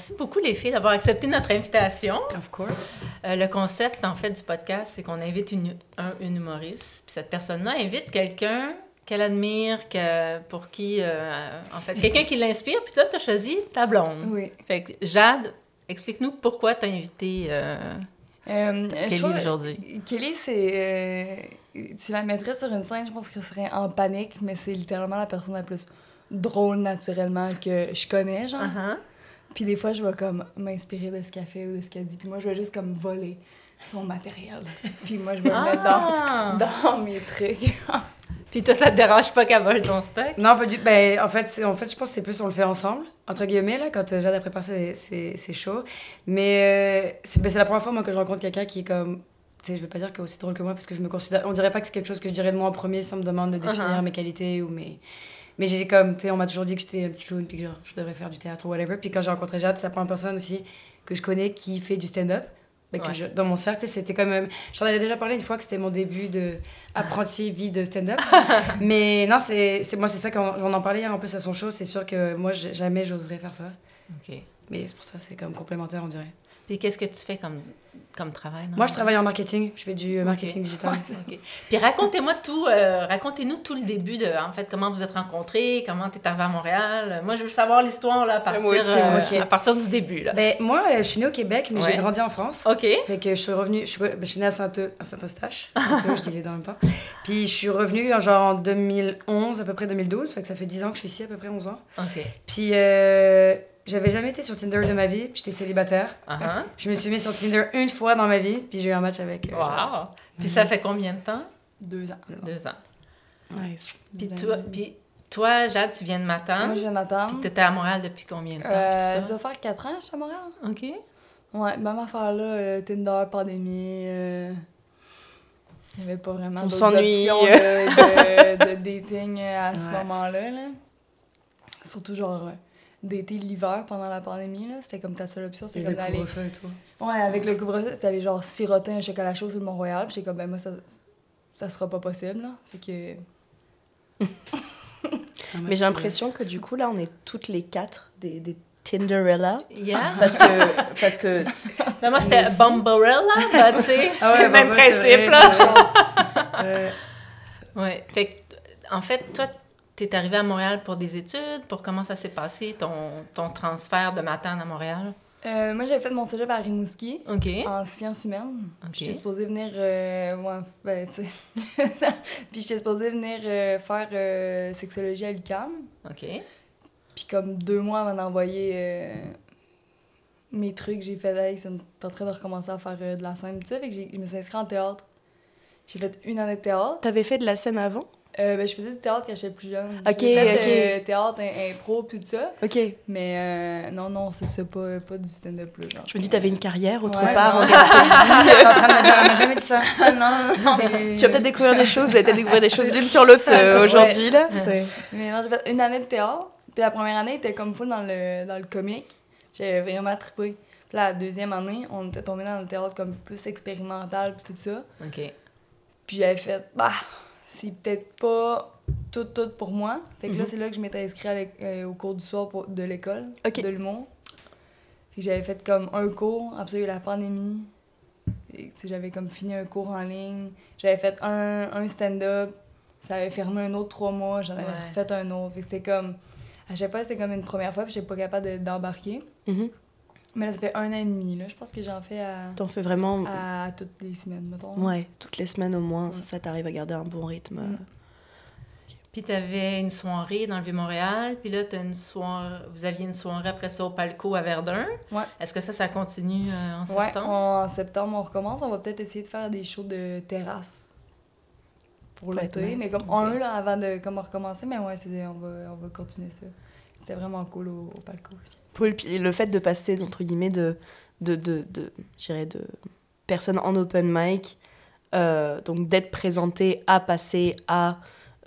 Merci beaucoup, les filles, d'avoir accepté notre invitation. Of course. Euh, le concept, en fait, du podcast, c'est qu'on invite une, un, humoriste. Puis cette personne-là invite quelqu'un qu'elle admire, que, pour qui, euh, en fait, quelqu'un qui l'inspire. Puis là, tu as choisi ta blonde. Oui. Fait que, Jade, explique-nous pourquoi tu as invité euh, euh Kelly aujourd'hui. Kelly, c'est. tu la mettrais sur une scène, je pense qu'elle serait en panique, mais c'est littéralement la personne la plus drôle naturellement que je connais, genre. Uh-huh. Puis des fois, je vais comme m'inspirer de ce qu'elle fait ou de ce qu'elle dit. Puis moi, je vais juste comme voler son matériel. Puis moi, je vais le mettre dans, ah! dans mes trucs. Puis toi, ça te dérange pas qu'elle vole ton stock? Non, pas du Ben, en fait, en fait, je pense que c'est plus on le fait ensemble, entre guillemets, là, quand euh, Jade a préparé c'est, c'est chaud. Mais euh, ben, c'est, la première fois, moi, que je rencontre quelqu'un qui est comme... Tu sais, je veux pas dire qu'elle est aussi drôle que moi, parce que je me considère... On dirait pas que c'est quelque chose que je dirais de moi en premier si on me demande de définir uh-huh. mes qualités ou mes... Mais j'ai comme, tu sais, on m'a toujours dit que j'étais un petit clown, puis que genre, je devrais faire du théâtre ou whatever. Puis quand j'ai rencontré Jade, c'est la première personne aussi que je connais qui fait du stand-up. que dans mon cercle, c'était quand même. J'en avais déjà parlé une fois que c'était mon début de apprenti vie de stand-up. Mais non, c'est moi, c'est ça, quand on en parlait hier un peu à son show, c'est sûr que moi, jamais j'oserais faire ça. Ok. Mais c'est pour ça, c'est comme complémentaire, on dirait. Puis qu'est-ce que tu fais comme, comme travail? Moi, je travaille en marketing. Je fais du marketing digital. Puis racontez-moi tout, euh, racontez-nous tout le début de, en fait, comment vous êtes rencontrés, comment tu es arrivé à Montréal. Moi, je veux savoir l'histoire là, à, partir, euh, à partir du début. Là. Ben, moi, je suis née au Québec, mais j'ai grandi en France. OK. Fait que je suis revenue, je suis, ben, je suis née à Saint-Eustache. Saint je dis les deux en même temps. Puis je suis revenue genre en 2011, à peu près 2012. Fait que ça fait 10 ans que je suis ici, à peu près 11 ans. OK. Puis... Euh, j'avais jamais été sur Tinder de ma vie, puis j'étais célibataire. Uh-huh. Je me suis mis sur Tinder une fois dans ma vie, puis j'ai eu un match avec. Euh, wow! Puis ça fait combien de temps? Deux ans. Deux ans. Nice. Puis toi, puis toi, Jade, tu viens de Matane. Moi, je viens de Matane. Puis t'étais à Montréal depuis combien de temps? Euh, ça? doit faire quatre ans, je suis à Montréal. OK. Ouais, même affaire là, euh, Tinder, pandémie. Euh... Il n'y avait pas vraiment d'autres options de, de, de, dating à ce moment-là. Là. Surtout genre d'été l'hiver pendant la pandémie. là C'était comme ta seule option. C'est comme d'aller. Ouais, avec le couvre-feu, c'était aller genre siroter un chocolat chaud sur le Mont-Royal. Puis j'ai comme, ben moi, ça, ça sera pas possible. Là. Fait que. Mais j'ai l'impression que du coup, là, on est toutes les quatre des, des Tinderella. Yeah. Parce que. Parce que moi, c'était Bumbarella, tu sais. Ah c'est le même principe, là. ouais. ouais. Fait que, en fait, toi, tu es arrivé à Montréal pour des études? Pour comment ça s'est passé, ton, ton transfert de Matane à Montréal? Euh, moi, j'avais fait mon cégep à Rimouski en sciences humaines. J'étais supposée venir. Euh, ouais, ben, tu sais. Puis j'étais supposée venir euh, faire sexologie à l'UQAM. OK. Puis comme deux mois avant d'envoyer mes trucs, j'ai fait, hey, c'est en train de recommencer à faire de la scène, tout ça. Fait que je me suis inscrite en théâtre. J'ai fait une année de théâtre. T'avais fait de la scène avant? Euh, ben, je faisais du théâtre quand j'étais plus jeune. Ok, fait, ok. Euh, théâtre, impro, puis tout ça. Ok. Mais euh, non, non, c'est ça, pas, pas du stand-up. Là, Je me dis, t'avais une carrière autre ouais, part en Gaspésie. m'a jamais dit ça. non, non. Tu vas peut-être découvrir des choses, vous allez peut-être découvrir des choses l'une sur l'autre aujourd'hui. là. Mais non, j'ai fait une année de théâtre. Puis la première année, était comme full dans le, dans le comique. J'avais vraiment trippé. Puis la deuxième année, on était tombé dans le théâtre comme plus expérimental, puis tout ça. OK. Puis j'avais fait, bah, c'est peut-être pas tout, tout pour moi. Fait que là, mhm. c'est là que je m'étais inscrite euh, au cours du soir de l'école de l'humour. j'avais fait comme un cours, après ça, il y a eu la pandémie. J'avais comme fini un cours en ligne. J'avais fait un, un stand-up. Ça avait fermé un autre trois mois. J'en avais fait un autre. C'était comme. À chaque fois, c'était comme une première fois, puis j'étais pas capable d'embarquer. Mm-hmm. Mais là, ça fait un an et demi. Là. Je pense que j'en fais à. T'en fais vraiment. À toutes les semaines, mettons. Ouais, toutes les semaines au moins. Ça, ça t'arrive à garder un bon rythme. Mm. Puis tu avais une soirée dans le Vieux-Montréal, puis là, as une soirée, vous aviez une soirée après ça au Palco à Verdun. Ouais. Est-ce que ça, ça continue euh, en septembre? Ouais, en septembre, on recommence. On va peut-être essayer de faire des shows de terrasse pour l'été. Mais comme un, là, avant de comme, recommencer, mais ouais, on va, on va continuer ça. C'était vraiment cool au, Palco. Puis le fait de passer, entre guillemets, de, de, de, de, de personnes en open mic, euh, donc d'être présenté à passer à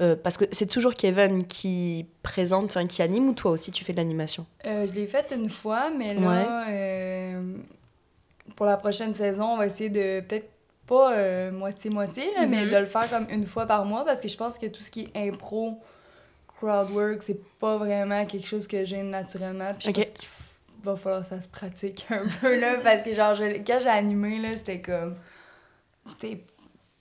euh, parce que c'est toujours Kevin qui présente, enfin qui anime, ou toi aussi tu fais de l'animation? Euh, Je l'ai fait une fois, mais là, pour la prochaine saison, on va essayer de peut-être pas moitié-moitié, mais mhm. de le faire comme une fois par mois, parce que je pense que tout ce qui est impro, crowdwork, c'est pas vraiment quelque chose que j'ai naturellement. Puis je pense qu'il va falloir que ça se pratique un peu, là, parce que genre, quand j'ai animé, là, c'était comme... C'était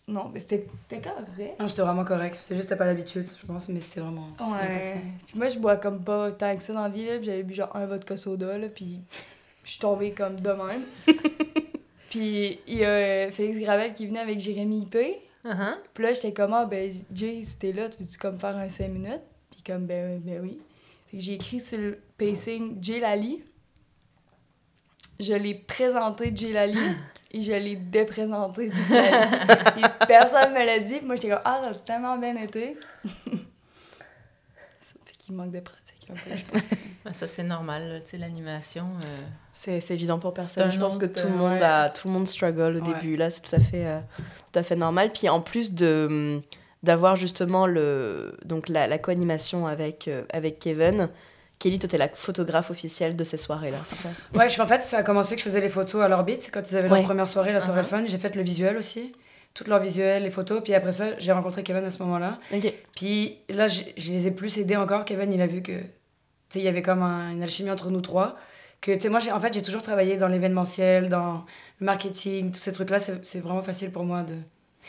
non, mais c'était correct. Non, c'était vraiment correct. C'est juste que t'as pas l'habitude, je pense, mais c'était vraiment. Ouais. Puis moi, je bois comme pas tant que ça dans la vie, là. j'avais bu genre un vodka soda, là. Puis je suis tombée comme de même. puis il y a euh, Félix Gravel qui venait avec Jérémy Ipé. Uh-huh. Puis là, j'étais comme, ah, ben, Jay, c'était là, tu veux-tu comme faire un 5 minutes? Puis comme, ben, ben oui. Fait que j'ai écrit sur le pacing Jay Lally. Je l'ai présenté Jay Lally. et je l'ai déprésenté et personne me l'a dit. Moi, j'étais comme, ah, ça a tellement bien été. ça fait qu'il manque de pratique un peu, je pense. ça, c'est normal, tu sais, l'animation. Euh, c'est, évident pour personne. Je pense que tout le, monde a, tout le monde struggle au début. Là, c'est tout, à fait, euh, tout à fait normal. Puis en plus de d'avoir justement le, donc la, la co-animation avec, euh, avec Kevin, Kelly, toi, t'es la photographe officielle de ces soirées-là, c'est ça? Ouais, je, en fait, ça a commencé que je faisais les photos à l'orbite quand ils avaient leur première soirée, la soirée uh-huh. fun. J'ai fait le visuel aussi, toutes leurs visuels, les photos. Puis après ça, j'ai rencontré Kevin à ce moment-là. Puis là, je, les ai plus aidés encore. Kevin, il a vu que, tu sais, il y avait comme une alchimie entre nous trois. Que, tu sais, moi, en fait, j'ai toujours travaillé dans l'événementiel, dans le marketing, tous ces trucs-là. C'est vraiment facile pour moi de.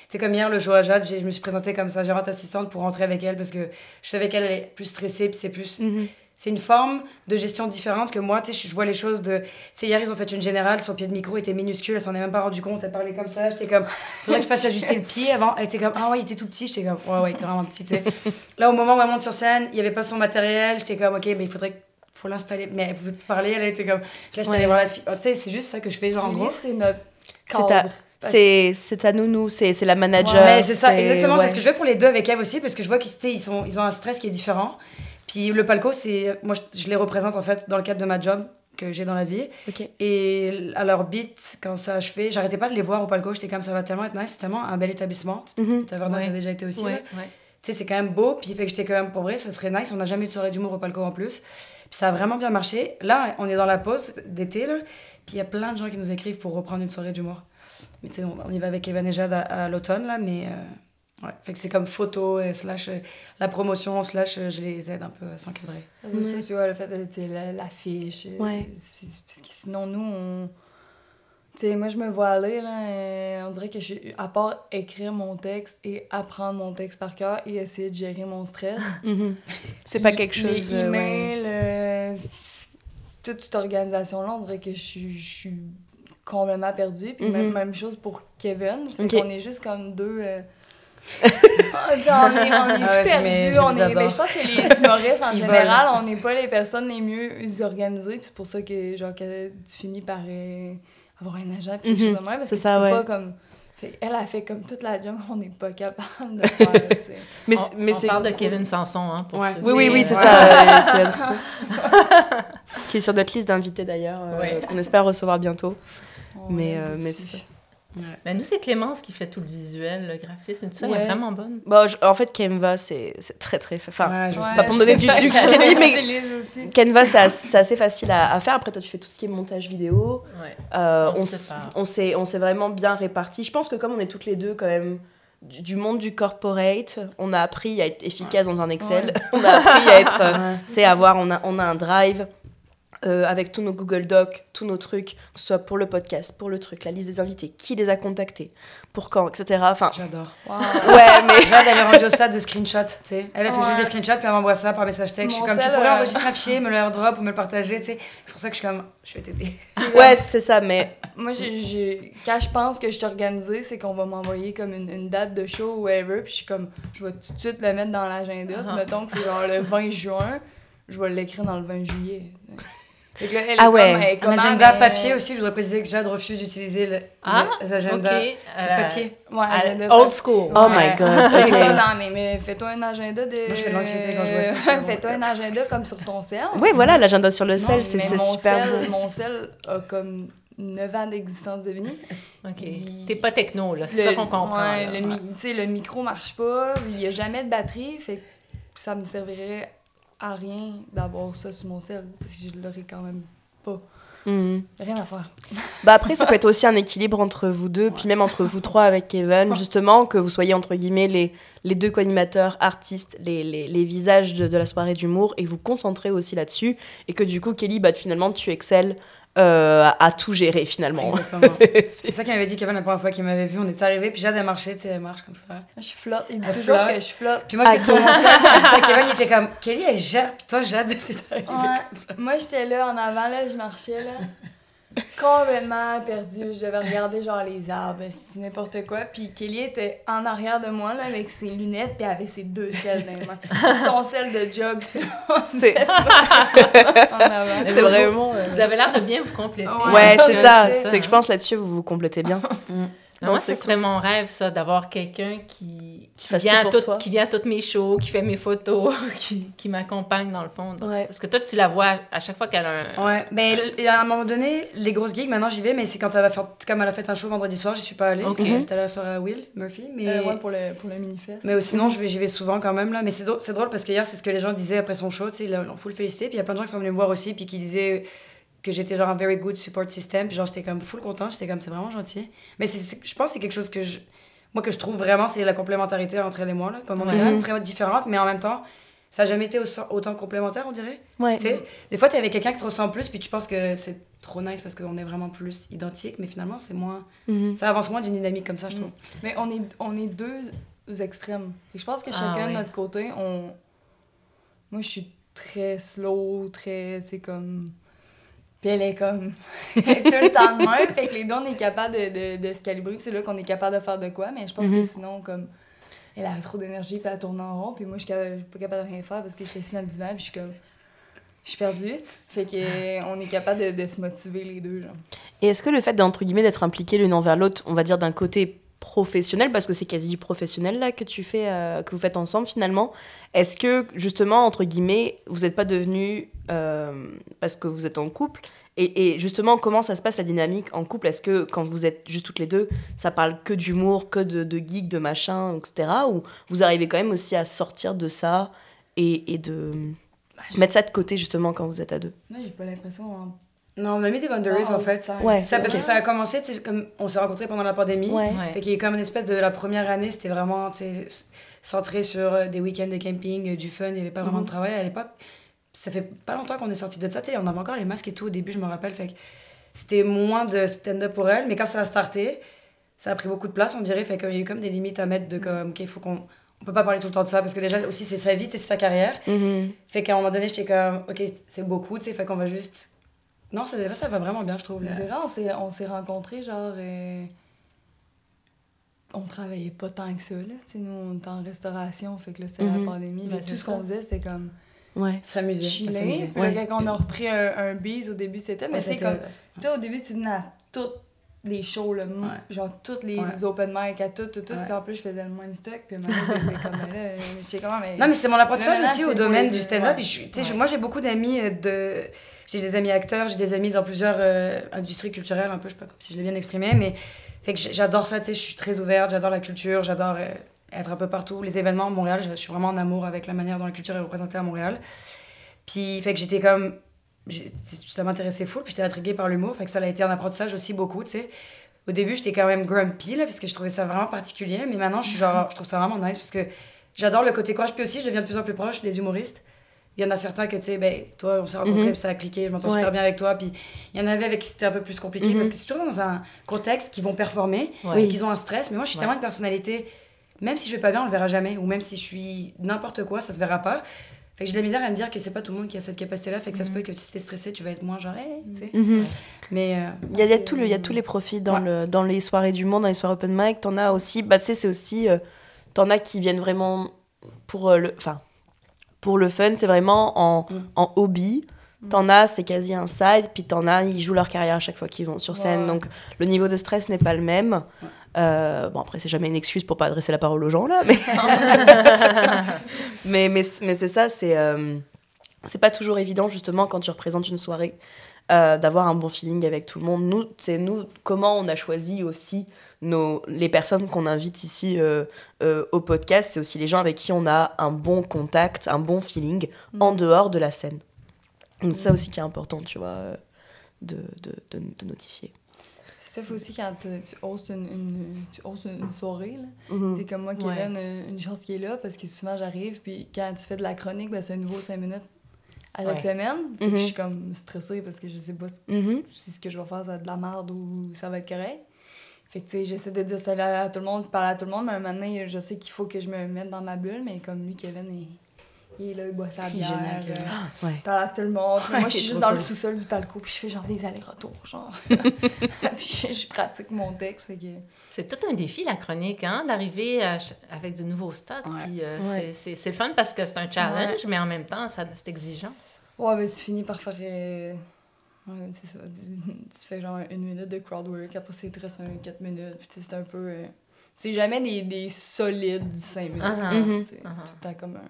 C'est comme hier, le jour à Jade, je me suis présentée comme ça, gérante assistante pour rentrer avec elle parce que je savais qu'elle allait plus stressée, puis c'est plus. Mm-hmm. C'est une forme de gestion différente que moi, tu sais, je vois les choses de... Tu hier, ils ont fait une générale, son pied de micro était minuscule, elle s'en est même pas rendu compte, elle parlait comme ça, j'étais comme, faudrait que je fasse ajuster le pied avant. Elle était comme, ah ouais, il était tout petit, j'étais comme, ouais, ouais, il était vraiment petit, tu sais. Là, au moment où elle monte sur scène, il y avait pas son matériel, j'étais comme, ok, mais il faudrait faut l'installer. Mais elle pouvait parler, elle était comme, là, je ouais. voir la fille. Oh, tu sais, c'est juste ça que je fais, genre, en gros. C'est notre cadre. C'est ta nounou, c'est la manager. Ouais, c'est ça, exactement. C'est ce que je fais pour les deux avec Eve aussi, parce que je vois qu'ils ils ils ont un stress qui est différent. Puis le palco, c'est moi je, les représente en fait dans le cadre de ma job que j'ai dans la vie. Et à leur beat, quand ça a achevé, j'arrêtais pas de les voir au palco. J'étais comme ça va tellement être nice, c'est tellement un bel établissement. Mm -hmm. déjà été aussi. Tu sais, c'est quand même beau. Puis fait que j'étais quand même, pour vrai, ça serait nice. On n'a jamais eu de soirée d'humour au palco en plus. Puis ça a vraiment bien marché. Là, on est dans la pause d'été, Puis il y a plein de gens qui nous écrivent pour reprendre une soirée d'humour. Mais tu sais, on, y va avec Evan et Jade à, l'automne, là. Mais. Euh, Ouais, fait que c'est comme photo, et slash euh, la promotion, slash euh, je les aide un peu à s'encadrer. tu vois, le fait de l'affiche. Ouais. Parce que sinon, nous, on. Tu sais, moi, je me vois aller, là, on dirait que, je, à part écrire mon texte et apprendre mon texte par cœur et essayer de gérer mon stress. Mhm. C'est pas quelque chose. Les emails, toute cette organisation-là, on dirait que je, suis complètement perdue. Puis même, mhm. même, chose pour Kevin. Fait qu'on est juste comme deux. Ah, on est, on est ah tout perdu. On est, mais je pense que les humoristes, en général, on n'est pas les personnes les mieux organisées. c'est pour ça que, genre, que tu finis par euh, avoir un agent puis quelque mhm. chose de même. Parce que ça, tu peux pas comme... elle a fait comme toute la job, on n'est pas capable de faire. mais on, mais on parle de Kevin Sanson, hein, pour ouais. Oui, oui, oui, c'est ça. Euh, qui est sur notre liste d'invités d'ailleurs, euh, qu'on espère recevoir bientôt. Mais mais c'est ça. Mais nous, c'est Clémence qui fait tout le visuel, le graphisme, tout ça. Elle est vraiment bonne. Bon, en fait, Canva, c'est très, très... Enfin, je sais pas pour me donner du, du crédit, mais Canva, c'est assez facile à, faire. Après, toi, tu fais tout ce qui est montage vidéo. Euh, on on s'est vraiment bien répartis. Je pense que comme on est toutes les deux, quand même, du monde du corporate, on a appris à être efficace dans un Excel. on a appris à être... Euh, tu sais, avoir... On a, on a un drive euh, avec tous nos Google Docs, tous nos trucs, que ce soit pour le podcast, pour le truc, la liste des invités, qui les a contactés, pour quand, etc. Enfin, J'adore. ouais, mais Jade, elle est rendue au stade de screenshot, tu sais. Elle a fait Ouais. juste des screenshots, puis elle m'envoie ça par message texte. Je suis comme, tu pourrais euh, enregistrer un fichier, me le airdrop ou me le partager, tu sais. C'est pour ça que je suis comme, je vais t'aider. ouais, c'est ça, mais Moi, j'ai, j'ai- quand je pense que je suis organisée, c'est qu'on va m'envoyer comme une, une date de show ou whatever, puis je suis comme, je vais tout de suite le mettre dans l'agenda. Ah. Mettons que c'est genre le 20 juin, je vais l'écrire dans le 20 juillet. Là, elle Ah ouais. comme, elle est Un comme, agenda ah, mais- papier aussi, je voudrais préciser que Jade refuse d'utiliser le, Ah, les agendas. ok. C'est Euh, papier. Ouais, à- agenda old papier. school. oh Ouais. my god. Elle est ok. comme, non, mais, mais fais-toi un agenda de. Moi, je fais de l'anxiété quand je vois ça, fais-toi un agenda comme sur ton cell. Oui, voilà, l'agenda sur le sel, c'est super sel, beau. Mon sel a comme 9 ans d'existence de vie. OK. T'es pas techno, là. C'est ça qu'on comprend. ouais, là. le, sais, le micro marche pas, il y a jamais de batterie, fait que ça me servirait à rien d'avoir ça sur mon sel, parce que je l'aurais quand même pas. Mhm. Rien à faire. Bah après, ça peut être aussi un équilibre entre vous deux, puis même entre vous trois avec Kevin, justement, que vous soyez entre guillemets les, les deux co-animateurs, artistes, les, les, les visages de, de la soirée d'humour, et vous concentrez aussi là-dessus, et que du coup, Kelly, bah, finalement, tu excelles euh, à, tout gérer finalement. C'est- ça qu'il m'avait dit Kevin la première fois qu'il m'avait vu. On est arrivé, puis Jade, elle marchait, tu sais, elle marche comme ça. Je flotte, il dit Elle toujours flotte. que je flotte. Puis moi, j'étais sur mon sel, puis Kevin, il était comme, Kelly, elle gère, puis toi, Jade, t'es arrivée Ouais. comme ça. Moi, j'étais là en avant, là, je marchais, là. Complètement perdue. Je devais regarder, genre, les arbres, c'est n'importe quoi. Puis Kelly était en arrière de moi, là, avec ses lunettes, puis avait ses deux selles dans les mains. Son sel de job, puis son en avant. c'est vraiment. euh, Vous avez l'air de bien vous compléter. Ouais. Ouais, c'est ça. c'est C'est que je pense là-dessus, vous vous complétez bien. Non, moi, c'est ce serait mon rêve, ça, d'avoir quelqu'un qui, qui, fasse vient tout à pour tout- toi. qui vient à toutes mes shows, qui fait mes photos, qui, qui m'accompagne dans le fond. Ouais. Parce que toi, tu la vois à chaque fois qu'elle a un... Ouais, mais à un moment donné, les grosses gigs, maintenant j'y vais, mais c'est quand elle va faire, comme elle a fait un show vendredi soir, j'y suis pas allée. Ok. J'étais allée à la soirée à Will Murphy, mais. Euh, ouais, pour le, pour le mini-fest. Mais sinon, je vais, j'y vais souvent quand même là. Mais c'est drôle, c'est drôle parce que hier, c'est ce que les gens disaient après son show. Tu sais, ils l'ont full félicité. Puis il y a plein de gens qui sont venus me voir aussi. Puis qui disaient que j'étais genre un very good support system. Puis genre, j'étais comme full content. J'étais comme, c'est vraiment gentil. Mais c'est, c'est- je pense que c'est quelque chose que je. Moi, que je trouve vraiment, c'est la complémentarité entre elle et moi. Là. Comme on est quand même très différentes, mais en même temps, ça n'a jamais été au- autant complémentaire, on dirait. Ouais. Tu sais, des fois, t'es avec quelqu'un qui te ressemble plus, puis tu penses que c'est trop nice parce qu'on est vraiment plus identiques, mais finalement, c'est moins. Mhm. Ça avance moins d'une dynamique comme ça, je trouve. Mais on est, on est deux extrêmes. Et je pense que Ah, chacun ouais. de notre côté, on. Moi, je suis très slow, très. Tu sais, comme. Puis elle est comme. tout le temps de même. Fait que les deux, on est capable de, de, de se calibrer. C'est là qu'on est capable de faire de quoi. Mais je pense Mhm. que sinon, comme. Elle a trop d'énergie, puis elle tourne en rond. Puis moi, je suis pas capable de rien faire parce que je suis assise dans le divan, puis je suis comme. Je suis perdue. Fait que on est capable de, de se motiver les deux, genre. Et est-ce que le fait d'entre guillemets d'être impliqué l'une envers l'autre, on va dire d'un côté professionnel, parce que c'est quasi du professionnel là que tu fais, euh, que vous faites ensemble finalement, est-ce que justement entre guillemets vous n'êtes pas devenus euh, parce que vous êtes en couple et, et justement comment ça se passe la dynamique en couple? Est-ce que quand vous êtes juste toutes les deux, ça parle que d'humour, que de, de geek, de machin, etc. Ou vous arrivez quand même aussi à sortir de ça et, et de mettre ça de côté justement quand vous êtes à deux? Moi, j'ai pas l'impression. hein. Non, on a mis des boundaries en fait. ça- Ouais. Ça, parce que ça a commencé, comme on s'est rencontrés pendant la pandémie. Ouais. Ouais. Fait qu'il y a comme une espèce de la première année, c'était vraiment centré sur euh, des week-ends de camping, euh, du fun, il n'y avait pas vraiment Mhm. de travail à l'époque. Ça fait pas longtemps qu'on est sorti de ça, tu sais, on avait encore les masques et tout au début, je me rappelle. Fait que c'était moins de stand-up pour elle, mais quand ça a starté, ça a pris beaucoup de place, on dirait. Fait qu'il y a eu comme des limites à mettre de comme, ok, il faut qu'on. On peut pas parler tout le temps de ça parce que déjà aussi c'est sa vie, c'est sa carrière. Mhm. Fait qu'à un moment donné, j'étais comme, ok, c'est beaucoup, tu sais, fait qu'on va juste. Non, ça, là, ça va vraiment bien, je trouve. C'est vrai, on s'est, on s'est rencontrés, genre. euh, On travaillait pas tant que ça, là. Tu sais, nous, on était en restauration, fait que là, c'était la pandémie. Ben, c'est tout ce qu'on faisait, c'était comme Ouais. S'amuser. chiller. Ouais. quand on a repris un, un bise, au début, c'était. Mais Ouais, c'est comme. Toi, au début, tu venais à toutes les shows, là. Ouais. Genre, toutes les Ouais. open mic, à toutes, toutes, toutes. Ouais. Puis en plus, je faisais le même stock. Puis maintenant, j'étais comme, là, je sais comment, mais. Non, mais c'est mon apprentissage Là, aussi au domaine du stand-up. ouais. Moi, j'ai beaucoup d'amis euh, de. J'ai des amis acteurs, j'ai des amis dans plusieurs euh, industries culturelles, un peu, je sais pas si je l'ai bien exprimé, mais. Fait que j'adore ça, tu sais, je suis très ouverte, j'adore la culture, j'adore euh, être un peu partout. Les événements à Montréal, je suis vraiment en amour avec la manière dont la culture est représentée à Montréal. Puis, fait que j'étais comme. Ça m'intéressait full, puis j'étais intriguée par l'humour, fait que ça a été un apprentissage aussi beaucoup, tu sais. Au début, j'étais quand même grumpy, là, parce que je trouvais ça vraiment particulier, mais maintenant, je suis genre, je trouve ça vraiment nice, parce que j'adore le côté coche, puis aussi, je deviens de plus en plus proche des humoristes. Il y en a certains que, tu sais, ben, toi, on s'est rencontrés, Mhm. puis ça a cliqué, je m'entends Ouais. super bien avec toi. Puis il y en avait avec qui c'était un peu plus compliqué, Mhm. parce que c'est toujours dans un contexte qu'ils vont performer, Ouais. et qu'ils ont un stress. Mais moi, je suis Ouais. tellement une personnalité, même si je vais pas bien, on le verra jamais. Ou même si je suis n'importe quoi, ça se verra pas. Fait que j'ai de la misère à me dire que c'est pas tout le monde qui a cette capacité-là. Fait que ça se Mhm. peut que si t'es stressé, tu vas être moins genre, hey, tu sais. Mhm. Mais euh, Il y a, il y a tout le- il y a tous les profils dans, Ouais. le, dans les soirées du monde, dans les soirées open mic. T'en as aussi, bah, tu sais, c'est aussi. euh, T'en as qui viennent vraiment pour euh, le. Enfin, pour le fun, c'est vraiment en, Mm. en hobby. T'en as, c'est quasi un side, puis t'en as, ils jouent leur carrière à chaque fois qu'ils vont sur scène. Ouais. Donc le niveau de stress n'est pas le même. Euh, bon, après, c'est jamais une excuse pour pas adresser la parole aux gens, là. Mais, mais, mais, mais c'est ça, c'est. euh, c'est pas toujours évident, justement, quand tu représentes une soirée, euh, d'avoir un bon feeling avec tout le monde. Nous, c'est nous, comment on a choisi aussi nos, les personnes qu'on invite ici au podcast, c'est aussi les gens avec qui on a un bon contact, un bon feeling en dehors de la scène. Donc, c'est ça aussi qui est important, tu vois, de, de, de, de notifier. C'est tough aussi quand tu hostes une, une- tu hostes une, soirée. là. Mhm. C'est comme moi. Kevin, euh, une chance qu'il est là parce que souvent j'arrive, puis quand tu fais de la chronique, ben, c'est un nouveau 5 minutes à chaque Ouais. semaine. Fait que Mhm. je suis comme stressée parce que je sais pas Mhm. si ce que je vais faire, ça va être de la merde ou ça va être correct. Fait que, tu sais, j'essaie de dire ça à tout le monde, de parler à tout le monde, mais un moment donné, je sais qu'il faut que je me mette dans ma bulle, mais comme lui, Kevin, il, il est là, il boit sa Il est bière. génial, euh, Kevin. Ouais. il parle à tout le monde. Ouais, moi, je il suis juste dans le sous-sol du palco, puis je fais genre des allers-retours, genre. puis je, je pratique mon texte, que... C'est tout un défi, la chronique, hein, d'arriver avec de nouveaux stocks. Ouais. Puis, euh, Ouais. c'est- c'est c'est le fun parce que c'est un challenge, mais en même temps, ça- c'est exigeant. Ouais, mais tu finis par faire. euh, Ouais, c'est ça. Tu, tu fais genre une minute de crowd work, après c'est très 4 minutes, puis c'est un peu. euh, C'est jamais des, des solides 5 minutes. Ah, ah. C'est tout le temps comme un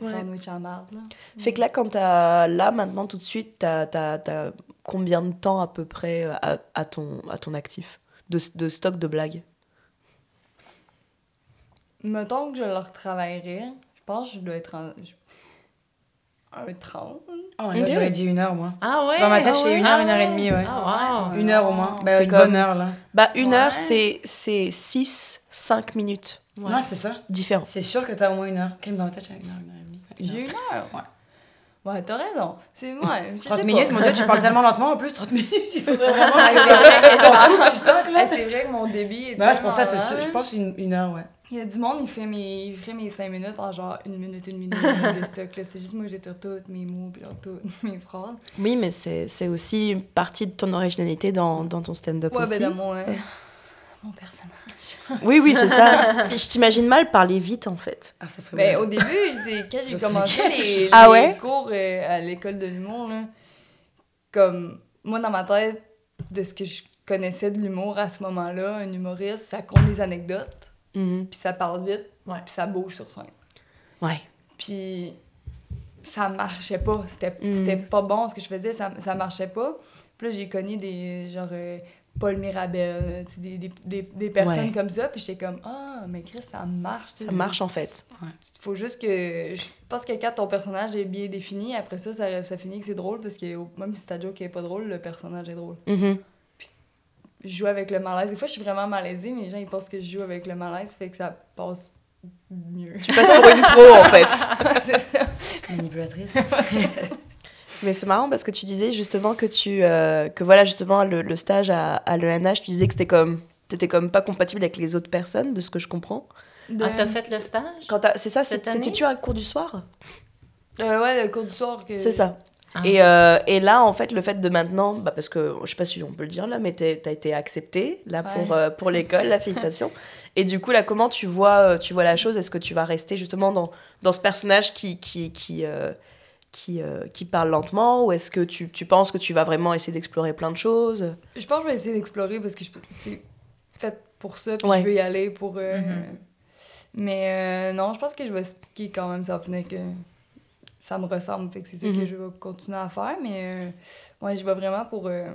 ouais, sandwich en marde, là. Fait que là, quand t'as là maintenant tout de suite, t'as as, combien de temps à peu près à, à ton, à ton actif de, de stock de blagues? Mettons que je le retravaillerais, je pense que je dois être en. je- Un 30. oh, là, Ok. j'aurais dit une heure, moi. Ah ouais? Dans ma tête, ah c'est ouais? une heure, Ah une heure et demie, ouais. Ah wow. Une heure au moins. C'est Ben, une comme- bonne heure, là. Bah, une Ouais. heure, c'est 6, 5 minutes Ouais. Ouais, c'est ça. différents. C'est sûr que t'as au moins une heure. Crime dans ma tête, j'ai une heure, une heure et demie. J'ai une heure. Ouais. Ouais, t'as raison. C'est moi. je sais 30 pas. minutes, mon dieu, tu parles tellement lentement en plus, 30 minutes, il faudrait vraiment. Ouais, c'est vrai. Ouais, c'est vrai que mon débit est. Ben ouais, c'est pour ça, c'est Je pense une, une heure, ouais. Il y a du monde, il fait mes, il ferait mes 5 minutes en genre une minute et demie de stock. C'est juste moi, j'étire toutes mes mots puis toutes mes phrases. Oui, mais c'est aussi une partie de ton originalité dans, dans ton stand-up Ouais, aussi. ben dans mon, euh, mon personnage. Oui, oui, c'est ça. Je t'imagine mal parler vite, en fait. Ah, ça serait bien. au début, c'est quand j'ai commencé les, Ah les ouais? cours euh, à l'école de l'humour, là, comme moi, dans ma tête, de ce que je connaissais de l'humour à ce moment-là, un humoriste, ça compte des anecdotes, Mhm. puis ça parle vite, Ouais. puis ça bouge sur scène. Ouais. Puis ça marchait pas. C'était Mm. c'était pas bon ce que je faisais, ça, ça marchait pas. Puis là, j'ai connu des genre euh, Paul Mirabel, sais, des, des, des, des personnes Ouais. comme ça. Puis j'étais comme, ah, mais Chris, ça marche. Ça marche, en fait. Il faut juste que. Je pense que quand ton personnage est bien défini, après ça, ça, ça finit que c'est drôle parce que même si ta joke est pas drôle, le personnage est drôle. Mhm. Je joue avec le malaise. Des fois, je suis vraiment malaisée, mais les gens ils pensent que je joue avec le malaise, fait que ça passe mieux. Tu passes pour une pro, en fait. C'est ça. Manipulatrice. Mais c'est marrant parce que tu disais justement que tu euh, que voilà justement le, le stage à, à l'ENH, tu disais que c'était comme t'étais comme pas compatible avec les autres personnes, de ce que je comprends. De- Ah, t'as fait le stage? Quand c'est ça, Cette c'est- année? c'était-tu un cours du soir? Euh, ouais, le cours du soir. que C'est ça. Ah. Et, euh, et là, en fait, le fait de maintenant, bah parce que je sais pas si on peut le dire là, mais t'as été acceptée là pour, Ouais. euh, pour l'école, la félicitation. Et du coup, là, comment tu vois, tu vois la chose? Est-ce que tu vas rester justement dans, dans ce personnage qui, qui, qui, euh, qui, euh, qui parle lentement Ou est-ce que tu, tu penses que tu vas vraiment essayer d'explorer plein de choses? Je pense que je vais essayer d'explorer parce que je- c'est fait pour ça, puis Ouais. je veux y aller pour. euh, Mhm. Mais euh, non, je pense que je vais sticker quand même, ça venait que ça me ressemble, fait que c'est ça Mhm. que je vais continuer à faire. Mais euh, ouais, je vais vraiment pour euh,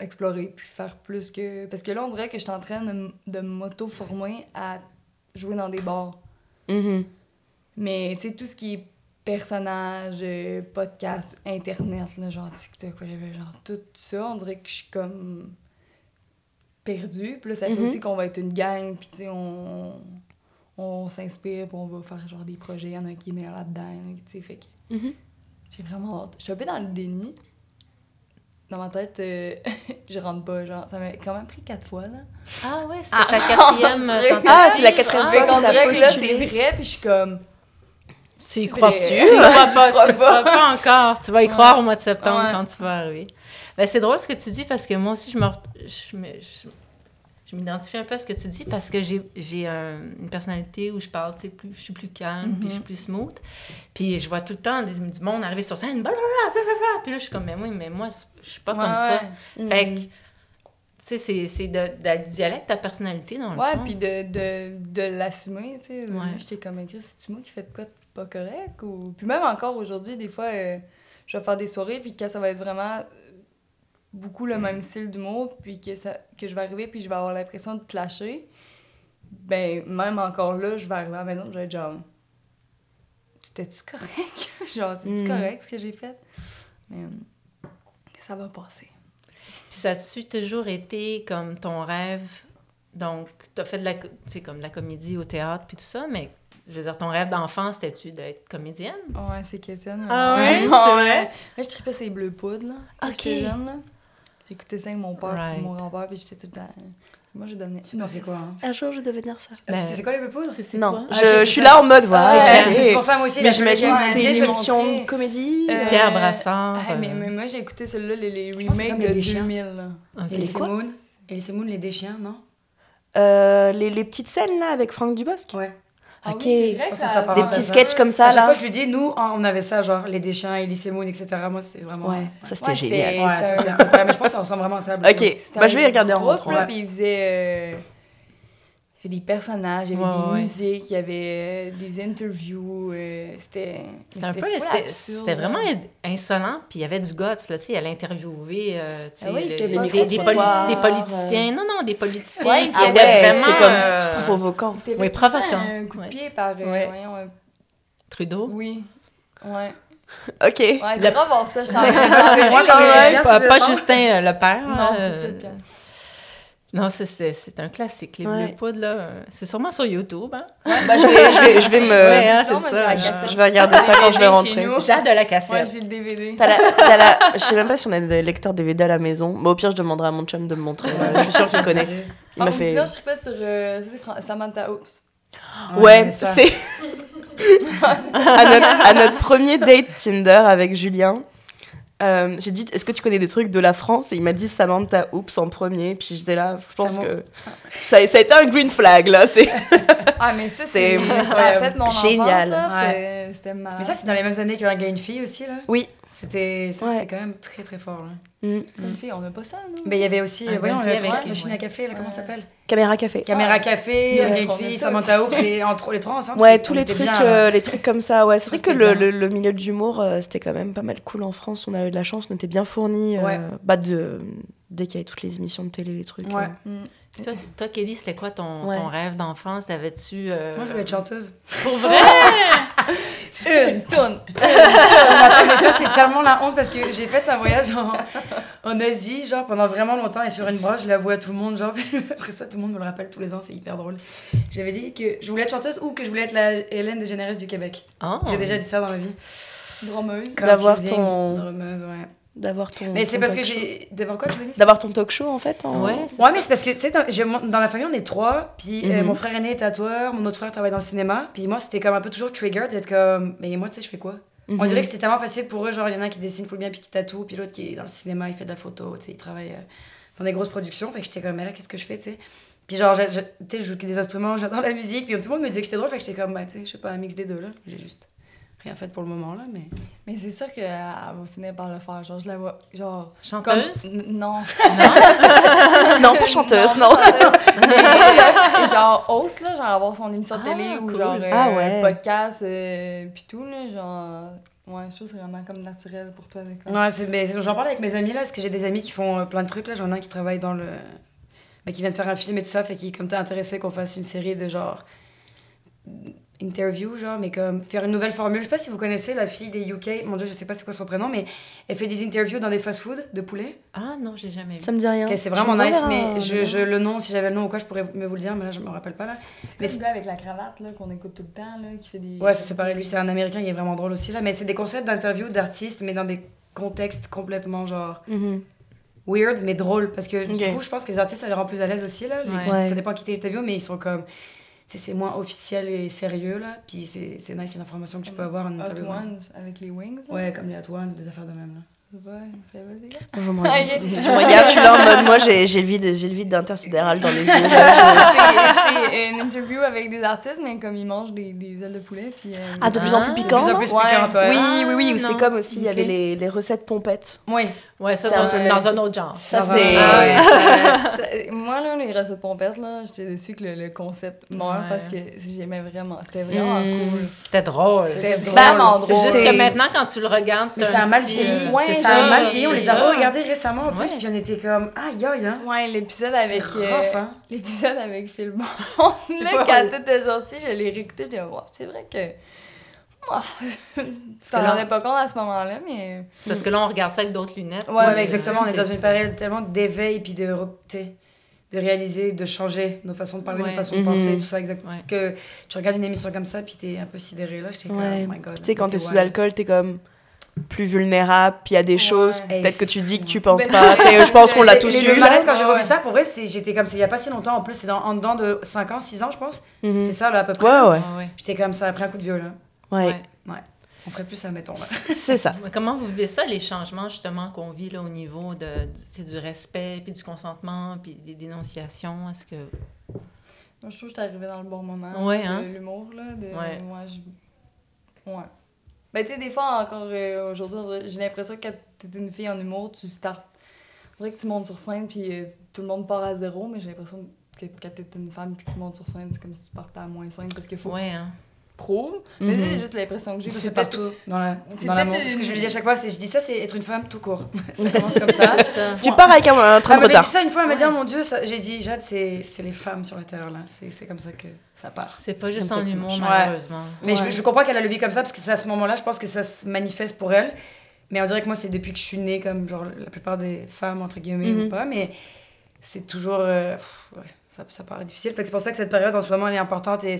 explorer puis faire plus que. Parce que là, on dirait que je suis en train de, de m'auto-former à jouer dans des bars. Mhm. Mais tu sais, tout ce qui est personnage, euh, podcast, internet, là, genre TikTok, whatever, genre tout ça, on dirait que je suis comme perdue. Puis là, ça fait Mhm. aussi qu'on va être une gang, puis tu sais, on, on s'inspire, puis on va faire genre des projets. Il y en a un qui est meilleur là-dedans, tu sais, fait que Mhm. j'ai vraiment hâte. Je suis un peu dans le déni. Dans ma tête, euh, je rentre pas, genre. Ça m'a quand même pris quatre fois, là. Ah ouais, c'était Ah, ta quatrième. Ah, c'est la quatrième Ah, Fait fois qu'on dirait que là, c'est vrai, puis je suis comme... Tu y crois. Tu y crois pas, tu y crois pas encore. Tu vas y Ouais. croire au mois de septembre Ouais. quand tu vas arriver. Ben, c'est drôle ce que tu dis parce que moi aussi, je me, je me- je- je m'identifie un peu à ce que tu dis parce que j'ai, j'ai un- une personnalité où je parle, tu sais, plus, je suis plus calme, puis je suis plus smooth. Puis je vois tout le temps des- du monde arriver sur scène, blablabla, blablabla. Puis là, je suis comme, mais oui, mais moi, je suis pas Ouais, comme ça. ouais. Fait que, tu sais, c'est, c'est de, de dialecte ta personnalité dans le Ouais, fond. puis de, de, de l'assumer, tu sais. Ouais. J'étais comme, écrit, c'est-tu moi qui fais de quoi de pas correct? Ou... Puis même encore aujourd'hui, des fois, euh, je vais faire des soirées, puis quand ça va être vraiment euh, beaucoup le même style d'humour, puis que, ça, que je vais arriver, puis je vais avoir l'impression de clasher, ben, même encore là, je vais arriver à maison, je vais être genre, t'étais-tu correct? genre, c'est-tu Mm. correct ce que j'ai fait? Mais euh, ça va passer. Puis ça a-tu toujours été comme ton rêve? Donc, tu as fait de la, sais, comme de la comédie au théâtre puis tout ça, mais je veux dire, ton rêve d'enfant, c'était-tu d'être comédienne? Ouais, c'est Kéten. Ah ouais, c'est vrai? Moi, je tripais ces bleus poudres, là. Ok. J'écoutais ça avec mon père Right. mon grand-père, puis j'étais tout le temps... Moi, je devenais... Pas c'est quoi? Hein. Un jour, je devais dire ça. Ben, c'est quoi les C'est- c'est Non, je, Ah, je suis ça. là en mode, Ah, voilà. ouais, ok. C'est pour ça, moi aussi. Mais j'imagine c'est je une vais émission de comédie. Euh, Pierre Brassard. Ah, mais, euh, mais moi, j'ai écouté celle-là, les, les remakes de les déchiens. 2000, là. ok. Elise quoi? Moon. Elise Moon, les déchiens, non? Euh, les, les petites scènes là avec Franck Dubosc. Ouais. Ah Ok. oui, vrai que Ça, ça, Des petits sketchs comme À ça chaque là. fois, je lui dis, nous, on avait ça, genre les déchiens, Elise Moon, etc. Moi, c'était vraiment. Ouais, ça c'était Ouais, génial. Ouais, ça, un-. Mais je pense que ça ressemble vraiment à ça. Ok, C'était bah je vais y regarder en groupe, rentrant. puis ils faisaient... euh, il avait des personnages, il y avait Ouais, des ouais. musiques, il y avait euh, des interviews. euh, c'était... C'était un peu, c'était vraiment insolent, puis il y avait du guts, là, tu sais, elle interviewait, euh, Ah oui, le- le- des, des, poli- des euh. politiciens, non, non, des politiciens Ouais, ah vraiment... c'était comme euh, Provocant. Oui, provoquant. un coup de Ouais. pied par... euh, Ouais. voyons, Trudeau. Oui. Ouais. Ok. Ouais, Le- voir ça, je chiens, pas? Justin euh, le père. Non, euh, c'est ça. Non, c'est- c'est c'est un classique, les Ouais. bleus poudres, là. C'est sûrement sur YouTube, hein? Bah, je vais, je vais, je vais me. Ouais, hein, moi, ça. Je vais regarder ça quand je vais rentrer. J'ai hâte de la Ouais, cassette. j'ai le DVD. T'as la, t'as la- Je sais même pas si on a des lecteurs DVD à la maison. Mais au pire, je demanderai à mon chum de me montrer. Je suis sûre qu'il connaît. Il m'a fait. Sinon, je suis pas sur euh, Samantha Oops. Ouais, c'est. à, notre, à notre premier date Tinder avec Julien, euh, j'ai dit Est-ce que tu connais des trucs de la France? Et il m'a dit Samantha Oops en premier. Puis j'étais là, je pense que ça, ça a été un green flag là. C'est... Ah, mais ça, c'est. Ça a fait mon génial. enfance, ça. Ouais. C'était- C'était malade. Mais ça, c'est dans les mêmes années qu'un gars et une fille aussi, là? Oui. C'était Ouais. c'était quand même très, très fort, là. Mm. Fille, on n'a pas ça, nous. Mais il y avait aussi, une fille truc, avec- machine à ouais. café, là, comment ça Ouais. s'appelle Caméra café. Caméra Ouais. café, Ouais, une vieille on fille, ça Samantha Oops, les, entre, les trois ensemble. Ouais, tous on les trucs, bien, euh, les trucs comme ça. Ouais, c'est vrai que le, le, le milieu de l'humour, euh, c'était quand même pas mal cool en France. On a eu de la chance, on était bien fournis. euh, Ouais. bah de, dès qu'il y avait toutes les émissions de télé, les trucs. Ouais. euh. Mm. Toi, toi, Kelly, c'était quoi ton, Ouais. ton rêve d'enfance? T'avais-tu... euh, Moi, je voulais être chanteuse. Pour vrai? Une mais ça, c'est tellement la honte parce que j'ai fait un voyage en, en Asie, genre pendant vraiment longtemps, et sur une broche, je l'avoue à tout le monde, genre, puis après ça, tout le monde me le rappelle tous les ans, c'est hyper drôle. J'avais dit que je voulais être chanteuse ou que je voulais être la Hélène DeGeneres du Québec. Oh. J'ai déjà dit ça dans ma vie. Drameuse. D'avoir ton- drameuse, ouais. D'avoir ton. Mais c'est parce que talk show. j'ai. D'avoir quoi, tu me dis D'avoir ton talk show en fait. en- Ouais, Ouais, ça. mais c'est parce que, tu sais, dans, la famille, on est trois. Puis euh, Mhm. mon frère aîné est tatoueur, mon autre frère travaille dans le cinéma. Puis moi, c'était comme un peu toujours trigger d'être comme, mais moi, tu sais, je fais quoi? On Mhm. dirait que c'était tellement facile pour eux. Genre, il y en a un qui dessine full bien, puis qui tatoue, puis l'autre qui est dans le cinéma, il fait de la photo, tu sais, il travaille euh, dans des grosses productions. Fait que j'étais comme, mais là, qu'est-ce que je fais, tu sais? Puis genre, tu sais, je joue des instruments, j'adore la musique. Puis tout le monde me disait que j'étais drôle, fait que j'étais comme, bah, tu sais, je sais pas, un mix des deux, là. J'ai juste rien fait pour le moment, là, mais. Mais c'est sûr qu'elle va finir par le faire. Genre, je la vois. Genre. Chanteuse? Comme... N- Non. Non, pas chanteuse, non. chanteuse. Mais, genre, host, là, genre avoir son émission de Ah, télé ou cool. genre euh, Ah, ouais. un podcast, euh, pis tout, là, genre. Ouais, je trouve que c'est vraiment comme naturel pour toi. D'accord. Ouais, c'est, j'en parle avec mes amis là, parce que j'ai des amis qui font euh, plein de trucs là. J'en ai un qui travaille dans le. bah, qui vient de faire un film et tout ça, fait qu'il comme t'es intéressé qu'on fasse une série de genre. Interview, genre, mais comme faire une nouvelle formule. Je sais pas si vous connaissez la fille des UK, mon dieu, je sais pas c'est quoi son prénom, mais elle fait des interviews dans des fast-food de poulet. Ah non, j'ai jamais vu. Ça me dit rien. c'est vraiment nice, mais je, je, le nom, si j'avais le nom ou quoi, je pourrais me vous le dire, mais là, je me rappelle pas là. C'est le gars avec la cravate, là, qu'on écoute tout le temps, là, qui fait des. Ouais, ça c'est pareil, lui, c'est un américain, il est vraiment drôle aussi, là, mais c'est des concepts d'interviews d'artistes, mais dans des contextes complètement, genre. Mhm. Weird, mais drôle, parce que du coup, je pense que les artistes, ça les rend plus à l'aise aussi, là. Les- Ouais. Ça dépend qui t'interview, mais ils sont comme. C'est moins officiel et sérieux, là. Puis c'est c'est nice, c'est l'information que tu peux avoir en Hot interview. Ones avec les wings. là. Ouais, comme les Hot Ones, des affaires de même, là. C'est pas, c'est pas des gars. Je me Ah, regarde. Je suis là en mode, moi j'ai j'ai le vide, j'ai le vide d'intersidéral dans les yeux. c'est c'est une interview avec des artistes, mais comme ils mangent des, des ailes de poulet. Puis, euh, Ah, de plus en plus Ah. De piquant plus en plus Ouais. piquant, toi. Oui, Ah, oui, oui, ou non. c'est comme aussi, il y avait les, les recettes pompettes. Oui. Ouais, ça C'est dans, un peu- dans un autre genre. Ça, c'est. ah ouais. Ça- moi, là, les recettes pompettes, là, j'étais déçue que le, le concept meure Ouais. parce que j'aimais vraiment. C'était vraiment Mm. cool. C'était drôle. C'était drôle. vraiment C'est drôle. juste C'est- que maintenant, quand tu le regardes, Mais t'as ça a un mal vieilli. euh, Ouais, c'est c'est Ça a mal vieilli, on c'est les a regardés récemment en plus, puis on était comme, aïe aïe, hein. Ouais, l'épisode avec. C'est euh, hein. L'épisode avec Phil Bond. là, quand tout est sorti, je l'ai réécouté. Comme, Wow, c'est vrai que. Ah, tu t'en rendais pas compte à ce moment-là, mais. C'est parce que là, on regarde ça avec d'autres lunettes. Ouais, Ouais, exactement, on est dans une période tellement d'éveil, puis de, de réaliser, de changer nos façons de parler, Ouais. nos façons de Mhm. penser, tout ça, exactement. Ouais. Que tu regardes une émission comme ça, puis t'es un peu sidéré, là, j'étais comme, Ouais. oh my god. Tu sais, quand t'es sous wild. alcool, t'es comme plus vulnérable, puis il y a des Ouais. choses, peut-être que tu dis que tu Ben, penses pas. Je pense qu'on l'a les- tous les Le eu. malaise, là. quand j'ai revu ça, pour vrai, c'est- j'étais comme, c'est il y a pas si longtemps, en plus, c'est dans, en dedans de 5 ans, 6 ans, je pense. Mhm. C'est ça, là, à peu près. Ouais, ouais. J'étais comme, ça a pris un coup de vieux, Ouais, Ouais. On ferait plus ça, mettons, là. c'est ça. Mais Comment vous vivez ça, les changements justement qu'on vit là, au niveau de, du, du respect, puis du consentement, puis des dénonciations? Est-ce que... Moi, je trouve que j'étais arrivée dans le bon moment. Ouais, de hein? L'humour, là. De, Ouais. moi, je... Ouais. Ben, tu sais, des fois, encore euh, aujourd'hui, j'ai l'impression que quand t'es une fille en humour, tu startes. On dirait que tu montes sur scène, puis euh, tout le monde part à zéro, mais j'ai l'impression que quand t'es une femme, puis que tu montes sur scène, c'est comme si tu partais à moins 5 parce qu'il faut que tu hein? Prouves. Mais Mhm. c'est juste l'impression que j'ai. Ça, c'est partout dans la- dans l'amour. Ce que je lui dis à chaque fois, c'est, je dis ça, c'est être une femme tout court. ça commence comme ça. Tu pars avec un, un train Elle de m'avait dit retard. ça une fois, elle m'a dit, Ouais. oh mon dieu, j'ai dit, Jade, c'est, c'est les femmes sur la terre, là. C'est, c'est comme ça que ça part. C'est pas juste ça humour. Ouais. malheureusement. Mais je, Ouais. je comprends qu'elle a le vie comme ça, parce que c'est à ce moment-là, je pense que ça se manifeste pour elle. Mais on dirait que moi, c'est depuis que je suis née, comme genre la plupart des femmes, entre guillemets, Mhm. ou pas. Mais c'est toujours. euh, pff, ouais, ça, ça paraît difficile. Fait c'est pour ça que cette période, en ce moment, elle est importante et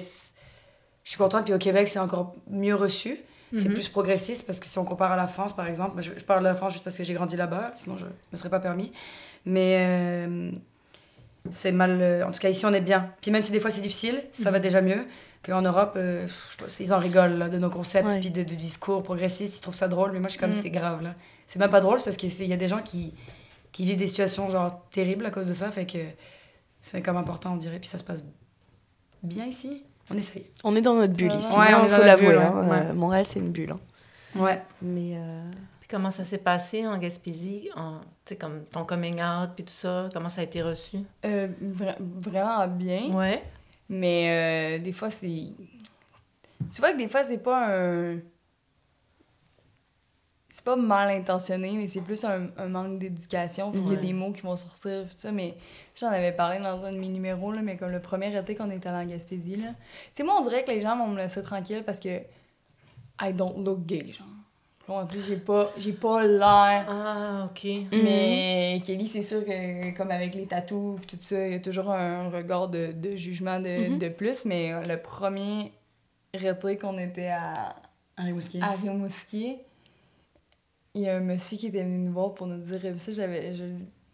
je suis contente. Puis au Québec, c'est encore mieux reçu. C'est Mhm. plus progressiste parce que si on compare à la France, par exemple, je, je parle de la France juste parce que j'ai grandi là-bas, sinon je me serais pas permis. Mais euh, c'est mal. euh, en tout cas, ici, on est bien. Puis même si des fois c'est difficile, ça va déjà mieux qu'en Europe. euh, ils en rigolent là, de nos concepts, Ouais. puis de, de discours progressistes. Ils trouvent ça drôle, mais moi, je suis comme, Mm. c'est grave là. C'est même pas drôle parce qu'il y a des gens qui, qui vivent des situations genre terribles à cause de ça. Fait que c'est comme important, on dirait. Puis ça se passe bien ici. On essaye. On est dans notre bulle Ouais, ici, on est il faut l'avouer. hein. ouais. Euh, Montréal, c'est une bulle. hein. Ouais. Mais euh, Puis comment ça s'est passé en Gaspésie? En, tu sais, comme ton coming out, puis tout ça, comment ça a été reçu? Euh, vra- vraiment bien. Ouais. Mais euh, des fois, c'est. Tu vois que des fois, c'est pas un. C'est pas mal intentionné, mais c'est plus un, un manque d'éducation. Fait qu'il y a Ouais. des mots qui vont sortir, tout ça. Mais j'en avais parlé dans un de mes numéros, là, mais comme le premier été qu'on était allé en Gaspésie. Là. Tu sais, moi, on dirait que les gens vont me laisser tranquille parce que. I don't look gay, genre. Comment dire, j'ai pas, j'ai pas l'air. Ah, OK. Mais Kelly, c'est sûr que comme avec les tatous et tout ça, il y a toujours un regard de, de jugement de, Mhm. de plus. Mais le premier rétro qu'on était à, Mouski. à Rimouski, il y a un monsieur qui était venu nous voir pour nous dire ça, j'avais. je-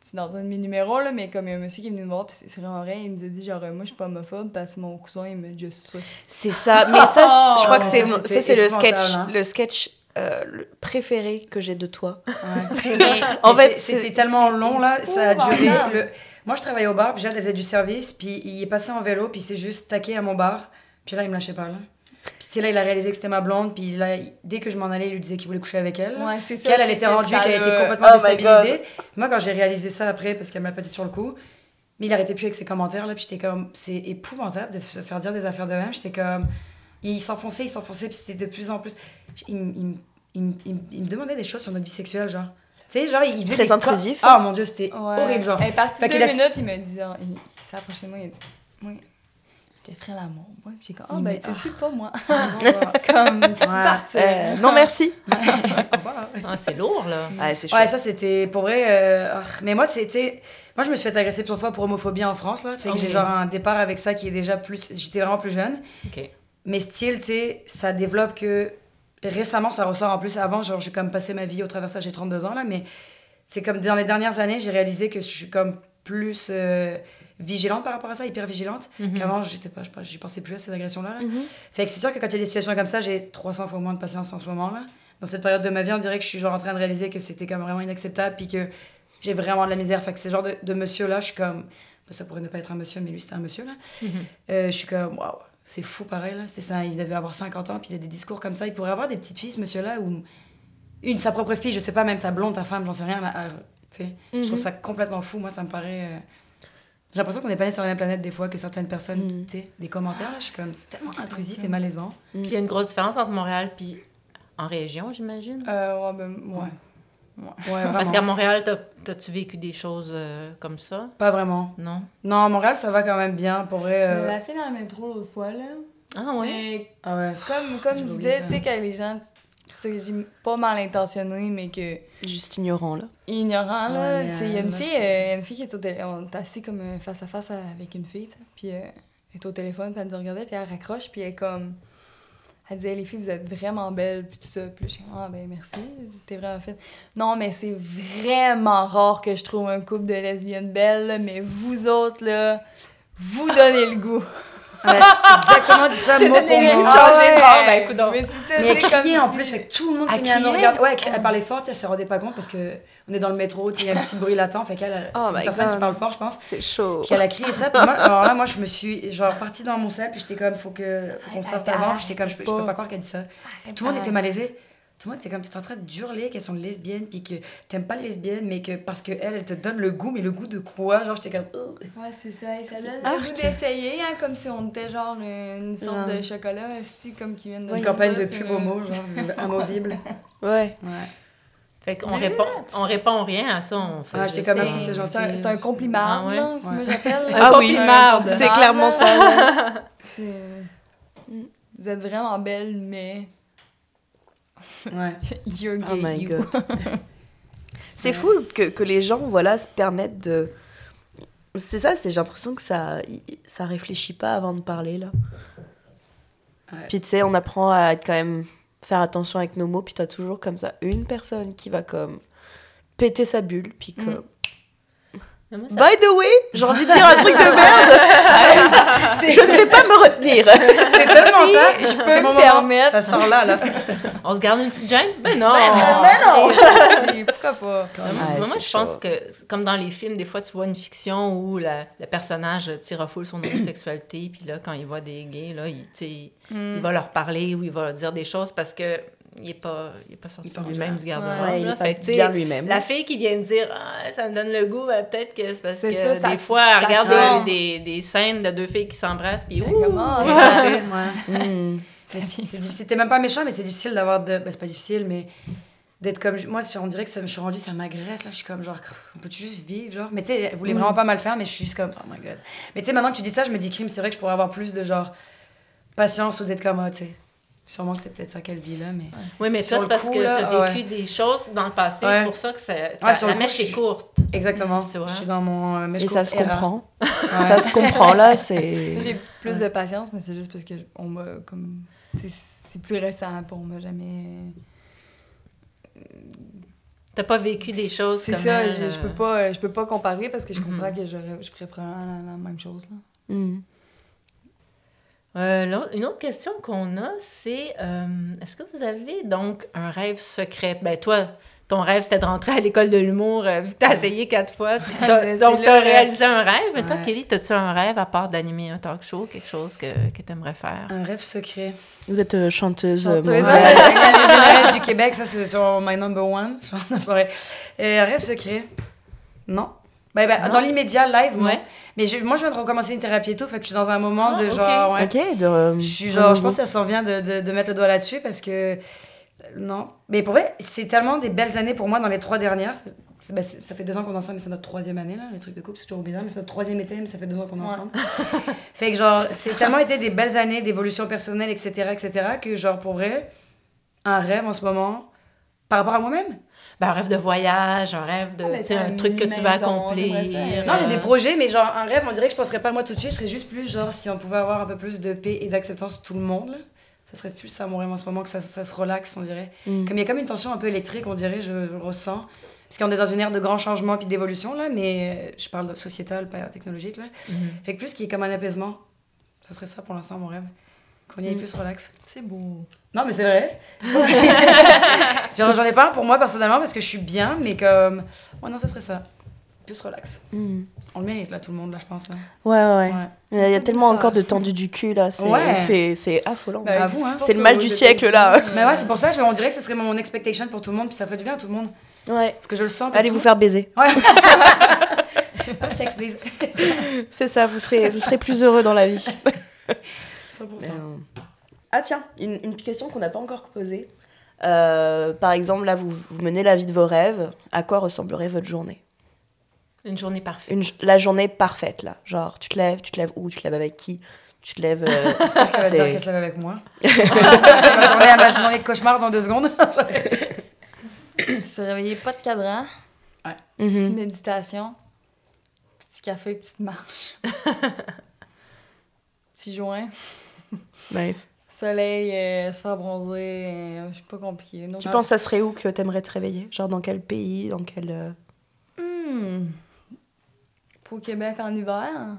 C'est dans un de mes numéros, là, mais comme il y a un monsieur qui est venu nous voir, puis c'est c'est vraiment vrai, il nous a dit genre, moi je suis pas homophobe parce que mon cousin il me dit ça. c'est ça. Mais ça, c'est- je crois que Oh, c'est ça, ça, c'est le sketch, hein. le sketch euh, le préféré que j'ai de toi. Ouais. En fait, c'est- c'était tellement long là, ça a duré. Le... Moi, je travaillais au bar, puis Jade elle faisait du service, puis il est passé en vélo, puis il s'est juste taqué à mon bar, puis là, il me lâchait pas là. Puis tu sais, là, il a réalisé que c'était ma blonde, puis là, dès que je m'en allais, il lui disait qu'il voulait coucher avec elle. Ouais, c'est ça. Qu'elle, elle était rendue, qu'elle était complètement Oh my déstabilisée. Moi, quand j'ai réalisé ça après, parce qu'elle me l'a pas dit sur le coup, mais il arrêtait plus avec ses commentaires, là, puis j'étais comme, c'est épouvantable de se faire dire des affaires de même. J'étais comme, il s'enfonçait, il s'enfonçait, puis c'était de plus en plus. Il, me- il, me- il, me- il me- il me demandait des choses sur notre vie sexuelle, genre. Tu sais, genre, il faisait Très des intrusif. Oh mon dieu, c'était Ouais. horrible, genre. Elle est partie Fait deux a- minutes, il me dit, genre, il, il s'est approché de moi, il a dit, oui. Ferais l'amour, moi. Puis j'ai comme, ah, ben, tu sais, pas moi. comme, tu partir. Euh, non, merci. ah, c'est lourd, là. Ouais, c'est Ouais, ça, c'était, pour vrai, euh, ah, mais moi, c'était, moi, je me suis fait agresser plusieurs fois pour homophobie en France, là. Fait que j'ai genre un départ avec ça qui est déjà plus, j'étais vraiment plus jeune. OK. Mais style, tu sais, ça développe que récemment, ça ressort en plus. Avant, genre, j'ai comme passé ma vie au travers de ça, j'ai 32 ans, là, mais c'est comme dans les dernières années, j'ai réalisé que je suis comme plus euh, vigilante par rapport à ça, hyper vigilante. Mhm. Qu'avant, j'étais pas, j'y pensais plus à ces agressions-là. Là. Mhm. Fait que c'est sûr que quand il y a des situations comme ça, j'ai 300 fois moins de patience en ce moment-là. Dans cette période de ma vie, on dirait que je suis genre en train de réaliser que c'était comme vraiment inacceptable, puis que j'ai vraiment de la misère. Fait que ce genre de, de monsieur-là, je suis comme. Ça pourrait ne pas être un monsieur, mais lui, c'était un monsieur, là. Mhm. Euh, je suis comme, waouh, c'est fou pareil, là. C'est ça, il devait avoir 50 ans, puis il a des discours comme ça. Il pourrait avoir des petites filles, ce monsieur-là, ou une, sa propre fille, je sais pas, même ta blonde, ta femme, j'en sais rien. Là, Je trouve ça complètement fou. Moi, ça me paraît. Euh, j'ai l'impression qu'on n'est pas né sur la même planète des fois que certaines personnes, mm. tu sais, des commentaires, là, je suis comme, c'est tellement intrusif et malaisant. Mm. Puis il y a une grosse différence entre Montréal puis en région, j'imagine? Euh, ouais, ben, ouais. Ouais. Parce qu'à Montréal, t'as-tu vécu des choses euh, comme ça? Pas vraiment. Non? Non, à Montréal, ça va quand même bien, pour vrai. Euh... l'a fait dans le métro l'autre fois, là. Ah ouais? ah ouais. Comme, comme je disais, tu sais, quand les gens c'est pas mal intentionné, mais que. Juste ignorant, là. Ignorant, là. Il y a une fille, euh, une fille qui est au téléphone. On est assis comme euh, face à face avec une fille, puis euh, elle est au téléphone, puis elle nous regardait, puis elle raccroche, puis elle est comme. Elle disait, les filles, vous êtes vraiment belles, puis tout ça. Puis je dis, ah, ben merci, t'es vraiment fine. Non, mais c'est vraiment rare que je trouve un couple de lesbiennes belles, mais vous autres, là, vous donnez le goût. Ouais, exactement dit ça, mot pour mot. Ah, ben, écoute Mais ça, Mais elle criait en plus, fait que tout le monde s'est mis à nous regarder. Ouais, elle parlait fort, elle se rendait pas compte parce que on est dans le métro, il y a un petit bruit latent, fait qu'elle, oh c'est une personne qui parle fort, je pense. C'est chaud. Puis elle a crié ça, moi, alors là, moi, je me suis, genre, partie dans mon salle, puis j'étais comme, faut que, faut qu'on sorte avant, j'étais comme, je peux, je peux pas croire qu'elle dit ça. Tout le monde était malaisé tout le monde était comme t'es en train d'hurler qu'elles sont lesbiennes puis que t'aimes pas les lesbiennes mais que parce que elle, elle te donne le goût mais le goût de quoi? Genre j'étais comme ouais c'est ça et ça donne le goût d'essayer hein, comme si on était genre une sorte de chocolat comme qui vient de une campagne de pub homo genre amovible ouais ouais fait qu'on répond, on répond rien à ça. On fait ah, j'étais comme ah, si c'est gentil. C'est un, compliment, ah, ouais. là, ouais. j'appelle. Ah, oui, c'est clairement ça. Vous êtes vraiment belle, mais Ouais. You're oh gay, oh c'est fou que, que, les gens, voilà, se permettent de... C'est ça, c'est j'ai l'impression que ça, ça réfléchit pas avant de parler, là. Puis tu sais, on apprend à être quand même... Faire attention avec nos mots, puis t'as toujours comme ça une personne qui va comme péter sa bulle, puis mm. Comme... By the way, j'ai envie de dire un truc de merde. je ne vais pas me retenir. C'est tellement ça. Je peux me permettre. Ça sort là, là. On se garde une petite gêne? Ben non. Ben, non. Pourquoi pas? moi, je pense que, comme dans les films, des fois, tu vois une fiction où la, le personnage tire foule son homosexualité, puis là, quand il voit des gays, là, il, il mm. va leur parler ou il va leur dire des choses parce que il n'est pas, il est pas sorti lui-même du garde-robe. Ouais, il est pas bien lui-même. La fille qui vient de dire ah, ça me donne le goût, ben, peut-être que c'est parce que ça, des fois, elle regarde des, des, scènes de deux filles qui s'embrassent, puis? Hmm. C'était même pas méchant, mais c'est difficile d'avoir de. Ben, c'est pas difficile, mais d'être comme moi on dirait que ça me suis rendue ça m'agresse là je suis comme genre on peut juste vivre genre? Mais tu sais elle voulait mm. vraiment pas mal faire mais je suis juste comme oh my god mais tu sais maintenant que tu dis ça je me dis crime c'est vrai que je pourrais avoir plus de genre patience ou d'être comme oh, tu sais Sûrement que c'est peut-être ça qu'elle vit là, mais. Oui, mais toi, c'est parce que tu as vécu des choses dans le passé, c'est pour ça que ça, la mèche est courte. Exactement. C'est vrai. Je suis dans mon euh, Et ça se comprend. ça se comprend là, c'est. J'ai plus de patience, mais c'est juste parce que on m'a comme. C'est plus récent, pour on m'a jamais. T'as pas vécu des choses comme ça. C'est ça, je, peux euh, pas, je peux pas comparer parce que je comprends mm-hmm. que je ferais probablement la, même chose. Là. Mm. Euh, une autre question qu'on a, c'est euh, est-ce que vous avez donc un rêve secret? Ben toi, ton rêve c'était de rentrer à l'école de l'humour, euh, tu as essayé quatre fois, donc tu as réalisé un rêve. Mais toi, Kelly, as-tu un rêve à part d'animer un talk show, quelque chose que, que tu aimerais faire? Un rêve secret. Vous êtes chanteuse, chanteuse mondiale. du Québec, ça c'est sur My Number One. un rêve secret? Non. Ben, ben, dans l'immédiat, live, ouais. Mais moi, je viens de recommencer une thérapie et tout, fait que je suis dans un moment de ah, genre. Ouais, ok, de. Je suis genre, je pense que ça s'en vient de, de, de, mettre le doigt là-dessus parce que. Non. Mais pour vrai, c'est tellement des belles années pour moi dans les trois dernières. bah, ça fait deux ans qu'on est ensemble, mais c'est notre troisième année, là, le truc de couple, c'est toujours bizarre, mais c'est notre troisième été, mais ça fait deux ans qu'on est ensemble. fait que, genre, c'est tellement été des belles années d'évolution personnelle, etc., etc., que, genre, pour vrai, un rêve en ce moment, par rapport à moi-même. Ben, un rêve de voyage, un rêve de. Ah, un truc que tu vas accomplir. Non, j'ai des projets, mais genre, un rêve, on dirait que je penserais pas moi tout de suite. Je serais juste plus, genre, si on pouvait avoir un peu plus de paix et d'acceptance tout le monde. Ça serait plus ça, mon rêve en ce moment, que ça, ça se relaxe, on dirait. Mm. Comme il y a comme une tension un peu électrique, on dirait, je, ressens. Parce qu'on est dans une ère de grands changements puis d'évolution, là, mais je parle de sociétal, pas technologique, là. Mm-hmm. Fait que plus qu'il y ait comme un apaisement. Ça serait ça pour l'instant, mon rêve. Qu'on y ait mm. plus relax. C'est beau. Non, mais c'est vrai. J'en ai pas pour moi personnellement parce que je suis bien, mais comme. Ouais, non, ça serait ça. Plus relax. Mm. On le mérite là, tout le monde, là, je pense. Là. Ouais, ouais, ouais. Il y a, tellement encore de tendu du cul là. C'est affolant. Bah, hein. c'est le mal du siècle là. Mais ouais, c'est pour ça, on dirait que ce serait mon expectation pour tout le monde, puis ça ferait du bien à tout le monde. Ouais. Parce que je le sens. Allez vous faire baiser. Ouais. Sex, please. c'est ça, vous serez, vous serez plus heureux dans la vie. 100%. Ah tiens, une, une question qu'on n'a pas encore posée. Euh, par exemple, là, vous, vous, menez la vie de vos rêves. À quoi ressemblerait votre journée? Une journée parfaite. Une, la journée parfaite, là. Genre, tu te lèves, tu te lèves où? Tu te lèves avec qui? Tu te lèves... Euh, J'espère qu'elle va dire qu'elle se lève avec moi. Ça va tourner à ma journée de cauchemar dans deux secondes. se réveiller, pas de cadran. Ouais. Petite mm-hmm. méditation. Petit café, petite marche. Petit joint. Nice soleil, euh, se faire bronzer, euh, c'est pas compliqué. tu penses que ça serait où que t'aimerais te réveiller? Genre dans quel pays Dans quel. Euh? Hmm. Pour Québec en hiver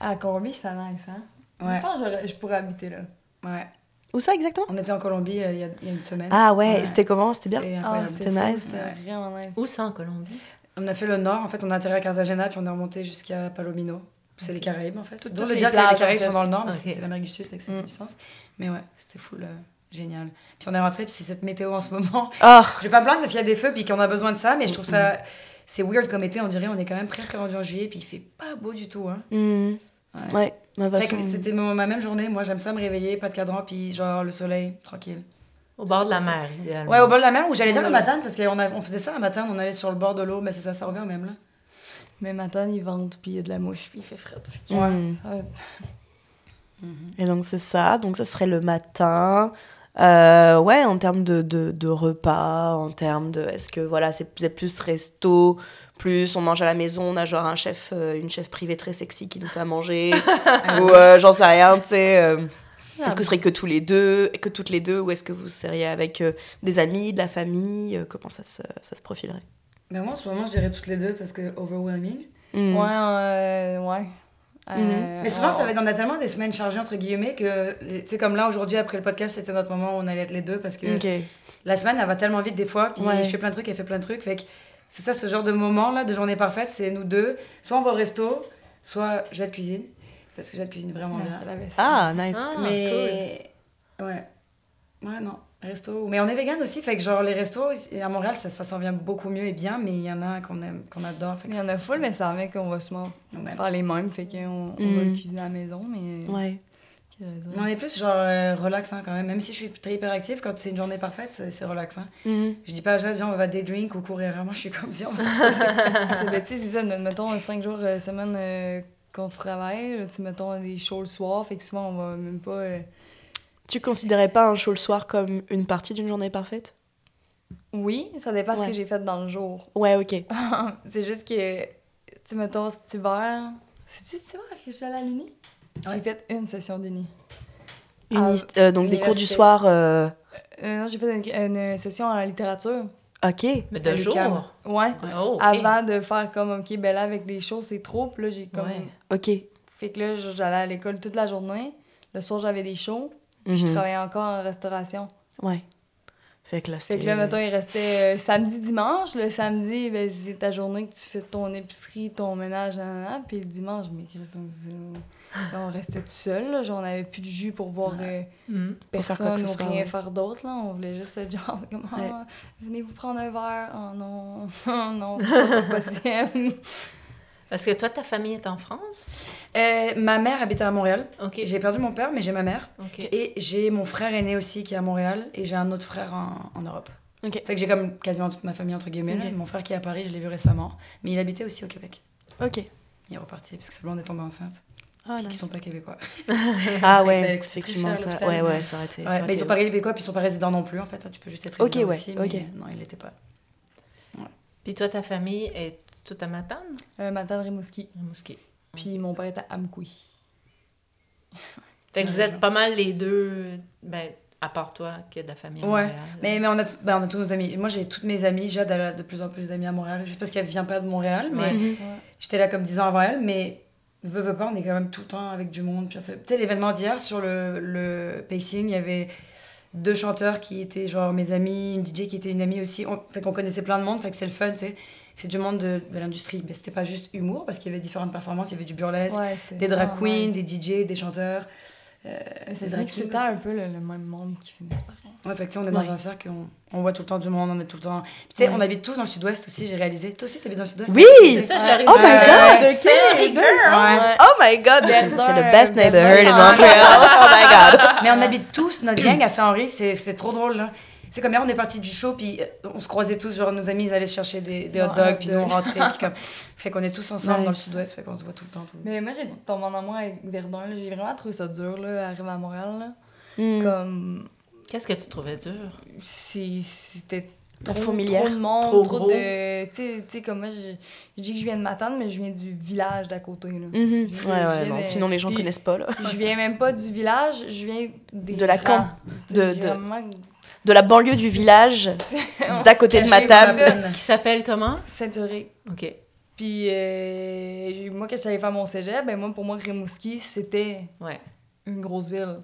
À Colombie, c'est nice, hein Ouais. Je pense que je pourrais habiter là. Ouais. Où ça exactement? On était en Colombie il y, a, une semaine. Ah ouais, c'était comment? C'était bien? C'était nice. C'était vraiment nice. Où ça en Colombie? On a fait le nord, en fait, on a atterri à Cartagena, puis on est remonté jusqu'à Palomino. C'est les Caraïbes, en fait. Tout, le dire que les Caraïbes sont dans le nord, mais c'est l'Amérique du Sud, avec ça mm. du sens. Mais ouais, c'était full. Euh, génial. Puis on est rentré, puis c'est cette météo en ce moment. Oh. Je vais pas me plaindre parce qu'il y a des feux, puis qu'on a besoin de ça, mais je trouve ça. C'est weird comme été, on dirait, on est quand même presque rendu en juillet, puis il fait pas beau du tout. Hein. Mm. Ouais. ouais C'était ma même journée. Moi, j'aime ça me réveiller, pas de cadran, puis genre le soleil, tranquille. Au bord de la mer, idéalement. Ouais, au bord de la mer, où j'allais dire le matin, parce qu'on on faisait ça un matin, on allait sur le bord de l'eau, mais c'est ça, ça revient au même, là. Mais matin, il vente, puis il y a de la mouche, puis il fait frais. Ouais. Et donc, c'est ça. Donc, ça serait le matin. Euh, ouais, en termes de, de, de, repas, en termes de. Est-ce que voilà, c'est plus, plus resto, plus on mange à la maison, on a genre un chef, euh, une chef privée très sexy qui nous fait à manger, ou euh, j'en sais rien, tu sais. est-ce que ce serait que tous les deux, que toutes les deux, ou est-ce que vous seriez avec des amis, de la famille Comment ça se, ça se profilerait? Ben moi, en ce moment, je dirais toutes les deux parce que overwhelming. Mm. Ouais, euh, ouais. Euh, mm-hmm. mais souvent, ça va, on a tellement des semaines chargées, entre guillemets, que, tu sais, comme là, aujourd'hui, après le podcast, c'était notre moment où on allait être les deux parce que la semaine, elle va tellement vite des fois, puis je fais plein de trucs, elle fait plein de trucs. Fait que c'est ça, ce genre de moment-là, de journée parfaite, c'est nous deux. Soit on va au resto, soit je vais te cuisine. Parce que je cuisine vraiment bien. Ah, nice. Ah, mais. Ouais. Ouais, non. Resto. Mais on est vegan aussi, fait que genre les restos à Montréal, ça, ça s'en vient beaucoup mieux et bien, mais il y en a qu'on aime, qu'on adore. il y en a full, mais ça revient qu'on va souvent faire les mêmes, fait qu'on on va mm. cuisiner à la maison, mais. Ouais. On est plus genre euh, relaxant quand même, même si je suis très hyperactive, quand c'est une journée parfaite, c'est relaxant. Mm. Je dis pas, viens, on va des drinks ou courir. Moi, je suis comme, viens, on va se C'est ça, mettons 5 jours euh, semaine euh, qu'on travaille, mettons des shows le soir, fait que souvent on va même pas. Tu considérais pas un show le soir comme une partie d'une journée parfaite? Oui, ça dépend de ce que j'ai fait dans le jour. Ouais, ok. c'est juste que, tu sais, mettons, cet hiver. C'est-tu cet hiver que j'allais à l'Uni? J'ai fait une session d'Uni. Euh, donc des cours du soir euh... euh non, j'ai fait une, session en littérature. OK. Mais de jour? Ouais. Oh, Avant de faire comme, OK, ben là, avec les shows, c'est trop. Puis là, j'ai comme... OK. Fait que là, j'allais à l'école toute la journée. Le soir, j'avais des shows je mhm. travaillais encore en restauration. Ouais. Fait que là, Fait que là, mettons, il restait euh, samedi, dimanche. Le samedi, ben, c'est ta journée que tu fais ton épicerie, ton ménage, nan, Puis le dimanche, mais on restait tout seul. Genre, on n'avait plus de jus pour voir euh, mhm. personne ou rien faire d'autre. Là. On voulait juste être genre, comme, ah, venez vous prendre un verre. Oh non, non, c'est pas possible. Parce que toi, ta famille est en France? Euh, ma mère habite à Montréal. Ok. J'ai perdu mon père, mais j'ai ma mère. Et j'ai mon frère aîné aussi qui est à Montréal. Et j'ai un autre frère en, en Europe. Fait que j'ai comme quasiment toute ma famille, entre guillemets. Mon frère qui est à Paris, je l'ai vu récemment. Mais il habitait aussi au Québec. Ok. Il est reparti parce que sa blonde est tombée enceinte. Ah, nice. Qui sont pas québécois. ah ouais, effectivement, ça, ouais, ouais, ça aurait été. Ouais, mais ils sont pas québécois, puis ils sont pas résidents non plus, en fait. Tu peux juste être résident ouais, aussi, mais non, ils l'étaient pas. Puis toi, ta famille est toute à Matane? Euh, Matane, Rimouski. Rimouski. Puis mon père est à Amkoui. fait que vous êtes pas mal les deux, ben, à part toi, qui est de la famille à ouais. Montréal. Mais, mais on, a ben, on a tous nos amis. Moi, j'ai toutes mes amies. Jade a de plus en plus d'amis à Montréal, juste parce qu'elle vient pas de Montréal. Mais j'étais là comme 10 ans avant elle. Mais veux, veux pas, on est quand même tout le temps avec du monde. Puis Tu sais, l'événement d'hier sur le, le pacing, il y avait deux chanteurs qui étaient genre mes amis, une DJ qui était une amie aussi. On, fait qu'on connaissait plein de monde, fait que c'est le fun, tu sais. C'est du monde de, de l'industrie. Mais c'était pas juste humour, parce qu'il y avait différentes performances. Il y avait du burlesque, des drag queens, des DJ, des chanteurs. Euh, c'est vrai que c'était un peu le, même monde qui finit par Ouais, fait que, on est dans un cercle, on, on, voit tout le temps du monde, on est tout le temps. Tu sais, on habite tous dans le sud-ouest aussi, j'ai réalisé. Toi aussi, t'habites dans le sud-ouest? Oui! Ça, je oh my god! Oh my god! C'est le best neighborhood in Montreal. Oh my god! Mais on habite tous, notre gang à Saint-Henri, c'est trop drôle là. C'est comme hier, on est parti du show, puis euh, on se croisait tous, genre nos amis, ils allaient chercher des, des hot dogs, puis nous on rentrait, puis comme. Fait qu'on est tous ensemble dans le sud-ouest, fait qu'on se voit tout le temps. Tout Mais moi, j'ai tombé en amour avec Verdun, j'ai vraiment trouvé ça dur, là, arriver à Montréal, là. Hmm. Comme Qu'est-ce que tu trouvais dur? C'était trop, familière. trop de monde, trop, trop de... Tu sais, comme moi, je, dis que je viens de Matane, mais je viens du village d'à côté, là. Mm ouais, ouais, sinon les gens connaissent pas, là. je viens même pas du village, je viens des De la camp. De, de, de, la banlieue du village, d'à côté de Matane. Qui s'appelle comment? Saint-Uré. OK. Puis euh, moi, quand j'allais faire mon cégep, ben moi, pour moi, Rimouski, c'était ouais. une grosse ville.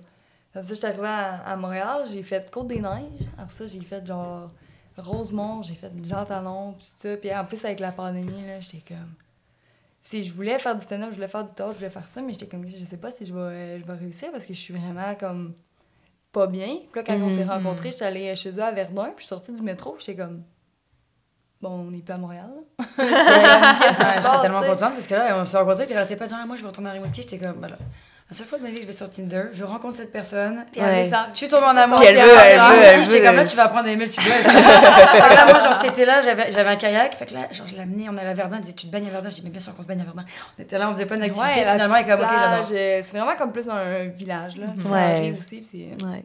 Après ça, j'étais arrivée à, Montréal, j'ai fait Côte-des-Neiges. Après ça, j'ai fait genre Rosemont, j'ai fait Jean Talon, tout ça. Puis en plus, avec la pandémie, là, j'étais comme. Si je voulais faire du stand-up, je voulais faire du théâtre, je voulais faire ça, mais j'étais comme, je sais pas si je vais, je vais réussir parce que je suis vraiment comme pas bien. Puis là, quand on s'est mhm. rencontrés, j'étais allée chez eux à Verdun, puis je suis sortie du métro, j'étais comme, bon, on n'est plus à Montréal. J'étais tellement contente parce que là, on s'est rencontrés, puis elle n'arrêtait pas dire, ah, moi, je vais retourner à Rimouski. J'étais comme, voilà. La seule fois de ma vie que je vais sur Tinder, je rencontre cette personne, ouais. ça, tu tombes en amour. Puis elle veut, elle veut, elle J'étais comme là, tu vas apprendre à aimer le sud-ouest. là, moi, genre, c'était là, j'avais un kayak, fait que là, genre, je amené, on allait à Verdun, elle disait, tu te baignes à Verdun, je dis, mais bien sûr qu'on se baigne à Verdun. On était là, on faisait plein d'activités, ouais, finalement, avec comme, ok, j'adore. C'est vraiment comme plus dans un village, là. Puis ouais. ça aussi, puis ouais.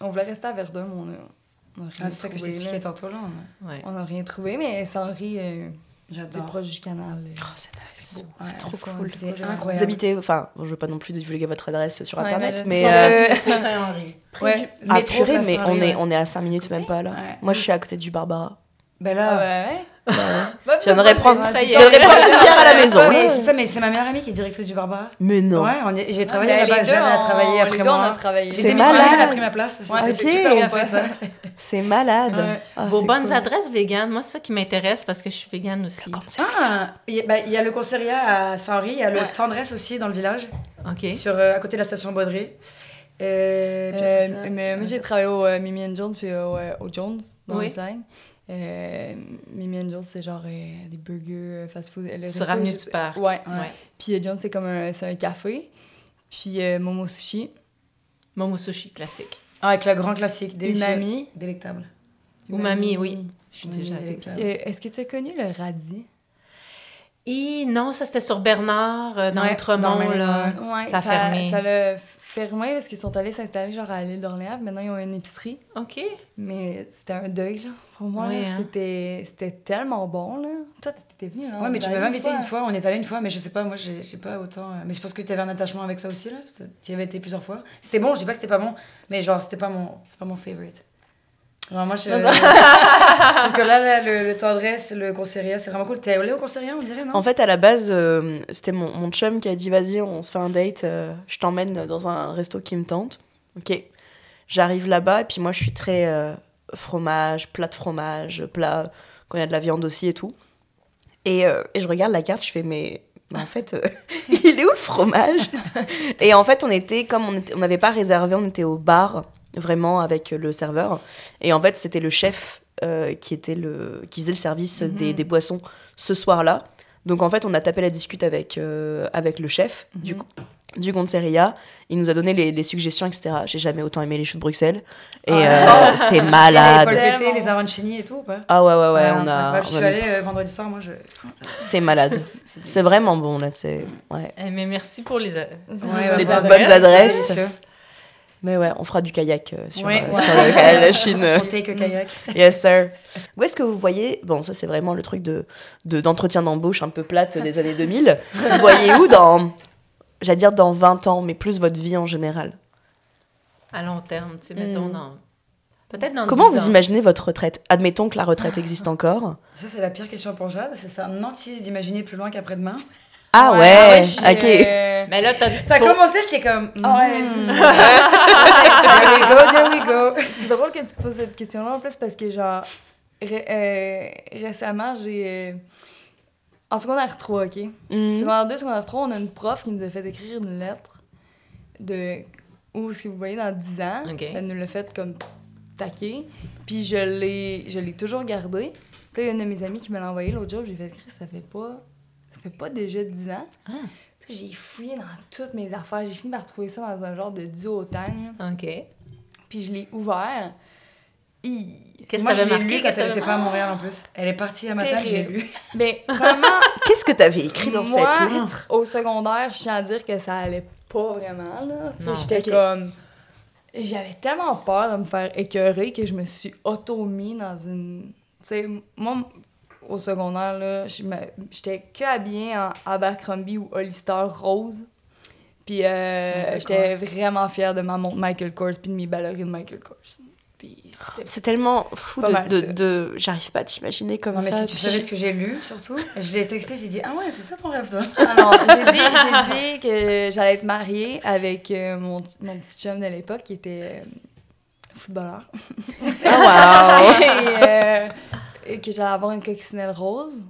On voulait rester à Verdun, mais on a, on a rien ah, C'est ça que je t'expliquais tantôt, là. On a rien trouvé, mais Saint-Henri... Euh, J'adore. proche du canal. Oh, c'est trop cool. C'est incroyable. Vous habitez, enfin, je ne veux pas non plus divulguer votre adresse sur Internet, mais. mais euh... Saint-Henri. Ouais. Ah, purée, mais on est, on est à 5 minutes même pas là. Moi, je suis à côté du Barbara. Ben là. Ah ouais. Bah, je viendrais prendre, prendre une bière à la maison. Oui, c'est ça, mais c'est ma meilleure amie qui est directrice du Barbara. Mais non. Ouais, j'ai travaillé là-bas, j'avais à travailler après moi. On a travaillé. C'est malade. Elle a pris ma place. C'est super bien fait ça. C'est malade. Ah, Vos bonnes adresses véganes, moi, c'est ça qui m'intéresse parce que je suis végane aussi. Ah, bah, il y a le commissariat à Saint-Henri, il y a le Tendresse aussi dans le village. OK. Sur, euh, à côté de la station Baudry. Euh, euh, mais moi, j'ai travaillé au Mimi Jones puis au Jones dans le design. Euh, Mimi Angels, c'est genre euh, des burgers euh, fast-food. Sur Avenue du Parc. Ouais. ouais. Puis John, c'est comme un, un café. Puis Momo Sushi. Momo Sushi classique. Ah, avec le grand classique. Umami. Délectable. Umami, oui. Je suis déjà allée. Est-ce que tu as connu le radis? Et non, ça c'était sur Bernard, dans Outremont, là. Ouais, ça a fermé. Ça l'a fermé parce qu'ils sont allés s'installer genre à l'île d'Orléans. Maintenant, ils ont une épicerie. OK. Mais c'était un deuil, là. Pour moi, hein. c'était, c'était tellement bon, là. Toi, t'étais venu, hein? Ouais, mais tu m'avais invité une fois. On est allé une fois, mais je sais pas, moi, j'ai, j'ai pas autant... Euh, mais je pense que tu avais un attachement avec ça aussi, là. Tu y avais été plusieurs fois. C'était bon, je dis pas que c'était pas bon, mais genre, c'était pas mon, c'est pas mon favorite moi, je, je, trouve que là, le, le, tendresse, le conseillère, c'est vraiment cool. T'es allé au conseillère, on dirait, non? En fait, à la base, euh, c'était mon, mon chum qui a dit vas-y, on se fait un date, euh, je t'emmène dans un resto qui me tente. Ok. J'arrive là-bas, et puis moi, je suis très euh, fromage, plat de fromage, plat, quand il y a de la viande aussi et tout. Et, et je regarde la carte, je fais mais. en fait, il est où le fromage? Et en fait, on était, comme on n'avait pas réservé, on était au bar vraiment avec le serveur. Et en fait, c'était le chef euh, qui, était le, qui faisait le service des, mhm. des, boissons ce soir-là. Donc en fait, on a tapé la discute avec, euh, avec le chef, du mhm. coup. du Gonteria. Il nous a donné les, les suggestions, etc. J'ai jamais autant aimé les choux de Bruxelles. Et Ah, euh, c'était malade. Les. Paul les arancini et tout ou pas? Ah ouais, ouais, ouais, on a. Je suis allée euh, vendredi soir, moi je. C'est malade. C'est vraiment bon, là, c'est. Ouais. Eh, mais merci pour les. Ouais, Les bonnes adresses. Mais ouais, on fera du kayak euh, sur, Ouais. euh, sur le- la Chine. a kayak. Yes, sir. Où est-ce que vous voyez, bon, ça c'est vraiment le truc de de- d'entretien d'embauche un peu plate des années 2000. Vous voyez où dans, j'allais dire dans 20 ans, mais plus votre vie en général? À long terme, tu sais, mettons Mm. dans. Peut-être dans Comment 10 vous ans. imaginez votre retraite? Admettons que la retraite existe encore. Ça, c'est la pire question pour Jade. C'est ça, nantise d'imaginer plus loin qu'après-demain. Ah ouais, j'ai, ok. euh, Mais là, t'as. T'as pour- commencé, j'étais comme. Ah ouais. mm. there we go, there we go. C'est drôle que tu poses cette question-là en plus parce que, genre, ré- euh, récemment, j'ai. euh, en secondaire 3, OK? Mhm. Secondaire 2, secondaire 3, on a une prof qui nous a fait écrire une lettre de où est-ce que vous voyez dans 10 ans. OK. Elle nous l'a fait comme taquer. Puis je l'ai, je l'ai toujours gardé. Puis là, il y a une de mes amies qui me l'a envoyé l'autre jour. J'ai fait écrire, ça fait pas. Fait pas déjà 10 ans. Ah. Puis j'ai fouillé dans toutes mes affaires. J'ai fini par trouver ça dans un genre de duotang. OK. Puis je l'ai ouvert. Qu'est-ce que t'avais marqué? lu quand elle t'avais était pas à Montréal en plus. Elle est partie un matin, je l'ai lu. Mais vraiment, Qu'est-ce que t'avais écrit dans moi, cette lettre? au secondaire, je tiens à dire que ça allait pas vraiment. là. J'étais comme. J'avais tellement peur de me faire écœurer que je me suis auto-mis dans une. Tu sais, moi, au secondaire, là, j'étais que habillée en Abercrombie ou Hollister rose. Puis euh, Michael j'étais vraiment fière de ma montre Michael Kors puis de mes ballerines Michael Kors. C'est tellement fou de, j'arrive pas à t'imaginer comme Non, mais ça. si tu savais ce que j'ai lu, surtout, je l'ai texté, j'ai dit Ah ouais, c'est ça ton rêve, toi Ah non, j'ai dit, j'ai dit que j'allais être mariée avec euh, mon, mon petit chum de l'époque qui était euh, footballeur. Ah, que j'allais avoir une coccinelle rose.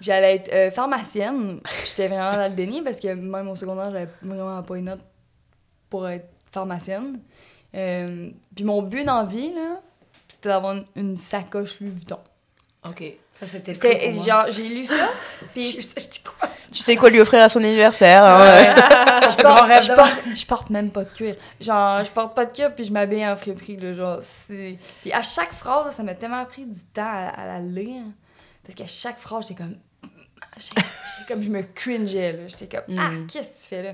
J'allais être euh, pharmacienne. J'étais vraiment dans le déni parce que même au secondaire, j'avais vraiment pas une note pour être pharmacienne. Euh, puis mon but dans la vie, là, c'était d'avoir une, une sacoche Louis Vuitton. OK. Ça, c'était genre, j'ai lu ça, puis Je je dis quoi Tu sais quoi lui offrir à son anniversaire hein, ouais. je, porte, rêve je, d'avant. porte, je porte même pas de cuir. Genre, je porte pas de cuir, puis je m'habille en friperie, là, genre. Puis à chaque phrase, ça m'a tellement pris du temps à, à la lire, parce qu'à chaque phrase, j'étais comme... J'étais j'étais comme, je me cringeais, là. J'étais comme, Mm. ah, qu'est-ce que tu fais, là?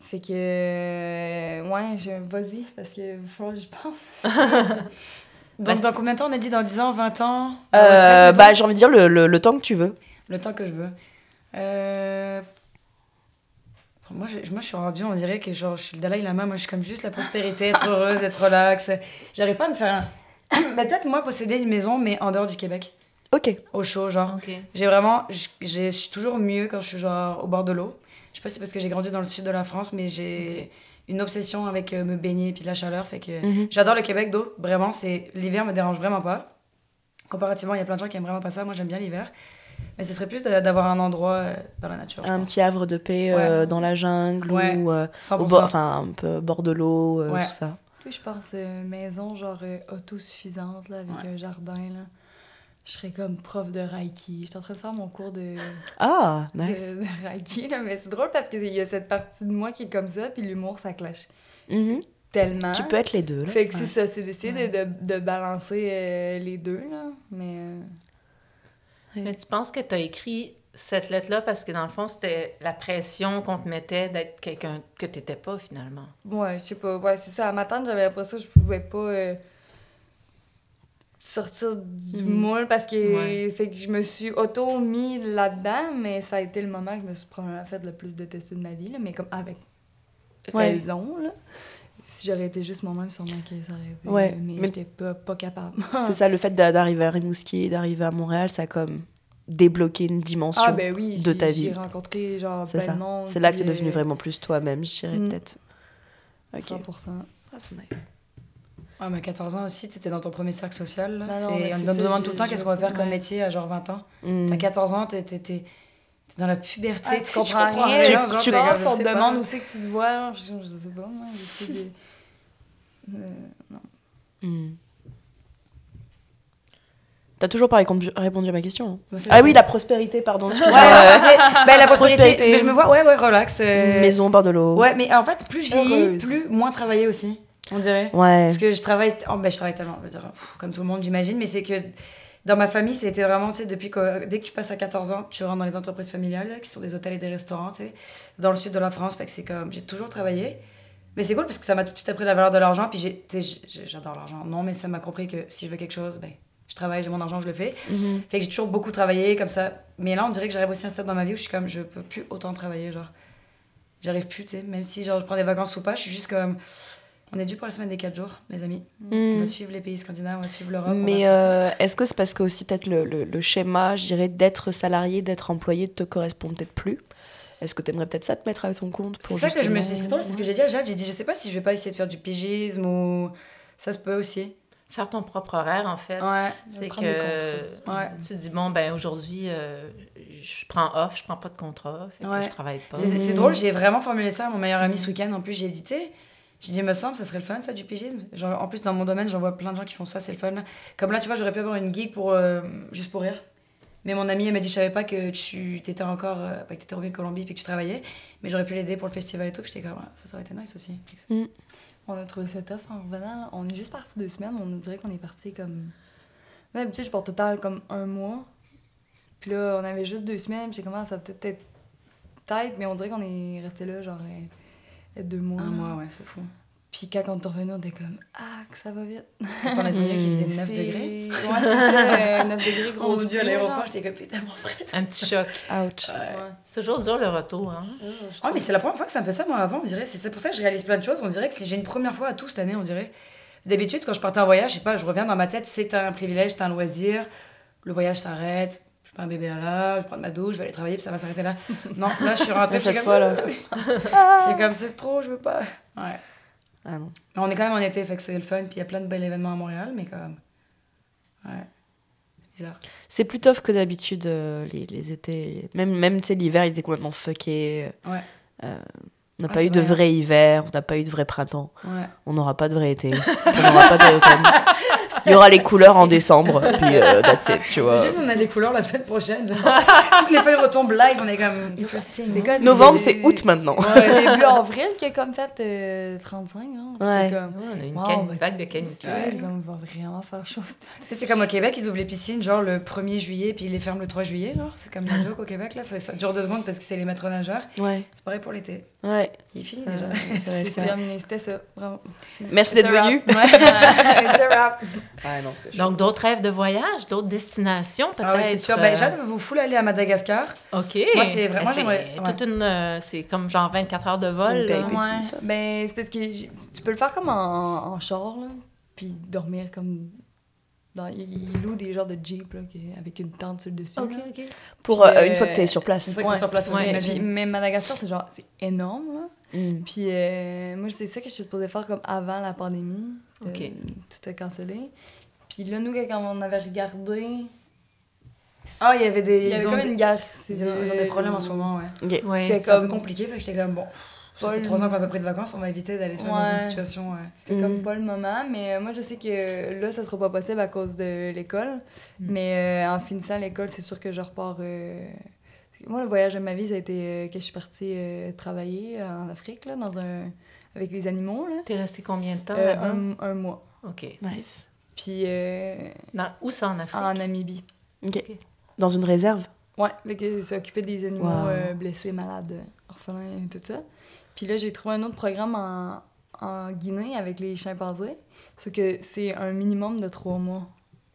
Fait que... euh, ouais, je... vas-y, parce que falloir que je pense. Donc, dans combien de temps on a dit Dans 10 ans, 20 ans? Euh, bah j'ai envie de dire le, le, le temps que tu veux. Le temps que je veux. Euh... Moi je, moi, je suis rendue, on dirait que genre, je suis le Dalai Lama. Moi, je suis comme juste la prospérité, être heureuse, être relax. J'arrive pas à me faire un. Mais peut-être, moi, posséder une maison, mais en dehors du Québec. Ok. Au chaud, genre. OK. J'ai vraiment. Je suis toujours mieux quand je suis genre au bord de l'eau. Je sais pas si c'est parce que j'ai grandi dans le sud de la France, mais j'ai une obsession avec euh, me baigner et puis de la chaleur. Fait que Mhm. j'adore le Québec d'eau. Vraiment, c'est l'hiver me dérange vraiment pas. Comparativement, il y a plein de gens qui aiment vraiment pas ça. Moi, j'aime bien l'hiver. Mais ce serait plus d'avoir un endroit euh, dans la nature. je Un pense. petit havre de paix euh, dans la jungle Ouais. ou euh, 100%. au bord, enfin un peu bord de l'eau, euh, Ouais. tout ça. Toi, je pense euh, maison, genre, euh, autosuffisante, là, avec Ouais. un jardin, là. Je serais comme prof de Reiki. J'étais en train de faire mon cours de... Ah, nice. de Reiki, là, mais c'est drôle parce qu'il y a cette partie de moi qui est comme ça, puis l'humour, ça clash Mhm. tellement. Tu peux être les deux. Là. Fait que c'est ça, c'est d'essayer de, de, de balancer euh, les deux, là. Mais. euh, Mais tu penses que tu as écrit cette lettre-là parce que dans le fond, c'était la pression qu'on te mettait d'être quelqu'un que tu n'étais pas finalement? ouais, je sais pas. Ouais, c'est ça. À ma tante, j'avais l'impression que je pouvais pas euh, sortir du Mhm. moule parce que. Ouais. Fait que je me suis auto-mis là-dedans, mais ça a été le moment que je me suis probablement fait le plus détester de ma vie, là, mais comme avec Ouais. raison, là. Si j'aurais été juste moi-même, sûrement que ça aurait été. Ouais, mais, mais- j'étais pas, pas capable. C'est ça, le fait d'a- d'arriver à Rimouski, d'arriver à Montréal, ça a comme débloqué une dimension. Ah, ben oui, de j'ai- ta J'ai vie. rencontré genre c'est plein ça. de monde. C'est là que puis, tu es devenu euh, vraiment plus toi-même, je dirais Mm. peut-être. Ok. 100%. Ah, c'est nice. Ouais, mais à 14 ans aussi, tu étais dans ton premier cercle social. Là. Bah non, on ça, demande tout le temps qu'est-ce qu'on va faire comme ouais. métier à genre 20 ans. Mm. T'as 14 ans, t'es t'es dans la puberté. Ah, tu tu comprends rien. rien, Tu, genre, tu comme, qu'on te demande où c'est que tu te vois. genre, Je, je sais pas, moi. J'essaie de... Euh, non. Mm. T'as toujours pas répondu, à ma question. Hein. ah oui, la prospérité, pardon. Ouais, ben, la prospérité. Mais je me vois, ouais, ouais, relax. Euh. Maison, bord de l'eau. Ouais, mais en fait, plus je vieillis, plus moins travailler aussi, on dirait. Ouais. Parce que je travaille, oh, ben, je travaille tellement, je veux dire, comme tout le monde, j'imagine, mais c'est que dans ma famille, c'était vraiment, tu sais, depuis que dès que tu passes à 14 ans, tu rentres dans les entreprises familiales, qui sont des hôtels et des restaurants, tu sais, dans le sud de la France. Fait que c'est comme, j'ai toujours travaillé. Mais c'est cool parce que ça m'a tout de suite appris la valeur de l'argent. Puis j'adore l'argent. Non, mais ça m'a compris que si je veux quelque chose, ben, je travaille, j'ai mon argent, je le fais. Mhm. Fait que j'ai toujours beaucoup travaillé comme ça. Mais là, on dirait que j'arrive aussi à un stade dans ma vie où je suis comme, je peux plus autant travailler, genre. J'arrive plus, tu sais. Même si genre, je prends des vacances ou pas, je suis juste comme. On est dû pour la semaine des 4 jours, les amis. Mhm. On va suivre les pays scandinaves, on va suivre l'Europe. Mais euh, est-ce que c'est parce que aussi peut-être le, le, schéma, je dirais, d'être salarié, d'être employé, te correspond peut-être plus? Est-ce que tu aimerais peut-être ça te mettre à ton compte pour C'est ça que je me suis. C'est ce que j'ai dit à Jade. J'ai dit, je sais pas si je vais pas essayer de faire du pigisme ou. Ça se peut aussi. Faire ton propre horaire, en fait. Ouais. C'est que ouais. tu dis, bon, ben aujourd'hui, euh, je prends off, je prends pas de contrat, fait que je travaille pas. C'est drôle, j'ai vraiment formulé ça à mon meilleur ami ce week-end. En plus, j'ai dit, tu sais, j'ai dit, me semble, ça serait le fun, ça, du pigisme. Genre, en plus, dans mon domaine, j'en vois plein de gens qui font ça, c'est le fun. Comme là, tu vois, j'aurais pu avoir une gig pour, euh, juste pour rire. Mais mon amie, elle m'a dit, je savais pas que tu étais encore, euh, que tu étais revenu de Colombie et que tu travaillais. Mais j'aurais pu l'aider pour le festival et tout. Puis j'étais comme, ça, ça aurait été nice aussi. Mm. On a trouvé ça tough en revenant. On est juste parti deux semaines. On dirait qu'on est parti comme. D'habitude, je porte total comme un mois. Puis là, on avait juste deux semaines. J'ai commencé à peut-être être tête, mais on dirait qu'on est resté là, genre, euh, deux mois. Un mois, ouais, c'est fou. Puis quand on est revenu, on était comme Ah, que ça va vite. Quand on a venu qui faisait 9 degrés. Ouais, c'est ça, 9 degrés, gros. Oh mon dieu, à l'aéroport, j'étais comme tellement frais. Un petit choc. Ouch. C'est toujours dur le retour. Hein? Oh, mais c'est la première fois que ça me fait ça, moi, avant, on dirait. C'est pour ça que je réalise plein de choses. On dirait que j'ai une première fois à tout cette année, on dirait. D'habitude, quand je partais en voyage, je sais pas, je reviens dans ma tête, c'est un privilège, c'est un loisir. Le voyage s'arrête, prends un bébé là, là, je prends ma douche, je vais aller travailler, puis ça va s'arrêter là. non, là, je suis rentrée cette fois là. c'est comme c'est trop, je veux pas. Ouais. Ah non. On est quand même en été, fait que c'est le fun, puis il y a plein de bels événements à Montréal, mais quand même. Ouais. C'est bizarre. C'est plus tough que d'habitude, euh, les, les, étés. Même, même tu sais, l'hiver, il était complètement fucké. Ouais. Euh, on n'a pas eu de vrai hiver, on n'a pas eu de vrai printemps. Ouais. On n'aura pas de vrai été. on n'aura pas d'automne. Il y aura les couleurs en décembre, puis uh, that's it, tu vois. Juste, on a les couleurs la semaine prochaine. Toutes les feuilles retombent live, on est comme interesting. Quoi, Novembre, c'est août maintenant. Ouais, début avril qui a comme fait euh, 35. Hein. Ouais. Comme, on a une wow, vague de canicule. Ouais. Comme, on va vraiment faire chose. Tu sais, c'est comme au Québec, ils ouvrent les piscines genre le 1er juillet, puis ils les ferment le 3 juillet. C'est comme la joke au Québec, là. Ça, ça dure deux secondes parce que c'est les maîtres nageurs. Ouais. C'est pareil pour l'été. Ouais. Il est fini déjà. C'est terminé, c'était ça. Vraiment. Merci d'être venu. Ouais. non, Donc, d'autres rêves de voyage, d'autres destinations, peut-être? Ah oui, c'est sûr. Ben, euh, vous full aller à Madagascar. OK. Moi, c'est vraiment... C'est toute une... Euh, c'est comme genre 24 heures de vol. C'est ouais. ça. Ben, c'est parce que tu peux le faire comme en, en char, là, puis dormir comme dans, il loue des genres de Jeep là, avec une tente sur le dessus. OK, OK. Pour euh, une fois que tu es sur place. Une fois que tu es sur place, ouais, puis, Mais Madagascar, c'est genre, c'est énorme. Là. Mm. Puis euh, moi, c'est ça que je suis supposée faire comme avant la pandémie. OK. Euh, tout a cancellé. Puis là, nous, quand on avait regardé. Ah, il y avait des. Il y avait comme une guerre. Ils ont, ils des problèmes en ce moment, ouais. ouais. C'est comme... un peu compliqué, fait que j'étais comme bon. Ça fait trois ans qu'on n'a pas pris de vacances, on va éviter d'aller se mettre dans une situation. Ouais. C'était comme mm. pas le moment, mais euh, moi je sais que là ça sera pas possible à cause de l'école. Mm. Mais euh, en finissant l'école, c'est sûr que je repars. Euh, moi, le voyage de ma vie, ça a été que je suis partie travailler en Afrique, là, dans un... avec les animaux. T'es resté combien de temps un, un, mois. OK. Nice. Puis. Dans... Où ça en Afrique? En Namibie. OK. Dans une réserve? Ouais, avec s'occuper des animaux blessés, malades, orphelins et tout ça. Puis là, j'ai trouvé un autre programme en, en Guinée avec les chimpanzés. Sauf que c'est un minimum de trois mois.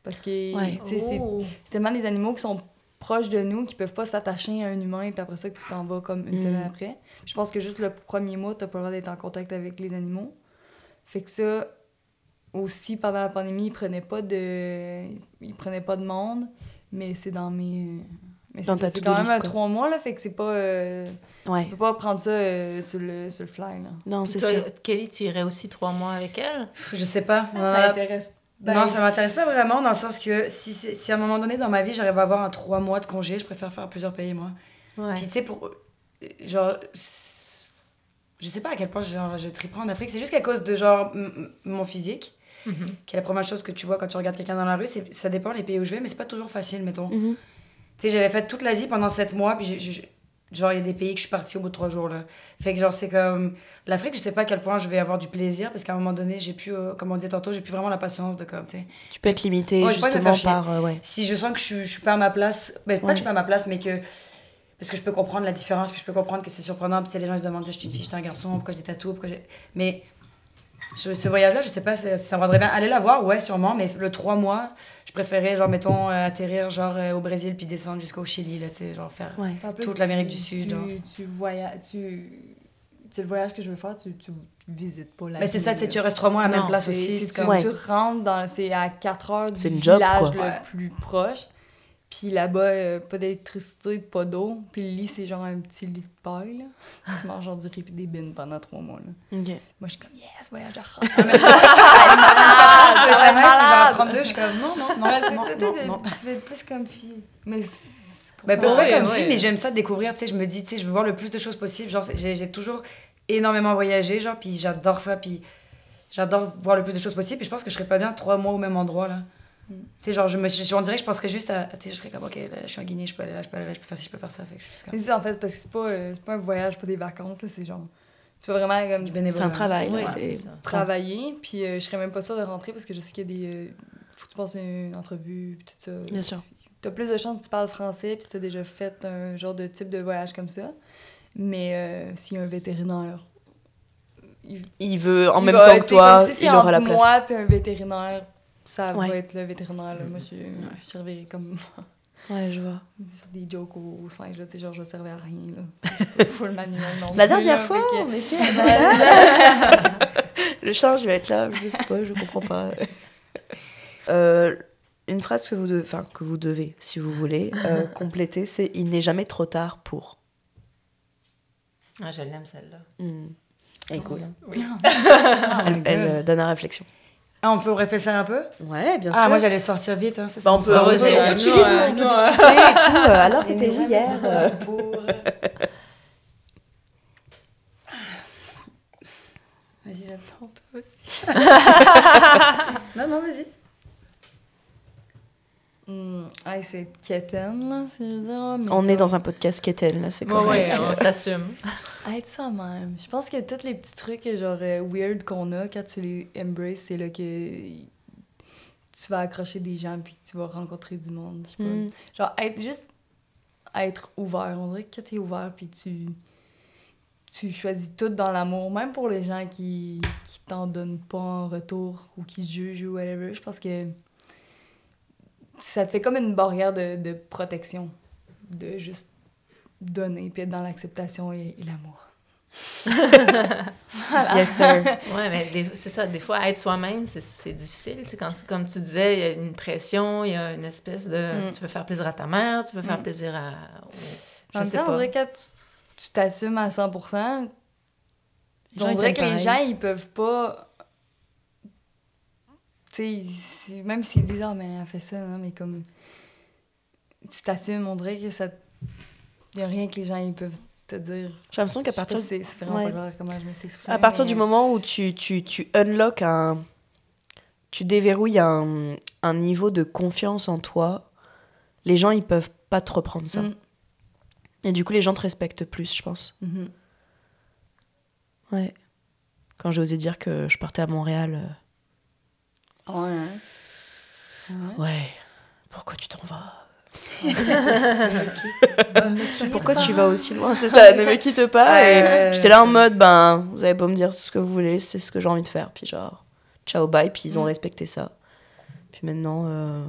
Parce que oh. c'est tellement des animaux qui sont proches de nous, qui peuvent pas s'attacher à un humain, puis après ça, que tu t'en vas comme une mm. semaine après. Je pense que juste le premier mois, t'as pas le droit d'être en contact avec les animaux. Fait que ça, aussi, pendant la pandémie, ils prenaient pas de... Ils prenaient pas de monde, mais c'est dans mes mais c'est quand même un trois mois, là, fait que c'est pas. Euh, ouais. Tu peux pas prendre ça euh, sur, le, sur le fly, là. Non, c'est sûr. Kelly, tu irais aussi trois mois avec elle? Je sais pas. Ça m'intéresse ben, non, ça m'intéresse pas vraiment, dans le sens que si, si à un moment donné dans ma vie j'arrive à avoir un trois mois de congé, je préfère faire plusieurs pays, moi. Ouais. Puis tu sais, pour. Genre. Je sais pas à quel point genre, je triperai en Afrique, c'est juste qu'à cause de genre mon physique. mm-hmm. qui est la première chose que tu vois quand tu regardes quelqu'un dans la rue. Ça dépend les pays où je vais, mais c'est pas toujours facile, mettons. Mm-hmm. Tu sais, j'avais fait toute l'Asie pendant 7 mois, puis genre, il y a des pays que je suis partie au bout de 3 jours, là. Fait que, genre, c'est comme. L'Afrique, je sais pas à quel point je vais avoir du plaisir, parce qu'à un moment donné, j'ai plus, euh, comme on disait tantôt, j'ai plus vraiment la patience de comme, tu sais. Tu peux être limité, justement, par. Euh, ouais. Si je sens que je, je suis pas à ma place, ben, pas que je suis pas à ma place, mais que parce que je peux comprendre la différence, puis je peux comprendre que c'est surprenant. Puis les gens se demandent si je suis une fille, je suis un garçon, pourquoi j'ai des pourquoi j'ai. Mais ce voyage-là, je sais pas, ça, ça me bien. Aller la voir, ouais, sûrement, mais le trois mois, je préférais, genre, mettons, euh, atterrir, genre, euh, au Brésil, puis descendre jusqu'au Chili, là, tu sais, genre, faire toute l'Amérique du Sud. Tu, tu voyages, tu... C'est le voyage que je veux faire, tu, tu visites pas la Mais c'est ça, tu restes trois mois à la même place aussi. Comme tu rentres dans... C'est à 4 heures du village le plus proche. Puis là-bas, euh, pas d'électricité, pas d'eau. Puis le lit, c'est genre un petit lit de paille. Là. tu manges genre du riz et des bines pendant trois mois. Là. Moi, je suis comme, yes, voyage à rang. Ah, mais je suis genre 32, je suis comme, non, non, non. non, non, non, Tu veux être plus comme fille. Mais ben, pas ouais, comme fille, mais j'aime ça découvrir. Tu sais, je me dis, tu sais, je veux voir le plus de choses possible. Genre, j'ai toujours énormément voyagé, genre, puis j'adore ça. Puis j'adore voir le plus de choses possible. Puis je pense que je serais pas bien trois mois au même endroit, là. Tu sais, genre, je me je, on dirait que je penserais juste à. Tu sais, je serais comme, ok, là, je suis en Guinée, je peux aller là, je peux aller là, je peux faire ci, je peux faire ça. Fait que je suis comme... Mais c'est en fait, parce que c'est pas, euh, pas un voyage, pas des vacances, c'est genre. Tu vas vraiment comme. C'est un travail, ouais, c'est. Travailler, puis euh, je serais même pas sûre de rentrer parce que je sais qu'il y a des. Euh, faut que tu passes une entrevue, puis tout ça. Bien sûr. T'as plus de chance que tu parles français, puis tu as déjà fait un genre de type de voyage comme ça. Mais s'il y a un vétérinaire. Il, veut en même temps que toi, il aura la place. moi, puis un vétérinaire ça va être le vétérinaire. Là. Moi, je, je servirais comme. Ouais, je vois. Des jokes au, singe, là, tu sais, genre, je servais à rien, là. Full manuel, non. La dernière fois, on était Le singe va être là, je sais pas, je comprends pas. Euh, une phrase que vous, devez, enfin, que vous devez, si vous voulez, euh, compléter, c'est « Il n'est jamais trop tard pour ». Ah, je l'aime, celle-là. Mmh. Elle est cool. Oui. elle, elle euh, donne à réflexion. Ah, on peut réfléchir un peu Ouais, bien ah, sûr. Ah, moi j'allais sortir vite. Hein, bah, on peut oser. On, peut, on peut discuter et tout. Euh, alors, t'étais où hier euh Vas-y, j'attends toi aussi. non, non, vas-y. C'est Keten, là, c'est dire. on est dans un podcast Keten, là, c'est quoi Ouais, on s'assume. Être ça même. Je pense que tous les petits trucs, genre, euh, weird qu'on a, quand tu les embraces, c'est là que tu vas accrocher des gens puis que tu vas rencontrer du monde. Je mm. Genre, être juste être ouvert. On dirait que tu es ouvert puis tu tu choisis tout dans l'amour, même pour les gens qui, qui t'en donnent pas en retour ou qui jugent ou whatever. Je pense que ça te fait comme une barrière de, de protection, de juste donner, puis être dans l'acceptation et, l'amour. Yes, sir. ouais, mais c'est ça. Des fois, être soi-même, c'est difficile. Quand, comme tu disais, il y a une pression, il y a une espèce de. Mm. Tu veux faire plaisir à ta mère, tu veux faire mm. plaisir à. Je en sais pas. on dirait que tu t'assumes à 100 on dirait que les gens, ils peuvent pas tu sais, même s'ils disent, ah, mais elle fait ça, non, mais comme. Tu t'assumes, on dirait que ça. Il n'y a rien que les gens ils peuvent te dire. J'ai l'impression qu'à partir. C'est vraiment pas clair comment je me suis À partir du moment où tu, tu, tu unlock un. Tu déverrouilles un, un niveau de confiance en toi, les gens, ils peuvent pas te reprendre ça. Mm. Et du coup, les gens te respectent plus, je pense. Mm-hmm. Ouais. Quand j'ai osé dire que je partais à Montréal Ouais. Ouais. Pourquoi tu t'en vas? Pourquoi tu vas aussi loin? C'est ça, ne me quitte pas. et j'étais là en mode, ben, vous allez pas me dire tout ce que vous voulez, c'est ce que j'ai envie de faire. Puis genre, ciao, bye. Puis ils ont mm. respecté ça. Puis maintenant, euh,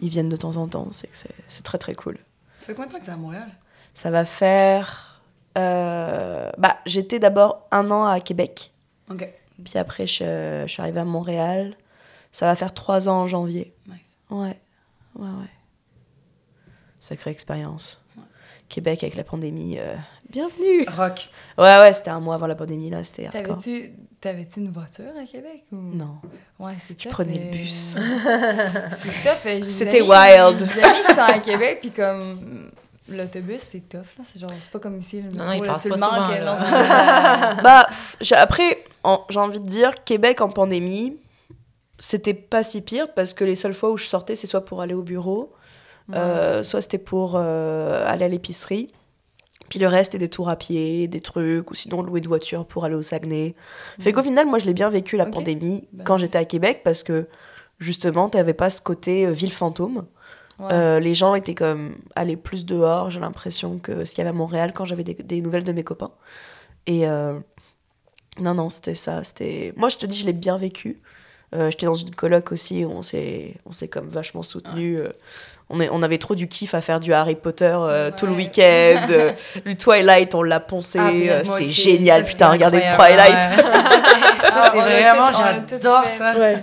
ils viennent de temps en temps. C'est c'est très très cool. Ça fait combien de temps que t'es à Montréal? Ça va faire. Euh, bah, j'étais d'abord un an à Québec. Ok. Puis après, je, je suis arrivée à Montréal. Ça va faire trois ans en janvier. Nice. Ouais, ouais, ouais. Sacrée expérience. Québec avec la pandémie. Euh, bienvenue! Rock. Ouais, ouais, c'était un mois avant la pandémie, là, c'était T'avais-tu, t'avais-tu une voiture à Québec? Ou... Non. Ouais, c'est Je prenais le bus. c'est tough. C'était wild. J'ai des amis qui sont à Québec, puis comme... L'autobus, c'est tough, là. C'est genre, c'est pas comme ici, le métro, non, il là, tu le manques. Non, bah, après, j'ai envie de dire, Québec en pandémie, c'était pas si pire parce que les seules fois où je sortais, c'est soit pour aller au bureau, euh, soit c'était pour euh, aller à l'épicerie. Puis le reste, c'était des tours à pied, des trucs, ou sinon louer une voiture pour aller au Saguenay. Fait qu'au final, moi, je l'ai bien vécu la pandémie Ben, quand j'étais à Québec parce que justement, t'avais pas ce côté euh, ville fantôme. Euh, les gens étaient comme allaient plus dehors, j'ai l'impression que ce qu'il y avait à Montréal quand j'avais des, des nouvelles de mes copains. Et non, non, c'était ça. C'était moi, je te dis, je l'ai bien vécu. Euh, J'étais dans une coloc aussi, où on s'est, on s'est comme vachement soutenus. euh, on, est, on avait trop du kiff à faire du Harry Potter euh, tout le week-end. euh, le Twilight, on l'a poncé. Ah, euh, c'était génial, ça, putain, regardez le Twilight. ouais. ça, c'est vraiment, j'adore ça. Ouais. Ouais,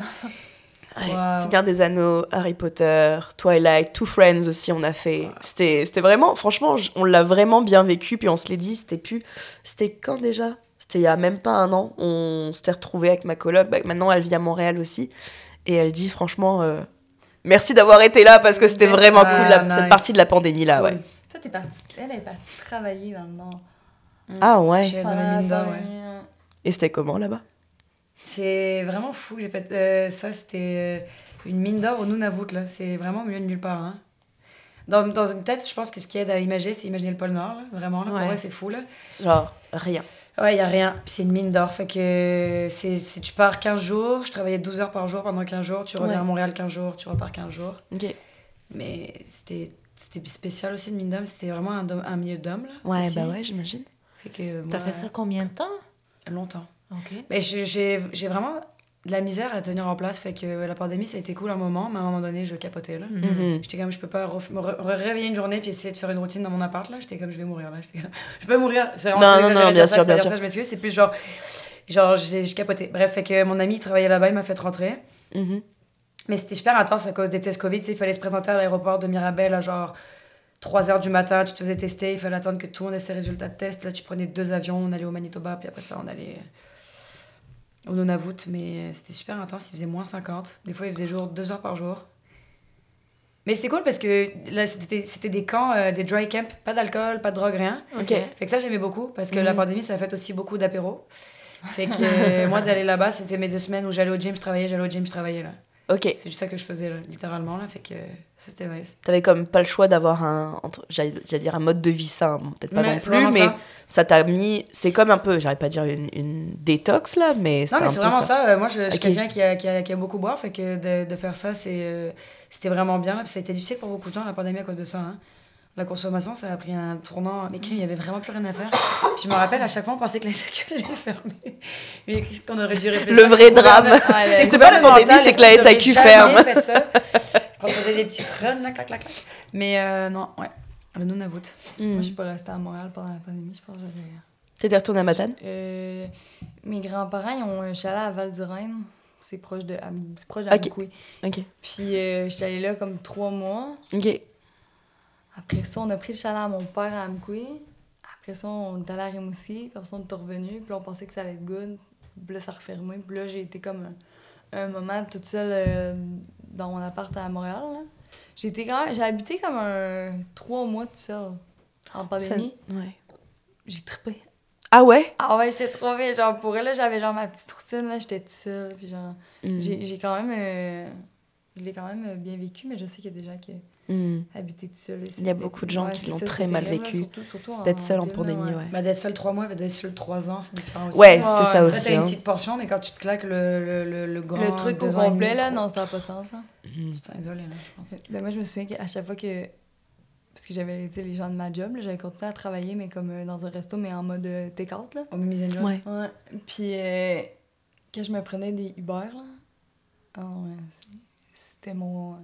Wow. Seigneur des Anneaux, Harry Potter, Twilight, Two Friends aussi, on a fait. C'était, c'était vraiment, franchement, on l'a vraiment bien vécu. Puis on se l'est dit, c'était plus. C'était quand déjà? C'était il y a même pas un an. On s'était retrouvés avec ma coloc. Bah, maintenant, elle vit à Montréal aussi. Et elle dit, franchement, euh, merci d'avoir été là parce que c'était vraiment Ah, cool, la- nice. cette partie de la pandémie là, ouais. Toi, t'es partie. Elle est partie travailler dans le Nord. Ah ouais. Chez- hein. Et c'était comment là-bas? C'est vraiment fou. J'ai fait euh, ça, c'était euh, une mine d'or au Nunavut, là. C'est vraiment milieu de nulle part, hein. Dans, dans une tête, je pense que ce qui aide à imaginer, c'est imaginer le pôle Nord, là. Vraiment, là. Pour vrai, c'est fou, là. Genre, rien. Ouais, il a rien. C'est une mine d'or. Fait que c'est, tu pars 15 jours. Je travaillais 12 heures par jour pendant 15 jours. Tu reviens Ouais. à Montréal 15 jours. Tu repars 15 jours. Ok. Mais c'était, c'était spécial aussi, une mine d'homme. C'était vraiment un, milieu d'hommes, là. Ouais, aussi. bah ouais, j'imagine. Fait que T'as fait ça combien de temps? Longtemps. OK. Mais j'ai vraiment de la misère à tenir en place. Fait que la pandémie, ça a été cool un moment. Mais à un moment donné, je capotais, là. Mhm. J'étais comme, je peux pas me réveiller une journée puis essayer de faire une routine dans mon appart, là. J'étais comme, je vais mourir, là. J'étais comme, je peux pas mourir. Vraiment Non, non, non, bien ça, sûr, bien sûr. ça, je m'excuse. C'est plus genre, genre, j'ai capoté. Bref, fait que mon ami travaillait là-bas, il m'a fait rentrer. Mhm. Mais c'était super intense à cause des tests Covid. Il fallait se présenter à l'aéroport de Mirabel à genre 3 heures du matin. Tu te faisais tester. Il fallait attendre que tout le monde ait ses résultats de test. Là, tu prenais deux avions. On allait au Manitoba. Puis après ça, on allait au Nunavut. Mais c'était super intense. Il faisait moins 50. Des fois, il faisait jour 2 heures par jour. Mais c'était cool parce que là, c'était c'était des camps, euh, des dry camps. Pas d'alcool, pas de drogue, rien. Ok. Fait que ça, j'aimais beaucoup parce que Mhm. la pandémie, ça a fait aussi beaucoup d'apéros. Fait que euh, moi, d'aller là-bas, c'était mes deux semaines où j'allais au gym, je travaillais, j'allais au gym, je travaillais là. Ok. C'est juste ça que je faisais, là, littéralement, là. Fait que ça, c'était nice. T'avais comme pas le choix d'avoir un, entre- j'allais j'allais dire un mode de vie sain, Bon, peut-être pas Ouais, non plus, mais ça. ça t'a mis, c'est comme un peu, j'arrive pas à dire une, une détox là, mais Non, mais c'est vraiment ça. Euh, Moi, je, je suis Ok. quelqu'un qui a, qui, a, qui a beaucoup boire, fait que de, de faire ça, c'est, euh, c'était vraiment bien. Là. Puis ça a été difficile pour beaucoup de gens, la pandémie, à cause de ça. hein. La consommation, ça a pris un tournant. Mais il y avait vraiment plus rien à faire. Puis je me rappelle, à chaque fois, on pensait que la SAQ allait fermer. Mais qu'on aurait dû réfléchir? Le vrai drame. c'est C'était pas la pandémie, c'est que la SAQ ferme. Quand on faisait des petites runs, là, clac, clac, clac. Mais euh, non, ouais. Le Nunavut. Hmm. Moi, je suis pas restée à Montréal pendant la pandémie. Je pense que j'aurais. T'étais retourné à Matane? Euh, mes grands-parents, ils ont un chalet à Val-du-Rhin. C'est proche de, proche. Ok. Puis, euh, j'étais allée là comme trois mois. Ok. Après ça, on a pris le chalet à mon père à Amkoui. Après ça, on est allé à Rimouski. Puis après ça, on est revenu. Puis là, on pensait que ça allait être good. Puis là, ça a refermé. Puis là, j'ai été comme un, un moment toute seule euh, dans mon appart à Montréal. là. J'ai été quand même- J'ai habité comme un trois mois toute seule en pandémie. Ça- ouais. J'ai trippé. Ah ouais? Ah ouais, j'étais trop bien. Genre, pour elle, là, j'avais genre ma petite routine, là, j'étais toute seule. Puis genre, Hmm. j'ai j'ai quand même. euh, je l'ai quand même bien vécu, mais je sais qu'il y a des gens qui Hmm. habitaient tout seuls. Il y a beaucoup de gens qui l'ont très mal terrible, vécu, D'être seul en pandémie, ouais. Bah, d'être seul trois mois, d'être seul trois ans, c'est différent aussi. Ouais, c'est ça aussi. t'as une hein. petite portion, mais quand tu te claques le, le, le, le grand. Le truc au complet, là, non, ça n'a pas de sens. hein. Tu te sens isolé, là, je pense. Ben, moi, je me souviens qu'à chaque fois que. Parce que j'avais, tu sais, les gens de ma job, j'avais continué à travailler, mais comme euh, dans un resto, mais en mode euh, take-out, là. Au and Jones. Ouais. Ouais. Puis, euh, quand je me prenais des Uber, là. Ah ouais. C'était mon.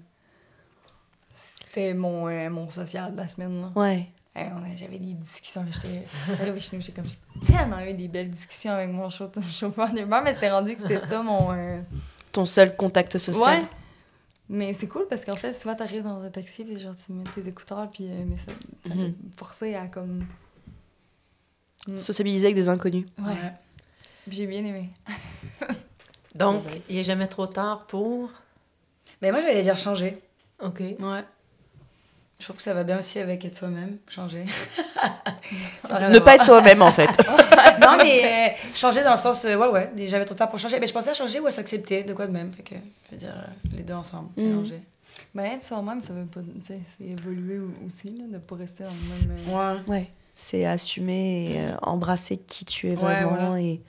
C'était mon, euh, mon social de la semaine, là. Ouais. Hey, a- J'avais des discussions, là. J'étais arrivée chez nous, j'étais comme. J'ai tellement eu des belles discussions avec mon chau- chauffeur d'Uber, mais c'était rendu que c'était ça mon. euh, Ton seul contact social. Ouais. Mais c'est cool parce qu'en fait, souvent, t'arrives dans un taxi, puis genre, tu mets tes écouteurs, puis euh, mais ça, Mhm. m'a forcé à comme. Mm. Sociabiliser avec des inconnus. Ouais. J'ai bien aimé. Donc, il est jamais trop tard pour... Mais moi, j'allais dire changer. OK. Ouais. Je trouve que ça va bien aussi avec être soi-même, changer. ne pas être soi-même, en fait. non, mais euh, changer dans le sens, euh, ouais, ouais, j'avais ton temps pour changer. Mais je pensais à changer ou à s'accepter, de quoi de même? Fait que, je veux dire, euh, les deux ensemble, mm. mélanger. Ben, être soi-même, ça veut pas. Tu sais, c'est évoluer aussi, là, de pas rester dans le même. Ouais. ouais. C'est assumer et embrasser qui tu es vraiment et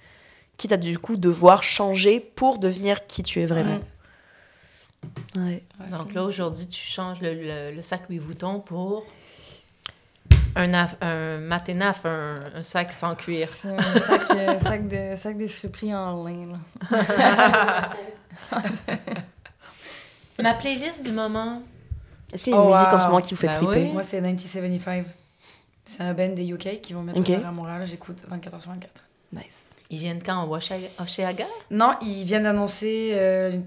quitte à du coup devoir changer pour devenir qui tu es vraiment. Mm. Donc là, aujourd'hui, tu changes le, le, sac Louis Vuitton pour un, un maténaf, un, un, sac sans cuir. un sac, euh, sac, de, sac de friperie en lin. Ma playlist du moment. Est-ce qu'il y a une oh, musique en ce moment qui vous fait ben triper? Moi, c'est 1975. C'est un band des UK qui vont mettre okay. à Montréal. J'écoute 24 h sur 24. Nice. Ils viennent quand? Au Oshéaga? Non, ils viennent d'annoncer... Euh,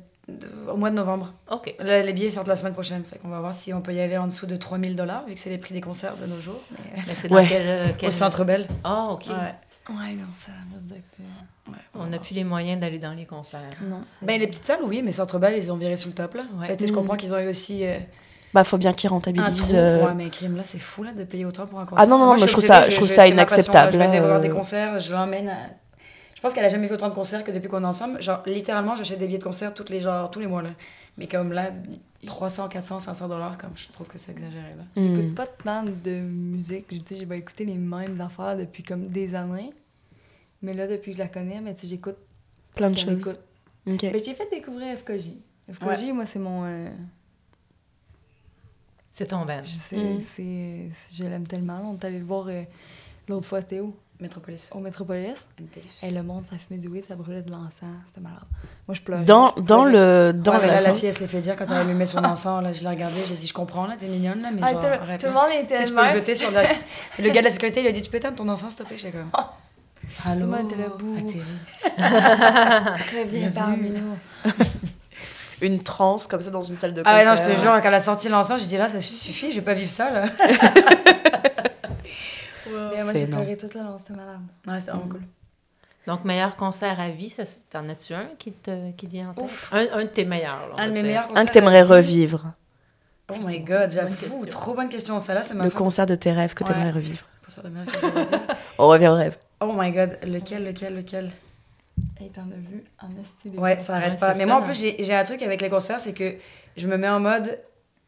au mois de novembre. OK. les billets sortent la semaine prochaine. Fait qu'on va voir si on peut y aller en dessous de 3000 dollars, vu que c'est les prix des concerts de nos jours. Mais, c'est dans euh, quel, Au Centre Bell. Ah, OK. Ouais. ouais, non, ça. Euh, ouais, on n'a plus les moyens d'aller dans les concerts. Non. Ben, les petites salles, oui, mais Centre Bell, ils ont viré sous le top, là. Ouais. je comprends mm. qu'ils ont eu aussi... Euh, bah, faut bien qu'ils rentabilisent. Ouais, mais crime, là, c'est fou, là, de payer autant pour un concert. Ah non, non, non, moi, je, trouve ça, je, trouve ça inacceptable. je vais voir des concerts, je l'emmène à pense qu'elle a jamais vu autant de concerts que depuis qu'on est ensemble. Genre, littéralement, j'achète des billets de concert tous les, genre, tous les mois. Là. Mais comme là, 300, 400, 500 dollars, comme je trouve que c'est exagéré. Là. J'écoute hmm. pas tant de musique. J'ai pas écouté les mêmes affaires depuis comme des années. Mais là, depuis que je la connais, mais j'écoute plein de choses. Okay. Ben, j'ai fait découvrir FKJ. FKJ, moi, c'est mon. Euh, c'est ton band. Je sais, hmm. c'est... je l'aime tellement. On est allé le voir euh, l'autre fois, c'était où? Métropolis. Au Métropolis. Et le monde, ça fumait du weed, ça brûlait de l'encens. C'était malade. Moi, je pleurais. Dans, dans le. Dans ouais, là, la fille, elle se l'est fait dire quand elle allumé son encens. Là, je l'ai regardé, j'ai dit, je comprends, là, t'es mignonne, là, mais ah, genre, tout, arrête. Tout le monde était. Tu, sais, tu peux jeter sur la. le gars de la sécurité, il a dit, tu peux éteindre ton encens, s'il te plaît? J'étais comme. Allô? Tout le monde était là, bout. Reviens parmi nous. une transe comme ça dans une salle de concert. Ah ouais, non, je te jure, quand elle a sorti l'encens, j'ai dit là, ça suffit, je vais pas vivre ça, là. Mais moi, j'ai pleuré toute la long, c'était malade. Ouais, c'était vraiment cool. Donc, meilleur concert à vie, t'en as-tu un qui te, qui vient en tête? Un, un, de tes meilleurs. un de mes meilleurs concerts. Un que t'aimerais revivre. Oh my god, j'avoue, trop bonne question. Ça, là, c'est Le concert de tes rêves que t'aimerais revivre. Le concert de mes rêves On revient au rêve. Oh my god, lequel, lequel, lequel? Et t'en as vu en style. Ouais, ça arrête pas. Mais moi, en plus, j'ai un truc avec les concerts, c'est que je me mets en mode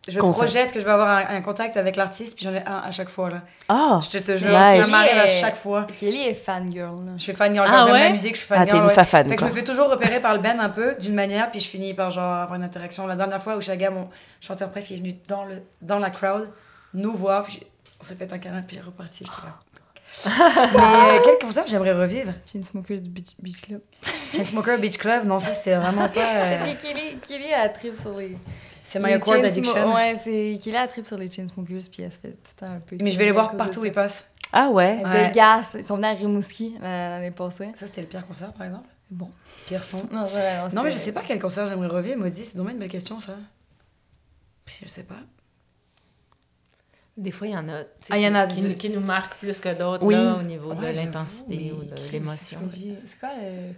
je projette que je vais avoir un, contact avec l'artiste, puis j'en ai un à chaque fois. Là. Ah! Je te jure, ça m'arrive à chaque fois. Kelly est fangirl. Je suis fangirl. Ah, quand j'aime la musique, je suis fangirl. Ah, t'es une ouais. fan. Fait que je me fais toujours repérer par le Ben un peu, d'une manière, puis je finis par genre avoir une interaction. La dernière fois où Chaga, mon chanteur préf, il est venu dans, le, dans la crowd, nous voir, puis on s'est fait un câlin, puis il est reparti. Mais euh, quel concert j'aimerais revivre? Chainsmokers Beach, Beach Club. Chainsmokers Beach Club, non, ça c'était vraiment pas. Euh... Parce que Kelly, Kelly a trip sur les. C'est My Accord Addiction. Ouais, c'est qu'il a un trip sur les Chainsmokers, puis elle se fait tout un peu. Mais je vais les voir partout où ils passent. Ah ouais? Vegas, ils sont venus à Rimouski l'année passée. Ça, c'était le pire concert, par exemple? Bon. Pire son. Non, non, mais je sais pas quel concert j'aimerais revivre, Maudit. C'est dommage une belle question, ça. Je sais pas. Des fois, il y en a, ah, y en a qui, qui, nous marquent plus que d'autres oui. au niveau de l'intensité ou de l'émotion. C'est quoi le.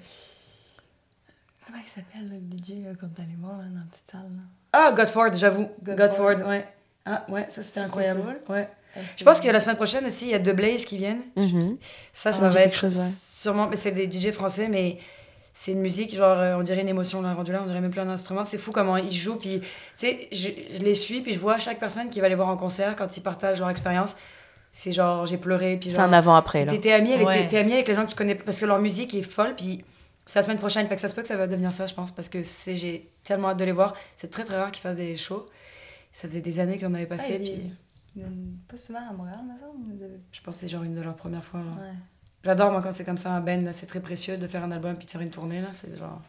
Comment il s'appelle le DJ là, quand t'allais voir là, dans la petite salle? Là? Ah, Godford, j'avoue. Godford. ouais. Ah, ouais, ça c'était incroyable. Ouais. Je pense que la semaine prochaine aussi, il y a deux Blaze qui viennent. Mm-hmm. Ça, ça va être chose, sûrement. Mais c'est des DJ français, mais c'est une musique, genre, euh, on dirait une émotion là, rendu là, on dirait même plus un instrument. C'est fou comment ils jouent. Puis, tu sais, je, je, les suis, puis je vois chaque personne qui va les voir en concert quand ils partagent leur expérience. C'est genre, j'ai pleuré. C'est un avant-après. là. T'es amie, avec, ouais. amie avec les gens que tu connais, parce que leur musique est folle, puis c'est la semaine prochaine, fait que ça se peut que ça va devenir ça, je pense, parce que j'ai tellement hâte de les voir. C'est très très rare qu'ils fassent des shows. Ça faisait des années qu'ils n'en avaient pas ah, fait. Puis... Pas souvent à Montréal, maintenant Je pense que c'est genre une de leurs premières fois. Ouais. J'adore, moi, quand c'est comme ça, un band, c'est très précieux de faire un album puis de faire une tournée, là. C'est genre.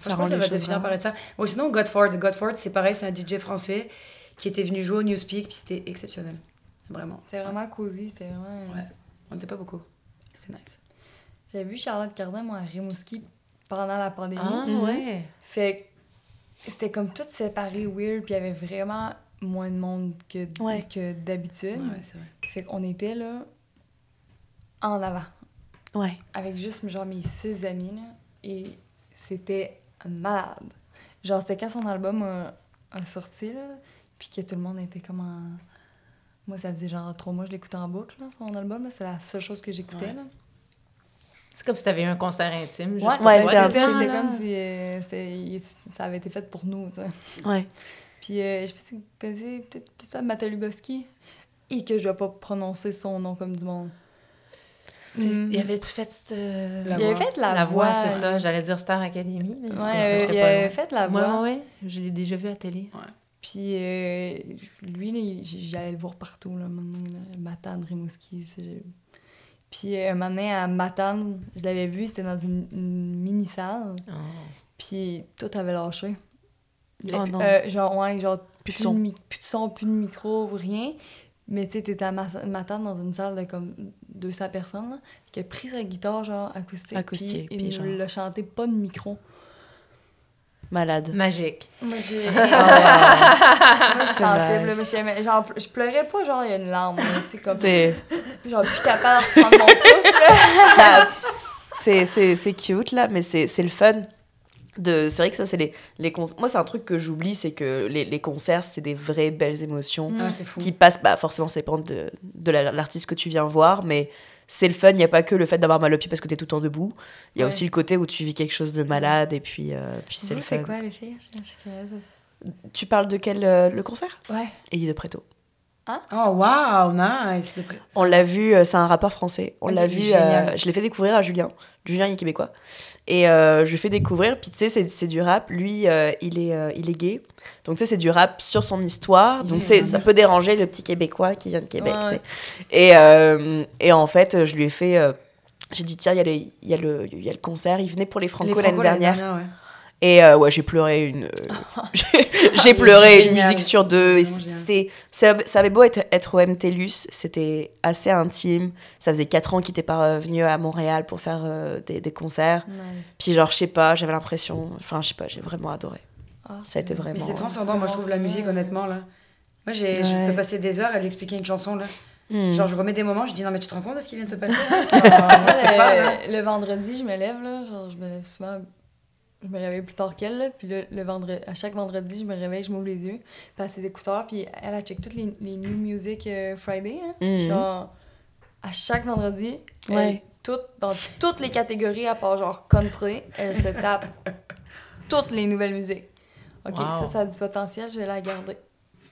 Ça je pense que ça va finir par être ça. Ou sinon, Godford. Godford, c'est pareil, c'est un DJ français qui était venu jouer au Newspeak, puis c'était exceptionnel. Vraiment. C'était vraiment cosy, c'était vraiment. Ouais. On n'était pas beaucoup. C'était nice. J'avais vu Charlotte Cardin, moi, à Rimouski pendant la pandémie? Ah, ouais. Fait c'était comme tout séparé, weird, puis il y avait vraiment moins de monde que, que d'habitude. Ouais, c'est vrai. Fait qu'on était là, en avant. Ouais. Avec juste, genre, mes six amis, là, et c'était malade. Genre, c'était quand son album a, sorti, là, puis que tout le monde était comme en Moi, ça faisait genre trois mois que je l'écoutais en boucle, là, son album. C'est la seule chose que j'écoutais. là. C'est comme si tu avais eu un concert intime. Juste ouais, c'était intime. C'était comme si euh, ça avait été fait pour nous, tu sais. Ouais. Puis, euh, je sais pas si vous connaissez peut-être plus ça, Mataluboski, et que je dois pas prononcer son nom comme du monde. Mm. Il avait-tu fait la il avait fait la, la voix. c'est ça. J'allais dire Star Academy. Mais ouais, il avait fait la voix. Ouais, ouais. Je l'ai déjà vu à la télé. Ouais. Puis euh, lui, j'allais le voir partout, là, Matane, Rimouski. Puis euh, un moment donné, à Matane, je l'avais vu, c'était dans une, mini-salle. Oh. Puis tout avait lâché. Oh non. Euh, genre, ouais, genre, plus, de son. plus de son, plus de micro, rien. Mais tu sais, t'étais à Matane dans une salle de comme 200 personnes, là, qui a pris sa guitare, genre, acoustique. Acoustique. Puis, il ne l'a chanté pas de micro. Malade. Magique. Moi, j'ai. Ah. Moi, je suis sensible. genre, je pleurais pas, genre, il y a une larme. Tu sais, comme. Genre, plus capable de reprendre mon souffle. c'est cute, là, mais c'est le fun. De... C'est vrai que ça, c'est les, les Moi, c'est un truc que j'oublie, c'est que les, les concerts, c'est des vraies belles émotions ah, qui passent, bah, forcément, ça dépend de, de l'artiste que tu viens voir, mais c'est le fun. Il n'y a pas que le fait d'avoir mal au pied parce que tu es tout le temps debout. Il y a aussi le côté où tu vis quelque chose de malade et puis, euh, puis c'est le fun. c'est quoi les filles? Tu parles de quel euh, le concert? Ouais. Eddie de Preto. Ah. Oh wow, nice. On l'a vu, euh, c'est un rappeur français. On l'a vu, je l'ai fait découvrir à Julien. Julien, il est québécois. Et je lui fais découvrir, puis tu sais, c'est du rap. Lui, il, est, il est gay. Donc, tu sais, c'est du rap sur son histoire. Donc, tu sais, ça peut déranger le petit Québécois qui vient de Québec. Et, euh, et en fait, je lui ai fait. Euh, j'ai dit, tiens, il y, a le, y, a le, y a le concert. Il venait pour les Franco l'année dernière. Et euh, ouais, j'ai pleuré une. j'ai pleuré une musique sur deux. Et c'est, ça, avait beau être, être au MTLUS, c'était assez intime. Ça faisait 4 ans qu'il n'était pas venu à Montréal pour faire des, des, concerts. Puis, genre, je sais pas, j'avais l'impression. Enfin, je sais pas, j'ai vraiment adoré. Ah, ça a été vraiment. Mais c'est transcendant, moi je trouve la musique, honnêtement. là. Moi, j'ai, je peux passer des heures à lui expliquer une chanson. là. Hmm. Genre, je remets des moments, je dis non, mais tu te rends compte de ce qui vient de se passer? Le, vendredi, je me lève, là. Genre, je me lève souvent. Je me réveille plus tard qu'elle, Puis le, vendredi, à chaque vendredi, je me réveille, je m'ouvre les yeux, passe ses écouteurs, puis elle, a check toutes les, les New Music euh, Friday. Hein. Hmm. Genre, à chaque vendredi, ouais. tout, dans toutes les catégories, à part genre country, elle se tape toutes les nouvelles musiques. OK, ça, ça a du potentiel, je vais la garder.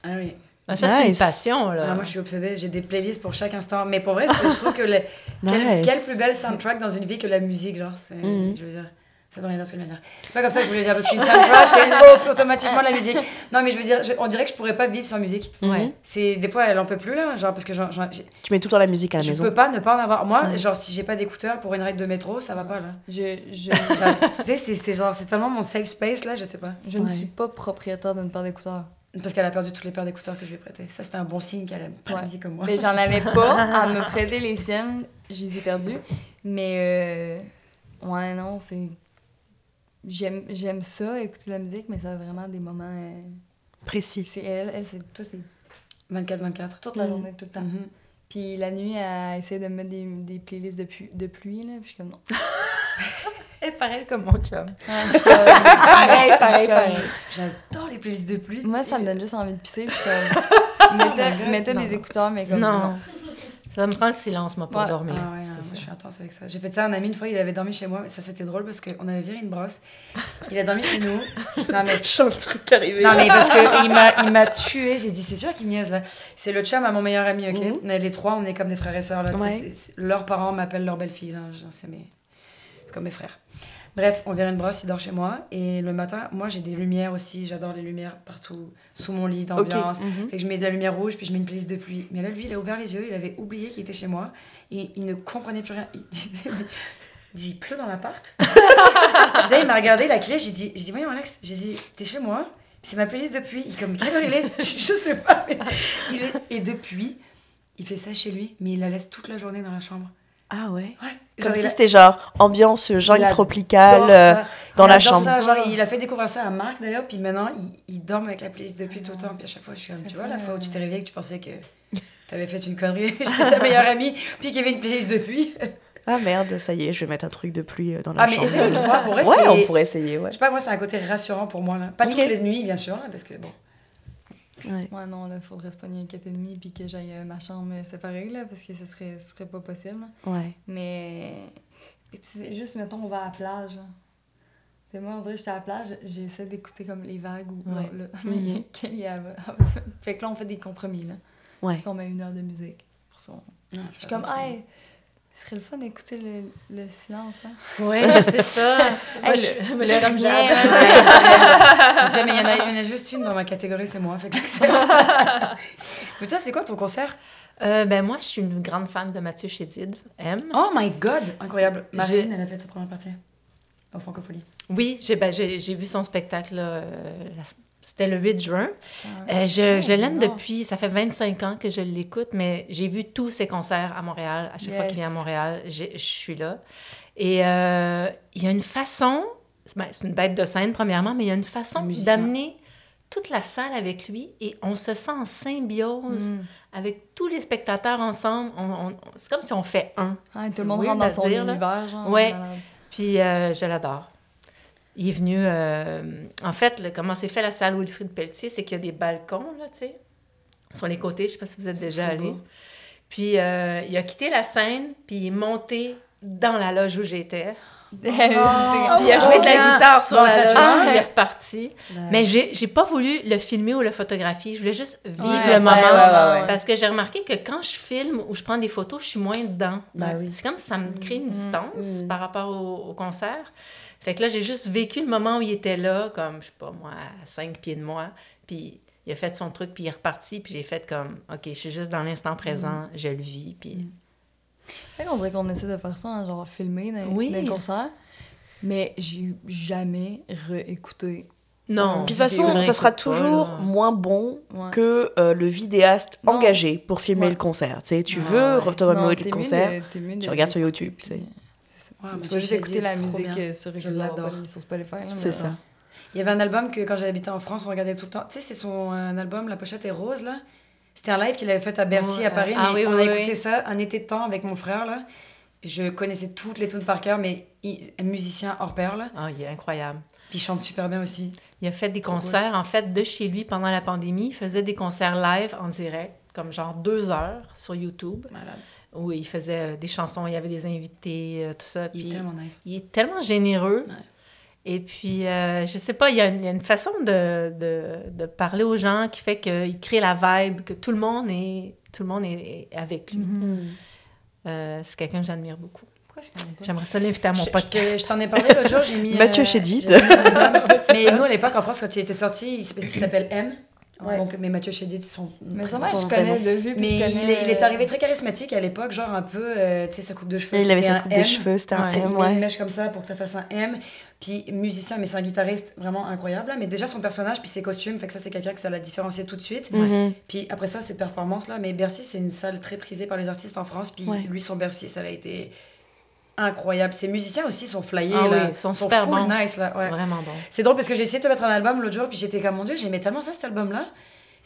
Ah oui. Ah, ça, c'est une passion, là. Ah, moi, je suis obsédée. J'ai des playlists pour chaque instant. Mais pour vrai, je trouve que... Le... quelle, plus belle soundtrack dans une vie que la musique, genre. Mm Je veux dire... Ça veut rien dire ce que je veux dire. C'est pas comme ça que je voulais dire, parce qu'une soundtrack, c'est automatiquement la musique. Non, mais je veux dire, on dirait que je pourrais pas vivre sans musique. Ouais. C'est, des fois, elle en peut plus, là, genre, parce que genre, Tu mets tout le temps la musique à la maison. Je peux pas ne pas en avoir. Moi, genre, si j'ai pas d'écouteurs pour une ride de métro, ça va pas, là. Je. je... tu sais, c'est genre, c'est tellement mon safe space, là, je sais pas. Je ne suis pas propriétaire d'une paire d'écouteurs. Parce qu'elle a perdu toutes les paires d'écouteurs que je lui ai prêtées. Ça, c'était un bon signe qu'elle aime pas la musique comme moi. Mais j'en avais pas à me prêter les siennes. Je les ai perdues. Mais, euh... ouais, non, c'est j'aime j'aime ça écouter de la musique mais ça a vraiment des moments euh, précis. c'est elle, elle c'est toi c'est 24 24 toute la mm. journée tout le temps. Mm-hmm. puis la nuit elle essaie de mettre des, des playlists de, pluie, de pluie là puis je suis comme non. Elle pareil comme mon chum. Pareil pareil pareil j'adore les playlists de pluie. Moi ça me donne juste envie de pisser puis je suis comme mets-toi des écouteurs mais comme non. non. Ça me prend le silence, moi, pour dormir. Ah ouais, je suis intense avec ça. J'ai fait ça à un ami une fois, il avait dormi chez moi, mais ça c'était drôle parce qu'on avait viré une brosse. Il a dormi chez nous. Non, mais. Je le truc arrivé. Non, mais parce qu'il m'a, il m'a tué. J'ai dit, c'est sûr qu'il niaise là. C'est le chum à mon meilleur ami, ok? Mhm. Les trois, on est comme des frères et sœurs là. leurs parents m'appellent leur belle-fille, là. C'est mes... comme mes frères. Bref, on vient une brosse, il dort chez moi. Et le matin, moi, j'ai des lumières aussi. J'adore les lumières partout, sous mon lit, d'ambiance. Mhm. Fait que je mets de la lumière rouge, puis je mets une playlist de pluie. Mais là, lui, il a ouvert les yeux, il avait oublié qu'il était chez moi. Et il ne comprenait plus rien. Il disait, mais il pleut dans l'appart. là, il m'a regardé, il a crié. J'ai dit, dit, voyons, Alex, j'ai dit, t'es chez moi c'est ma playlist de pluie. Il comme, quelle heure il est? Je sais pas. Mais il est... Et depuis, il fait ça chez lui, mais il la laisse toute la journée dans la chambre. Ah ouais, ouais. Comme si c'était genre ambiance jungle tropicale euh, dans la chambre. Ça, genre, il a fait découvrir ça à Marc d'ailleurs, puis maintenant il, il dort avec la playlist depuis tout le temps. Puis à chaque fois, je suis comme, tu vois, la fois où tu t'es réveillée que tu pensais que tu avais fait une connerie, j'étais ta meilleure amie, puis qu'il y avait une playlist depuis. Ah merde, ça y est, je vais mettre un truc de pluie euh, dans la chambre. Ah, mais essaye une fois pour essayer. Ouais, on pourrait essayer, ouais. Je sais pas, moi, c'est un côté rassurant pour moi, là. Pas toutes les nuits, bien sûr, là, parce que bon. Ouais. ouais, non, là, faudrait se pogner un 4,5 puis que j'aille ma chambre séparée, là, parce que ce serait, ce serait pas possible. Ouais. Mais, juste, mettons, on va à la plage. C'est moi, on dirait que j'étais à la plage, j'essaie d'écouter comme les vagues ou ouais. là, mais mm Fait que là, on fait des compromis, là. Ouais. Fait qu'on met une heure de musique pour son... je suis comme, hey, ce serait le fun d'écouter le, le, silence, hein? Oui, c'est ça. moi, je, moi, je suis comme mais il y, en a, juste une dans ma catégorie, c'est moi. Fait que mais toi, c'est quoi ton concert? Euh, ben moi, je suis une grande fan de Mathieu Chédid, M. Oh my God! Incroyable. Marine, elle a fait sa première partie en francophonie. Oui, j'ai ben, vu son spectacle euh, la, c'était le 8 juin. Ah. Euh, je, je l'aime depuis, ça fait 25 ans que je l'écoute, mais j'ai vu tous ses concerts à Montréal. À chaque fois qu'il vient à Montréal, je suis là. Et euh, il y a une façon, ben, c'est une bête de scène premièrement, mais il y a une façon d'amener toute la salle avec lui et on se sent en symbiose mm. avec tous les spectateurs ensemble. C'est comme si on fait un. tout le monde rentre dans son univers. Genre, ouais. Puis euh, je l'adore. Il est venu. Euh, en fait, comment c'est fait la salle Wilfrid Pelletier, c'est qu'il y a des balcons, là, tu sais, sur les côtés. Je sais pas si vous êtes déjà allé. Puis euh, il a quitté la scène, puis il est monté dans la loge où j'étais. Oh, puis il a joué de la guitare sur la loge, il est reparti. Mais j'ai, pas voulu le filmer ou le photographier, je voulais juste vivre le moment. parce que j'ai remarqué que quand je filme ou je prends des photos, je suis moins dedans. Ben oui. C'est comme ça me crée une mm. distance mm. par rapport au, au concert. Fait que là, j'ai juste vécu le moment où il était là, comme, je sais pas, moi, à cinq pieds de moi. Puis il a fait son truc, puis il est reparti. Puis j'ai fait comme, OK, je suis juste dans l'instant présent, mm. je le vis. Puis. Mm. Fait qu'on dirait qu'on essaie de faire ça, hein, genre filmer dans, oui. dans les concerts. Mais j'ai jamais réécouté non. Puis de toute façon, ça sera toujours moins bon que euh, le vidéaste engagé pour filmer le concert. Tu sais, tu veux te remettre le concert, tu regardes sur YouTube. Tu tu vas juste écouter la musique euh, sur, sur Spotify. C'est ça. Il y avait un album que quand j'habitais en France, on regardait tout le temps. Tu sais, c'est son un album, la pochette est rose, là. C'était un live qu'il avait fait à Bercy, à Paris. Ah, mais on a écouté ça un été de temps avec mon frère, là. Je connaissais toutes les tunes par cœur, mais un musicien hors pair, là. Ah, il est incroyable. Puis il chante super bien aussi. Il a fait des concerts, en fait, de chez lui pendant la pandémie. Il faisait des concerts live en direct, comme genre deux heures sur YouTube. Malade où il faisait euh, des chansons, il y avait des invités, euh, tout ça. Il est tellement nice. Il est tellement généreux. Et puis, euh, je sais pas, il y, a une, façon de, de, de, parler aux gens qui fait qu'il crée la vibe, que tout le monde est, tout le monde est avec lui. Mm-hmm. c'est quelqu'un que j'admire beaucoup. J'aimerais ça l'inviter à mon podcast. Je, t'en ai parlé l'autre jour, j'ai mis... Mathieu Chédid. mais nous, à l'époque, en France, quand il était sorti, il s'appelle M. Donc, mais Mathieu Chédid, son. Mais son, je connais de vue. Mais il, est, il, est, arrivé très charismatique à l'époque, genre un peu, euh, tu sais, sa coupe de cheveux. Il avait sa coupe de cheveux, c'était un M. Ouais. Une mèche comme ça pour que ça fasse un M. Puis musicien, mais c'est un guitariste vraiment incroyable. Mais déjà son personnage, puis ses costumes, fait que ça, c'est quelqu'un que ça l'a différencié tout de suite. Puis après ça, ses performances là. Mais Bercy, c'est une salle très prisée par les artistes en France. Puis lui, son Bercy, ça a été incroyable. Ces musiciens aussi sont flyés. Ah là. Oui, sont, super full nice là. Ouais. Vraiment bon. C'est drôle parce que j'ai essayé de te mettre un album l'autre jour, puis j'étais comme mon dieu, j'aimais tellement ça cet album là.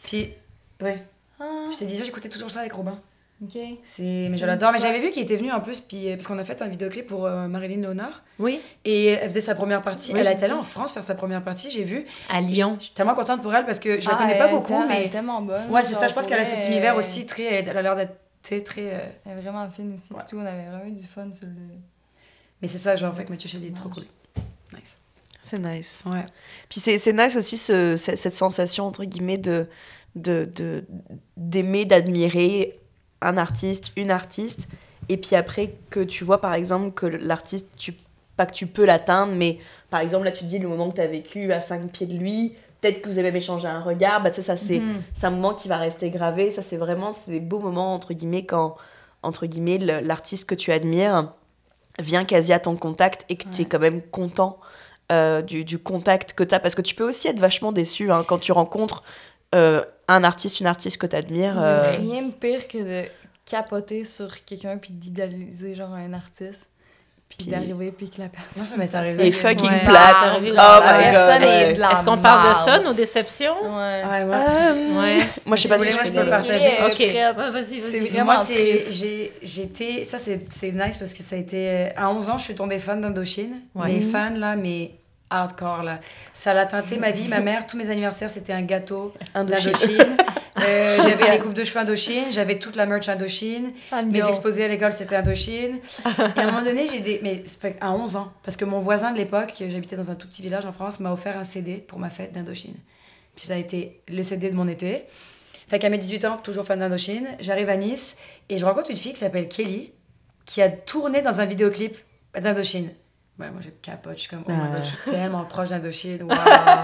Puis, ouais. Ah. Je t'ai dit, j'écoutais toujours ça avec Robin. Ok. C'est... Mais je l'adore. Mais j'avais vu qu'il était venu en plus, puis, parce qu'on a fait un vidéoclip pour euh, Marilyn Léonard. Oui. Et elle faisait sa première partie. elle est allée en France faire sa première partie, j'ai vu. À Lyon. Je suis tellement contente pour elle parce que je la ah, connais pas beaucoup, mais. Elle est tellement bonne. Ouais, c'est ça. Je pense qu'elle a cet univers aussi très. Elle a l'air d'être très. Euh, elle est vraiment fine aussi. Tout, on avait vraiment eu du fun sur le. Mais c'est ça, genre, fait que Mathieu Chédid est trop cool. Nice. C'est nice. Ouais. Puis c'est nice aussi ce, cette sensation, entre guillemets, de de d'aimer, d'admirer un artiste, une artiste, et puis après que tu vois par exemple que l'artiste, tu, pas que tu peux l'atteindre, mais par exemple là tu dis le moment que tu as vécu à cinq pieds de lui, peut-être que vous avez échangé un regard, bah, ça c'est mhm. un moment qui va rester gravé, ça c'est vraiment c'est des beaux moments entre guillemets quand entre guillemets l'artiste que tu admires vient quasi à ton contact et que tu es quand même content euh, du, du, contact que tu as parce que tu peux aussi être vachement déçu hein, quand tu rencontres euh, un artiste, une artiste que tu admires. Euh, rien de pire que de capoter sur quelqu'un puis d'idéaliser genre un artiste. Puis, d'arriver puis que la personne. Moi, ça m'est arrivé. Et fucking ouais. plate. oh my god. Est-ce qu'on parle de ça, nos déceptions? Ouais. ouais, moi, euh, ouais. moi je sais pas si, je peux le partager. Ok. vas-y, vas-y. C'est vraiment Moi, j'étais. Ça, c'est nice parce que ça a été. À 11 ans, je suis tombée fan d'Indochine. mes fans, là, mais hardcore là. Ça l'a teinté ma vie. Ma mère, tous mes anniversaires, c'était un gâteau d'Indochine. Euh, j'avais les coupes de cheveux Indochine, j'avais toute la merch Indochine. Mes exposés à l'école, c'était Indochine. Et à un moment donné, j'ai des. Mais à 11 ans. Parce que mon voisin de l'époque, j'habitais dans un tout petit village en France, m'a offert un CD pour ma fête d'Indochine. Puis ça a été le CD de mon été. Fait qu'à mes 18 ans, toujours fan d'Indochine, j'arrive à Nice et je rencontre une fille qui s'appelle Kelly, qui a tourné dans un vidéoclip d'Indochine. Ouais, moi, je capote. Je suis comme, oh my god, je suis tellement proche d'Indochine. Wow.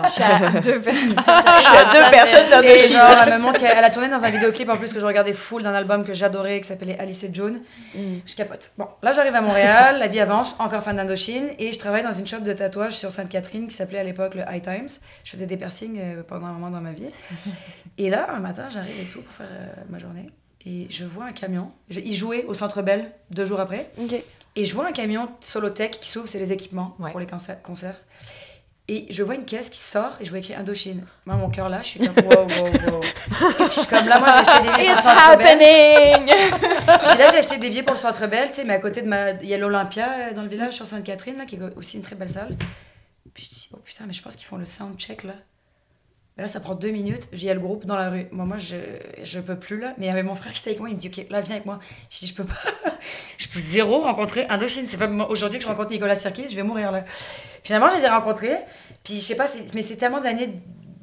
je suis à deux personnes. je suis à deux personnes d'Indochine. Elle me montre qu'elle a tourné dans un vidéoclip en plus que je regardais full d'un album que j'adorais qui s'appelait Alice et June. Mm. Je capote. Bon, là, j'arrive à Montréal, la vie avance, encore fan d'Indochine. Et je travaille dans une shop de tatouage sur Sainte-Catherine qui s'appelait à l'époque le High Times. Je faisais des piercings euh, pendant un moment dans ma vie. et là, un matin, j'arrive et tout pour faire euh, ma journée. Et je vois un camion. Je, il jouait au Centre Bell deux jours après. Et je vois un camion Solotech qui s'ouvre, c'est les équipements pour les concerts. Et je vois une caisse qui sort et je vois écrit Indochine. Moi, mon cœur là, je suis comme wow, wow, wow. comme là, moi, j'ai acheté des billets pour le Centre happening! Puis là, j'ai acheté des billets pour le Centre Bell, tu sais, mais à côté de ma. Il y a l'Olympia euh, dans le village sur Sainte-Catherine, là, qui est aussi une très belle salle. Puis je dis, oh putain, mais je pense qu'ils font le soundcheck là. Là, ça prend deux minutes. Il y a le groupe dans la rue. Moi, moi je, je peux plus là. Mais il y avait mon frère qui était avec moi. Il me dit, OK, là, viens avec moi. Je dis, je peux pas. je peux zéro rencontrer Indochine. C'est pas aujourd'hui que je rencontre Nicolas Sirkis. Je vais mourir là. Finalement, je les ai rencontrés. Puis, je sais pas, mais c'est tellement d'années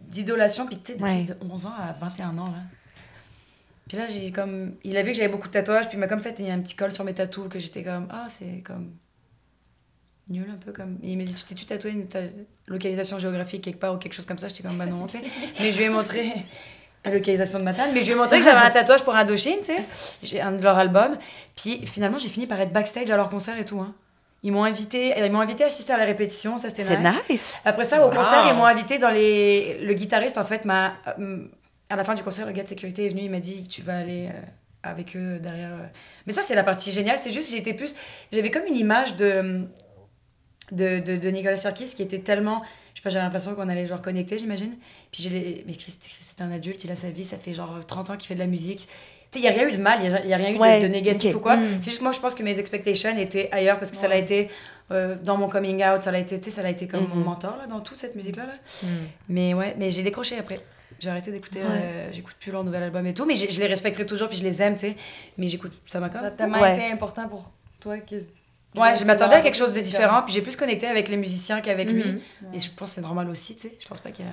d'idolation. Puis, tu sais, de 11 ans à 21 ans là. Puis là, j'ai comme. Il a vu que j'avais beaucoup de tatouages. Puis, il m'a comme fait il y a un petit col sur mes tatous que j'étais comme, ah, c'est comme nul un peu comme il m'a dit tu t'es tu tatoué une localisation géographique quelque part ou quelque chose comme ça j'étais comme bah non tu sais mais je lui ai montré la localisation de Matane mais je lui ai montré que j'avais un tatouage pour Indochine tu sais j'ai un de leurs albums puis finalement j'ai fini par être backstage à leur concert et tout hein. Ils m'ont invité, ils m'ont invité à assister à la répétition, ça c'était nice. nice. Après ça, au concert, ils m'ont invité dans les. Le guitariste, en fait, m'a. Euh, à la fin du concert, le gars de sécurité est venu, il m'a dit Tu vas aller euh, avec eux derrière. Euh. Mais ça, c'est la partie géniale. C'est juste, j'étais plus. J'avais comme une image de de, de, de Nicolas Sirkis qui était tellement je sais pas j'avais l'impression qu'on allait genre connecter j'imagine puis j'ai mais Chris, c'est un adulte il a sa vie ça fait genre 30 ans qu'il fait de la musique il n'y a rien eu de mal, il n'y a, rien eu de, négatif ou quoi. Mm. C'est juste moi, je pense que mes expectations étaient ailleurs parce que ça l'a été euh, dans mon coming out, ça l'a été, ça l'a été comme mon mm-hmm. mentor là, dans toute cette musique-là. Là. Mm. Mais ouais, mais j'ai décroché après. J'ai arrêté d'écouter, euh, j'écoute plus leur nouvel album et tout, mais je les respecterai toujours, puis je les aime, tu sais. Mais j'écoute, ça m'a quand même. Ça a tellement été important pour toi que Ouais, je m'attendais à quelque chose de différent, puis j'ai plus connecté avec les musiciens qu'avec lui. Mhm. Et je pense que c'est normal aussi, tu sais. Je pense pas qu'il y a.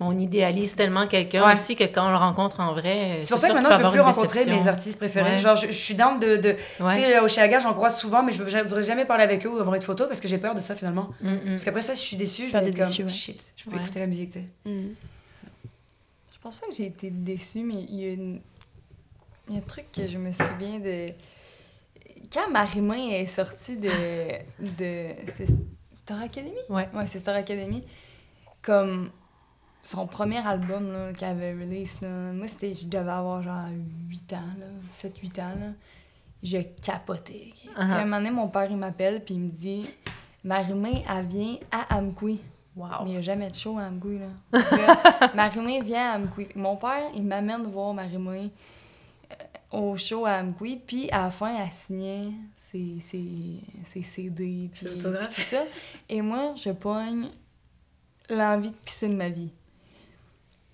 on idéalise tellement quelqu'un aussi que quand on le rencontre en vrai. C'est pour ça que maintenant, je veux plus rencontrer mes artistes préférés. Genre, je, suis dans de. de Tu sais, au Chiaga, j'en croise souvent, mais je ne voudrais jamais parler avec eux ou avoir une photo parce que j'ai peur de ça finalement. Mm, mm. Parce qu'après ça, si je suis déçue, je vais être comme shit, je peux écouter la musique, tu sais. Mm. Je pense pas que j'ai été déçue, mais il y a une. Il y a un truc que je me souviens de quand Marie-Main est sortie de. de Star Academy? Ouais. Ouais, c'est Star Academy. Comme son premier album qu'elle avait release, là, moi, c'était, je devais avoir genre 8 ans, 7-8 ans. Là. Je capotais. Uh-huh. un moment donné, mon père, il m'appelle, puis il me dit Marie-Main, elle vient à Amkoui. Wow. Mais il n'y a jamais de show à Amkoui. Là. Marie-Main vient à Amkoui. Mon père, il m'amène voir Marie-Main au show à Amqui, puis à la fin, elle signait ses, ses, ses CD, puis tout ça. Et moi, je pogne l'envie de pisser de ma vie.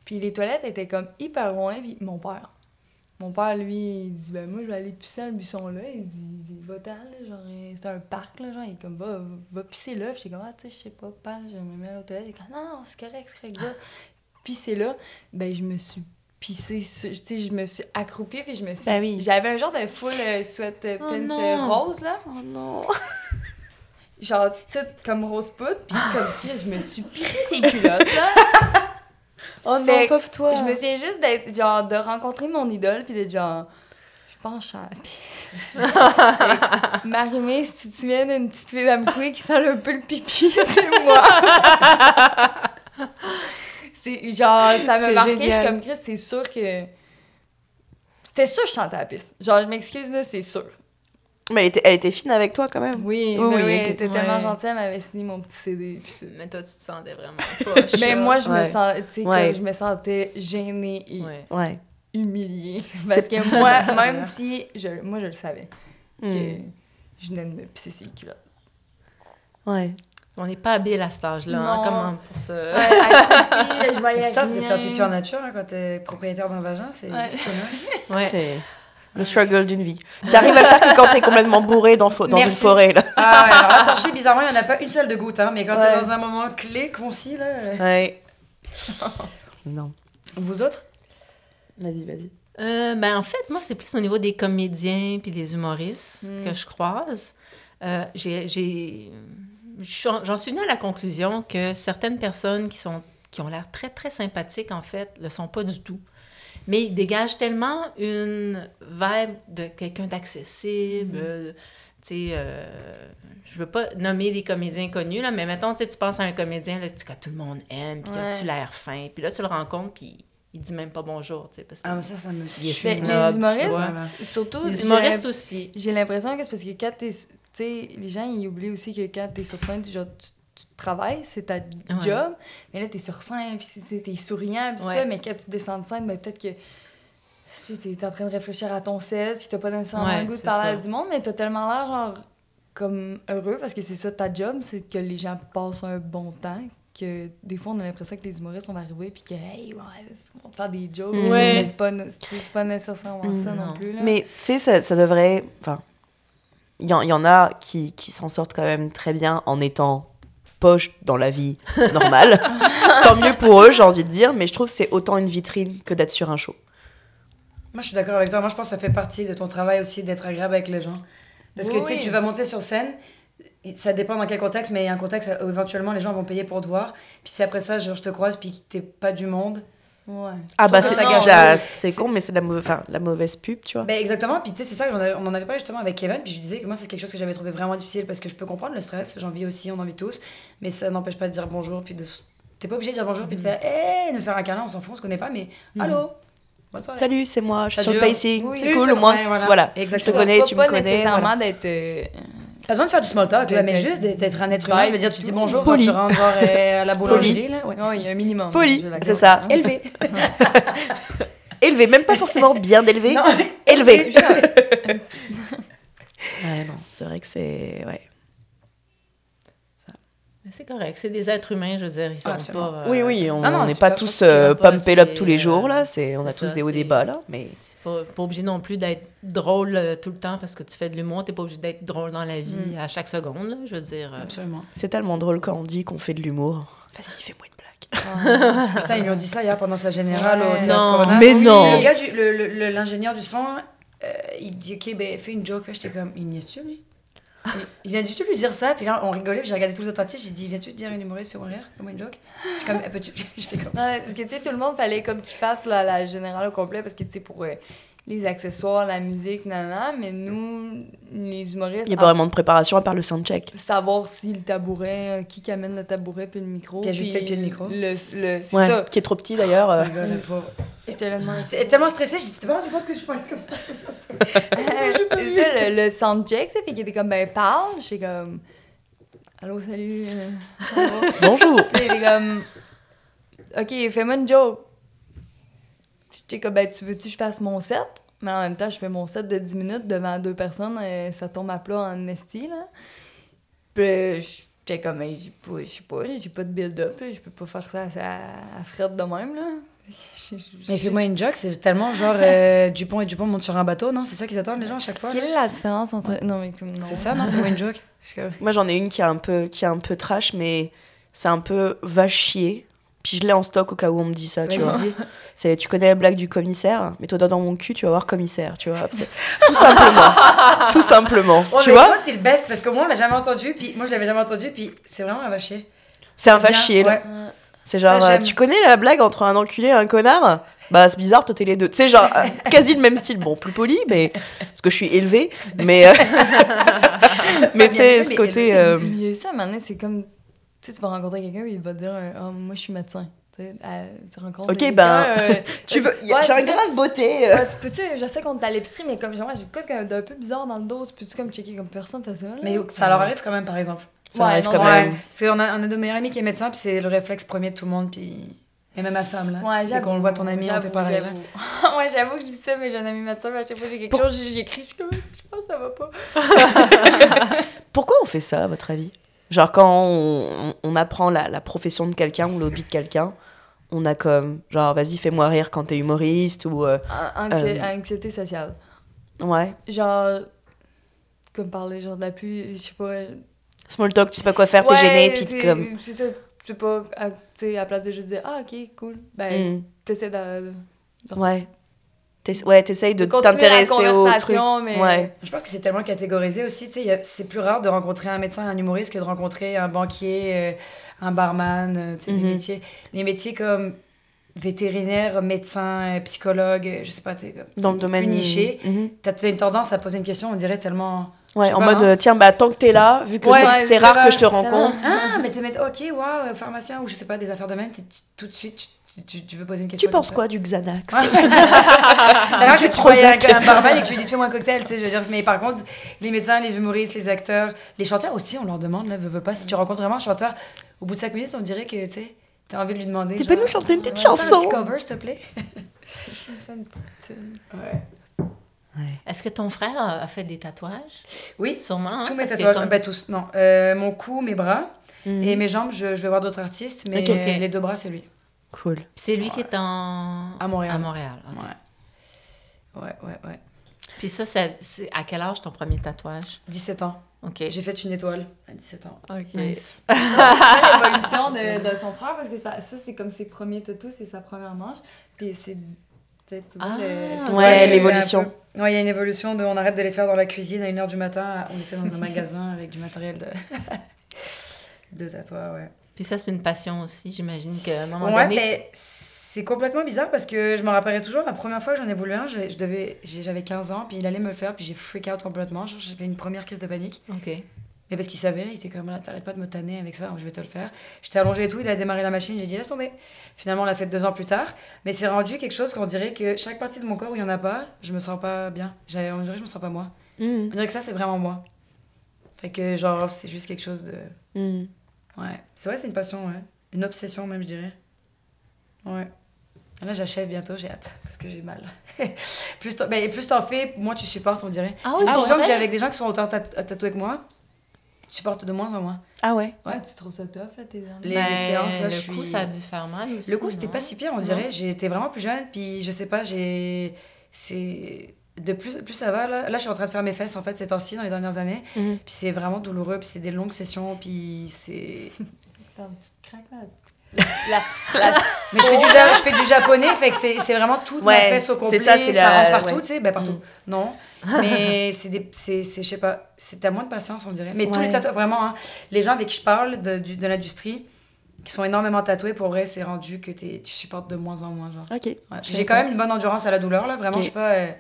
Puis les toilettes étaient comme hyper loin, puis mon père. Mon père, lui, il dit, ben moi, je vais aller pisser dans le buisson là. Il dit, il dit va-t'en, là, genre, c'est un parc, là, genre, il est comme, va, va pisser là. Puis j'étais comme, ah, tu sais, je sais pas, pas, je me mets à la toilette. Il est comme, non, c'est correct, c'est correct, va. pisser là. Ben, je me suis puis c'est, je me suis accroupie, puis je me suis... Ben oui. J'avais un genre de full euh, sweat euh, oh euh, rose, là. Oh non! genre, tout comme rose poudre, puis comme je me suis pissée ces culottes, là. oh non, pauvre toi! Je me souviens juste d'être, genre, de rencontrer mon idole, puis d'être genre... Je pense à Marie-Mé, si tu te souviens d'une petite fille d'Amkoui qui sent un peu le pipi, c'est moi! C'est genre, ça m'a marqué, je suis comme Chris, c'est sûr que. C'était sûr que je chantais à la piste. Genre, je m'excuse, là, c'est sûr. Mais elle était, elle était fine avec toi quand même. Oui, oui, oui, elle était tellement gentille, elle m'avait signé mon petit CD. mais toi, tu te sentais vraiment pas. mais moi, je me, sens, que je me sentais gênée et humiliée. Parce que moi, même si. Je, moi, je le savais, que hmm. je venais de me pisser ses culottes. Ouais. On n'est pas habile à cet âge-là. Hein, comment pour se. Ouais, c'est tough de faire pipi en nature hein, quand t'es propriétaire d'un vagin. C'est difficile. Hein. Ouais. C'est le struggle d'une vie. Tu arrives à le faire que quand t'es complètement bourré dans, dans une forêt. Là. Ah ouais, alors attends, bizarrement, il n'y en a pas une seule de goutte, hein, mais quand t'es dans un moment clé, concis, là. Ouais. non. Vous autres? Vas-y, vas-y. Euh, ben, en fait, moi, c'est plus au niveau des comédiens puis des humoristes hmm. que je croise. Euh, j'ai, j'en suis venue à la conclusion que certaines personnes qui, sont, qui ont l'air très, très sympathiques, en fait, ne le sont pas du tout. Mais ils dégagent tellement une vibe de quelqu'un d'accessible. Hmm. Tu sais, euh, je veux pas nommer des comédiens connus, là, mais mettons, tu penses à un comédien là, que tout le monde aime, puis tu l'air fin, puis là, tu le rencontres, puis il dit même pas bonjour, tu sais, parce que... Ah, mais ça, ça me... les humoristes, surtout... Les humoristes aussi. J'ai l'impression que c'est parce que quand t'es... Tu sais, les gens, ils oublient aussi que quand t'es sur scène, genre, tu, travailles, c'est ta job, mais là, t'es sur scène, puis t'es souriant, puis ça, mais quand tu descends de scène, ben, peut-être que t'es en train de réfléchir à ton set, puis t'as pas nécessairement le goût de parler du monde, mais t'as tellement l'air, genre, comme heureux, parce que c'est ça ta job, c'est que les gens passent un bon temps, que des fois, on a l'impression que les humoristes, vont arriver puis que, hey, ouais, on va faire des jokes. Mais c'est pas, pas nécessairement ça non, plus. Là. Mais tu sais, ça, ça, devrait. Enfin, il y, y, en a qui, qui s'en sortent quand même très bien en étant poche dans la vie normale. Tant mieux pour eux, j'ai envie de dire, mais je trouve que c'est autant une vitrine que d'être sur un show. Moi, je suis d'accord avec toi. Moi, je pense que ça fait partie de ton travail aussi d'être agréable avec les gens. Parce que tu sais, tu vas monter sur scène ça dépend dans quel contexte, mais il y a un contexte où éventuellement les gens vont payer pour te voir. Puis si après ça, genre, je te croise, puis t'es pas du monde. Ouais. Ah bah c'est c'est con mais c'est la mauvaise la mauvaise pub tu vois. Ben exactement puis tu sais c'est ça on en avait parlé justement avec Kevin puis je disais que moi c'est quelque chose que j'avais trouvé vraiment difficile parce que je peux comprendre le stress j'en vis aussi on en vit tous mais ça n'empêche pas de dire bonjour puis de t'es pas obligé de dire bonjour puis de faire hé de faire un câlin on s'en fout on se connaît pas mais mm. allô Salut, c'est moi, je suis sur le pacing. c'est cool, au moins. voilà. Je te connais, tu me connais. Pas nécessairement d'être euh, Pas besoin de faire du small talk, mais juste d'être un être humain. Je veux dire, tu dis bonjour Poli. quand tu rentres à la boulangerie. Là. Ouais. il y a un minimum. Poli, c'est ça. Élevé. élevé, même pas forcément bien élevé. Non, élevé. ouais, non, c'est vrai que c'est. Ouais. C'est correct, c'est des êtres humains, je veux dire, ils sont pas... Euh, oui, oui, on n'est pas tous euh, pumpés up tous les jours, là, on a tous des hauts et des bas, là, mais... Pas, pas obligé non plus d'être drôle euh, tout le temps parce que tu fais de l'humour, t'es pas obligé d'être drôle dans la vie mm. à chaque seconde, là, je veux dire. Absolument. C'est tellement drôle quand on dit qu'on fait de l'humour. Vas-y, fais-moi une blague. Putain, ils lui ont dit ça hier pendant sa générale au théâtre non, Mais non! Le gars, l'ingénieur du son, il dit, OK, ben, fais une joke, j'étais comme, il n'y est sûr, lui? Il vient du tout lui dire ça, puis là on rigolait, puis j'ai regardé tous les autres artistes, j'ai dit Viens-tu te dire une humoriste, fais-moi rire, fais-moi une joke? J'étais comme, J'étais comme. Non, parce que tu sais, tout le monde fallait comme qu'il fasse la, la générale au complet, parce que tu sais, pour. Euh, les accessoires, la musique, nanana, mais nous, les humoristes... Il n'y a pas vraiment de préparation à part le soundcheck. Savoir si le tabouret, euh, qui amène le tabouret puis le micro. Qui a juste le pied de micro. Le, le, c'est ça. Qui est trop petit d'ailleurs. Euh. J'étais tellement stressée, j'étais pas rendu compte que je parlais comme ça? ça, le, le soundcheck, ça fait qu'il était comme, ben parle, j'étais comme... Allô, salut. Euh, Bonjour. Puis il était comme... Ok, fais-moi une joke. J'étais comme, ben, tu veux-tu que je fasse mon set? Mais en même temps, je fais mon set de 10 minutes devant deux personnes et ça tombe à plat en esti, là. Puis j'étais comme, ben, j'ai pas, je sais pas, j'ai pas de build-up, je peux pas faire ça à, à Fred de même, là. Mais fais-moi une joke, c'est tellement genre euh, Dupont et Dupont montent sur un bateau, non? C'est ça qu'ils attendent les gens à chaque fois? Quelle est la différence entre. Non, mais non. C'est ça, non? Fais-moi une joke. Moi j'en ai une qui est un peu, qui est un peu trash, mais c'est un peu va chier. Puis je l'ai en stock au cas où on me dit ça, tu vois. C'est, tu connais la blague du commissaire, mais toi dans mon cul, tu vas voir commissaire, tu vois. tout simplement. tout simplement. tu vois toi, c'est le best parce que moi, on l'a jamais entendu, puis moi, je l'avais jamais entendu, puis c'est vraiment un va chier. C'est un va chier, là. C'est genre, euh, tu connais la blague entre un enculé et un connard? Bah, c'est bizarre, toi, t'es les deux. Tu sais, genre, euh, quasi le même style. Bon, plus poli, mais. Parce que je suis élevée, mais. Euh, mais tu sais, ce côté. Y a ça, maintenant, c'est comme sais, tu vas rencontrer quelqu'un et il va te dire oh, Moi, je suis médecin. Tu, rencontres ok, ben, euh, tu veux. j'ai un grain de beauté. Euh. tu peux-tu, je sais qu'on t'a à l'épicerie, mais comme j'ai quoi d'un peu bizarre dans le dos, tu peux-tu comme checker comme personne fait ça? Mais ça leur arrive quand même, par exemple. Ça arrive quand même. Parce qu'on a, on a de meilleurs amis qui est médecin, puis c'est le réflexe premier de tout le monde, puis. Et même à Sam, là. Ouais, Dès qu'on le voit, ton ami, on fait pareil, là. ouais, j'avoue que je dis ça, mais j'ai un ami médecin, mais à chaque fois que j'ai quelque chose, j'écris, je suis comme, je pense que ça va pas. Pourquoi on fait ça, à votre avis? Genre, quand on, on apprend la, la profession de quelqu'un ou l'hobby de quelqu'un, on a comme, genre, vas-y, fais-moi rire quand t'es humoriste ou. euh, Anxi- Euh. Anxiété sociale. ouais. Genre, comme parler genre de la pluie, je sais pas. Small talk, tu sais pas quoi faire, t'es Ouais, gêné, puis t'es comme. C'est ça, je sais pas, à, tu à la place de juste dire Ah, ok, cool. Ben, Hmm. t'essaies de, Ouais. Ouais, t'essayes de t'intéresser au truc. mais. Ouais. Je pense que c'est tellement catégorisé aussi. C'est plus rare de rencontrer un médecin, un humoriste que de rencontrer un banquier, euh, un barman. Tu sais, Mhm. des métiers. Les métiers comme vétérinaire, médecin, euh, psychologue, je sais pas, tu sais, comme Dans le domaine. niché. Mhm. T'as t'as une tendance à poser une question, on dirait tellement. Ouais, en pas, mode, hein. tiens, bah, tant que t'es là, vu que Ouais, c'est- ouais, rare ça, que je te rencontre. Ah, mais t'es ok, waouh, pharmacien ou je sais pas, des affaires de même, tout de suite, tu, veux poser une question. Tu penses quoi du Xanax. C'est Du que tu vois un, un barman et que tu lui dis fais-moi un cocktail, tu sais, je veux dire. Mais par contre, les médecins, les humoristes, les acteurs, les chanteurs aussi, on leur demande, là, veux, veux pas, si tu rencontres vraiment un chanteur, au bout de 5 minutes, on dirait que, tu sais, t'as envie de lui demander. Tu genre, peux nous chanter une petite faire Un chanson petit cover, s'il te plaît. Une petite. Ouais. Est-ce que ton frère a fait des tatouages? Oui, Sûrement. hein, tous mes tatouages, comme- bah tous, non. Euh, mon cou, mes bras Mhm. et mes jambes, je, je vais voir d'autres artistes, mais les deux bras, c'est lui. Cool. C'est lui qui est en... À Montréal. À Montréal, ok. Ouais. Ouais, ouais, ouais. Puis ça, ça- c'est à quel âge ton premier tatouage? 17 ans. OK. J'ai fait une étoile à 17 ans. OK. Nice. l'évolution de, de son frère parce que ça, ça c'est comme ses premiers tatous, c'est sa première manche. Puis c'est. Ah, le- Ouais, l'évolution. peu- Ouais, il y a une évolution de on arrête de les faire dans la cuisine à 1h du matin, on les fait dans un magasin avec du matériel de, de tatouage, ouais. Puis ça, c'est une passion aussi, j'imagine qu'à un moment Ouais, donné... mais c'est complètement bizarre parce que je me rappellerai toujours la première fois que j'en ai voulu un, je, je devais, j'ai- j'avais 15 ans, puis il allait me le faire, puis j'ai freak out complètement, j'ai fait une première crise de panique. OK. Mais parce qu'il savait, il était comme là, t'arrêtes pas de me tanner avec ça, je vais te le faire. J'étais allongée et tout, il a démarré la machine, j'ai dit laisse tomber. Finalement, on l'a fait deux ans plus tard, mais c'est rendu quelque chose qu'on dirait que chaque partie de mon corps où il y en a pas, je me sens pas bien. On dirait que je me sens pas moi. Mhm. On dirait que ça, c'est vraiment moi. Fait que, genre, c'est juste quelque chose de. Mhm. Ouais. C'est vrai, c'est une passion, ouais. Une obsession, même, je dirais. Ouais. Là, j'achève bientôt, j'ai hâte, parce que j'ai mal. plus t'en ben, plus t'en fais, moins tu supportes, on dirait. Ah c'est oui, une c'est discussion que j'ai avec des gens qui sont autant tat- tatoués que moi. Tu supportes de moins en moins. Ah ouais. Ouais, tu trouves ça tough, là, tes derniers? Les, Ben, les séances, là, le je coup, suis... ça a dû faire mal aussi, Le coup, c'était pas si pire, on Non. dirait. J'étais vraiment plus jeune, puis je sais pas, j'ai... C'est... De plus, plus ça va, là. Là, je suis en train de faire mes fesses, en fait, ces temps-ci, dans les dernières années. Mhm. Puis c'est vraiment douloureux, puis c'est des longues sessions, puis c'est... La, la, Mais je fais du, ja- je fais du japonais, fait que c'est c'est vraiment toute Ouais, ma fesse au c'est complet, ça, ça, c'est la- rentre partout, ouais. tu sais, ben partout. Mm. Non, mais c'est des, c'est, c'est- je sais pas, c'est t'as moins de patience, on dirait. Mais tous les tatouages, vraiment, hein, les gens avec qui je parle de, du- de l'industrie, qui sont énormément tatoués, pour vrai, c'est rendu que t'es- tu supportes de moins en moins, genre. Ok. J'ai sais quand même une bonne endurance à la douleur, là, vraiment, je suis pas... euh,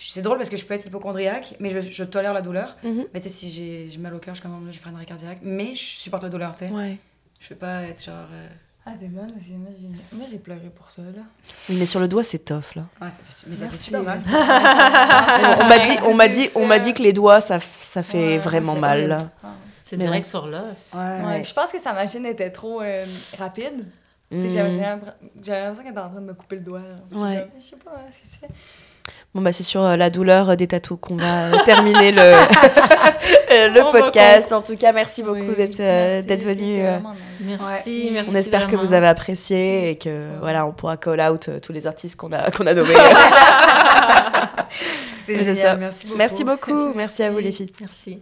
c'est drôle parce que je peux être hypochondriaque, mais je, je tolère la douleur. Mhm. Mais tu sais, si j'ai, mal au cœur, je, suis comme, je ferai un arrêt cardiaque, mais je supporte la douleur, tu sais. Ouais. Je veux pas être genre... euh, Ah, t'es bonne aussi. Moi, j'ai, moi, j'ai pleuré pour ça, là. Oui, mais sur le doigt, c'est tough, là. Ouais, ça fait, mais ça fait Merci. super mal. on m'a dit, on m'a dit, on m'a dit que les doigts, ça, ça fait Ouais, vraiment mal. là. Ah. C'est direct ouais. sur l'os. Ouais. Je pense que sa machine était trop euh, rapide. Mhm. J'avais l'impression qu'elle était en train de me couper le doigt. Je sais pas, hein, qu'est-ce que tu fais? Bon, bah, c'est sur euh, la douleur euh, des tatous qu'on va euh, terminer le, le On podcast. En tout cas, merci beaucoup Oui. d'être euh, venu. euh. Merci, Ouais. merci on espère que vous avez apprécié et que Ouais. voilà, on pourra call out euh, tous les artistes qu'on a, qu'on a nommés. C'était C'est génial, ça. merci beaucoup. merci beaucoup. Merci à vous, les filles. Merci.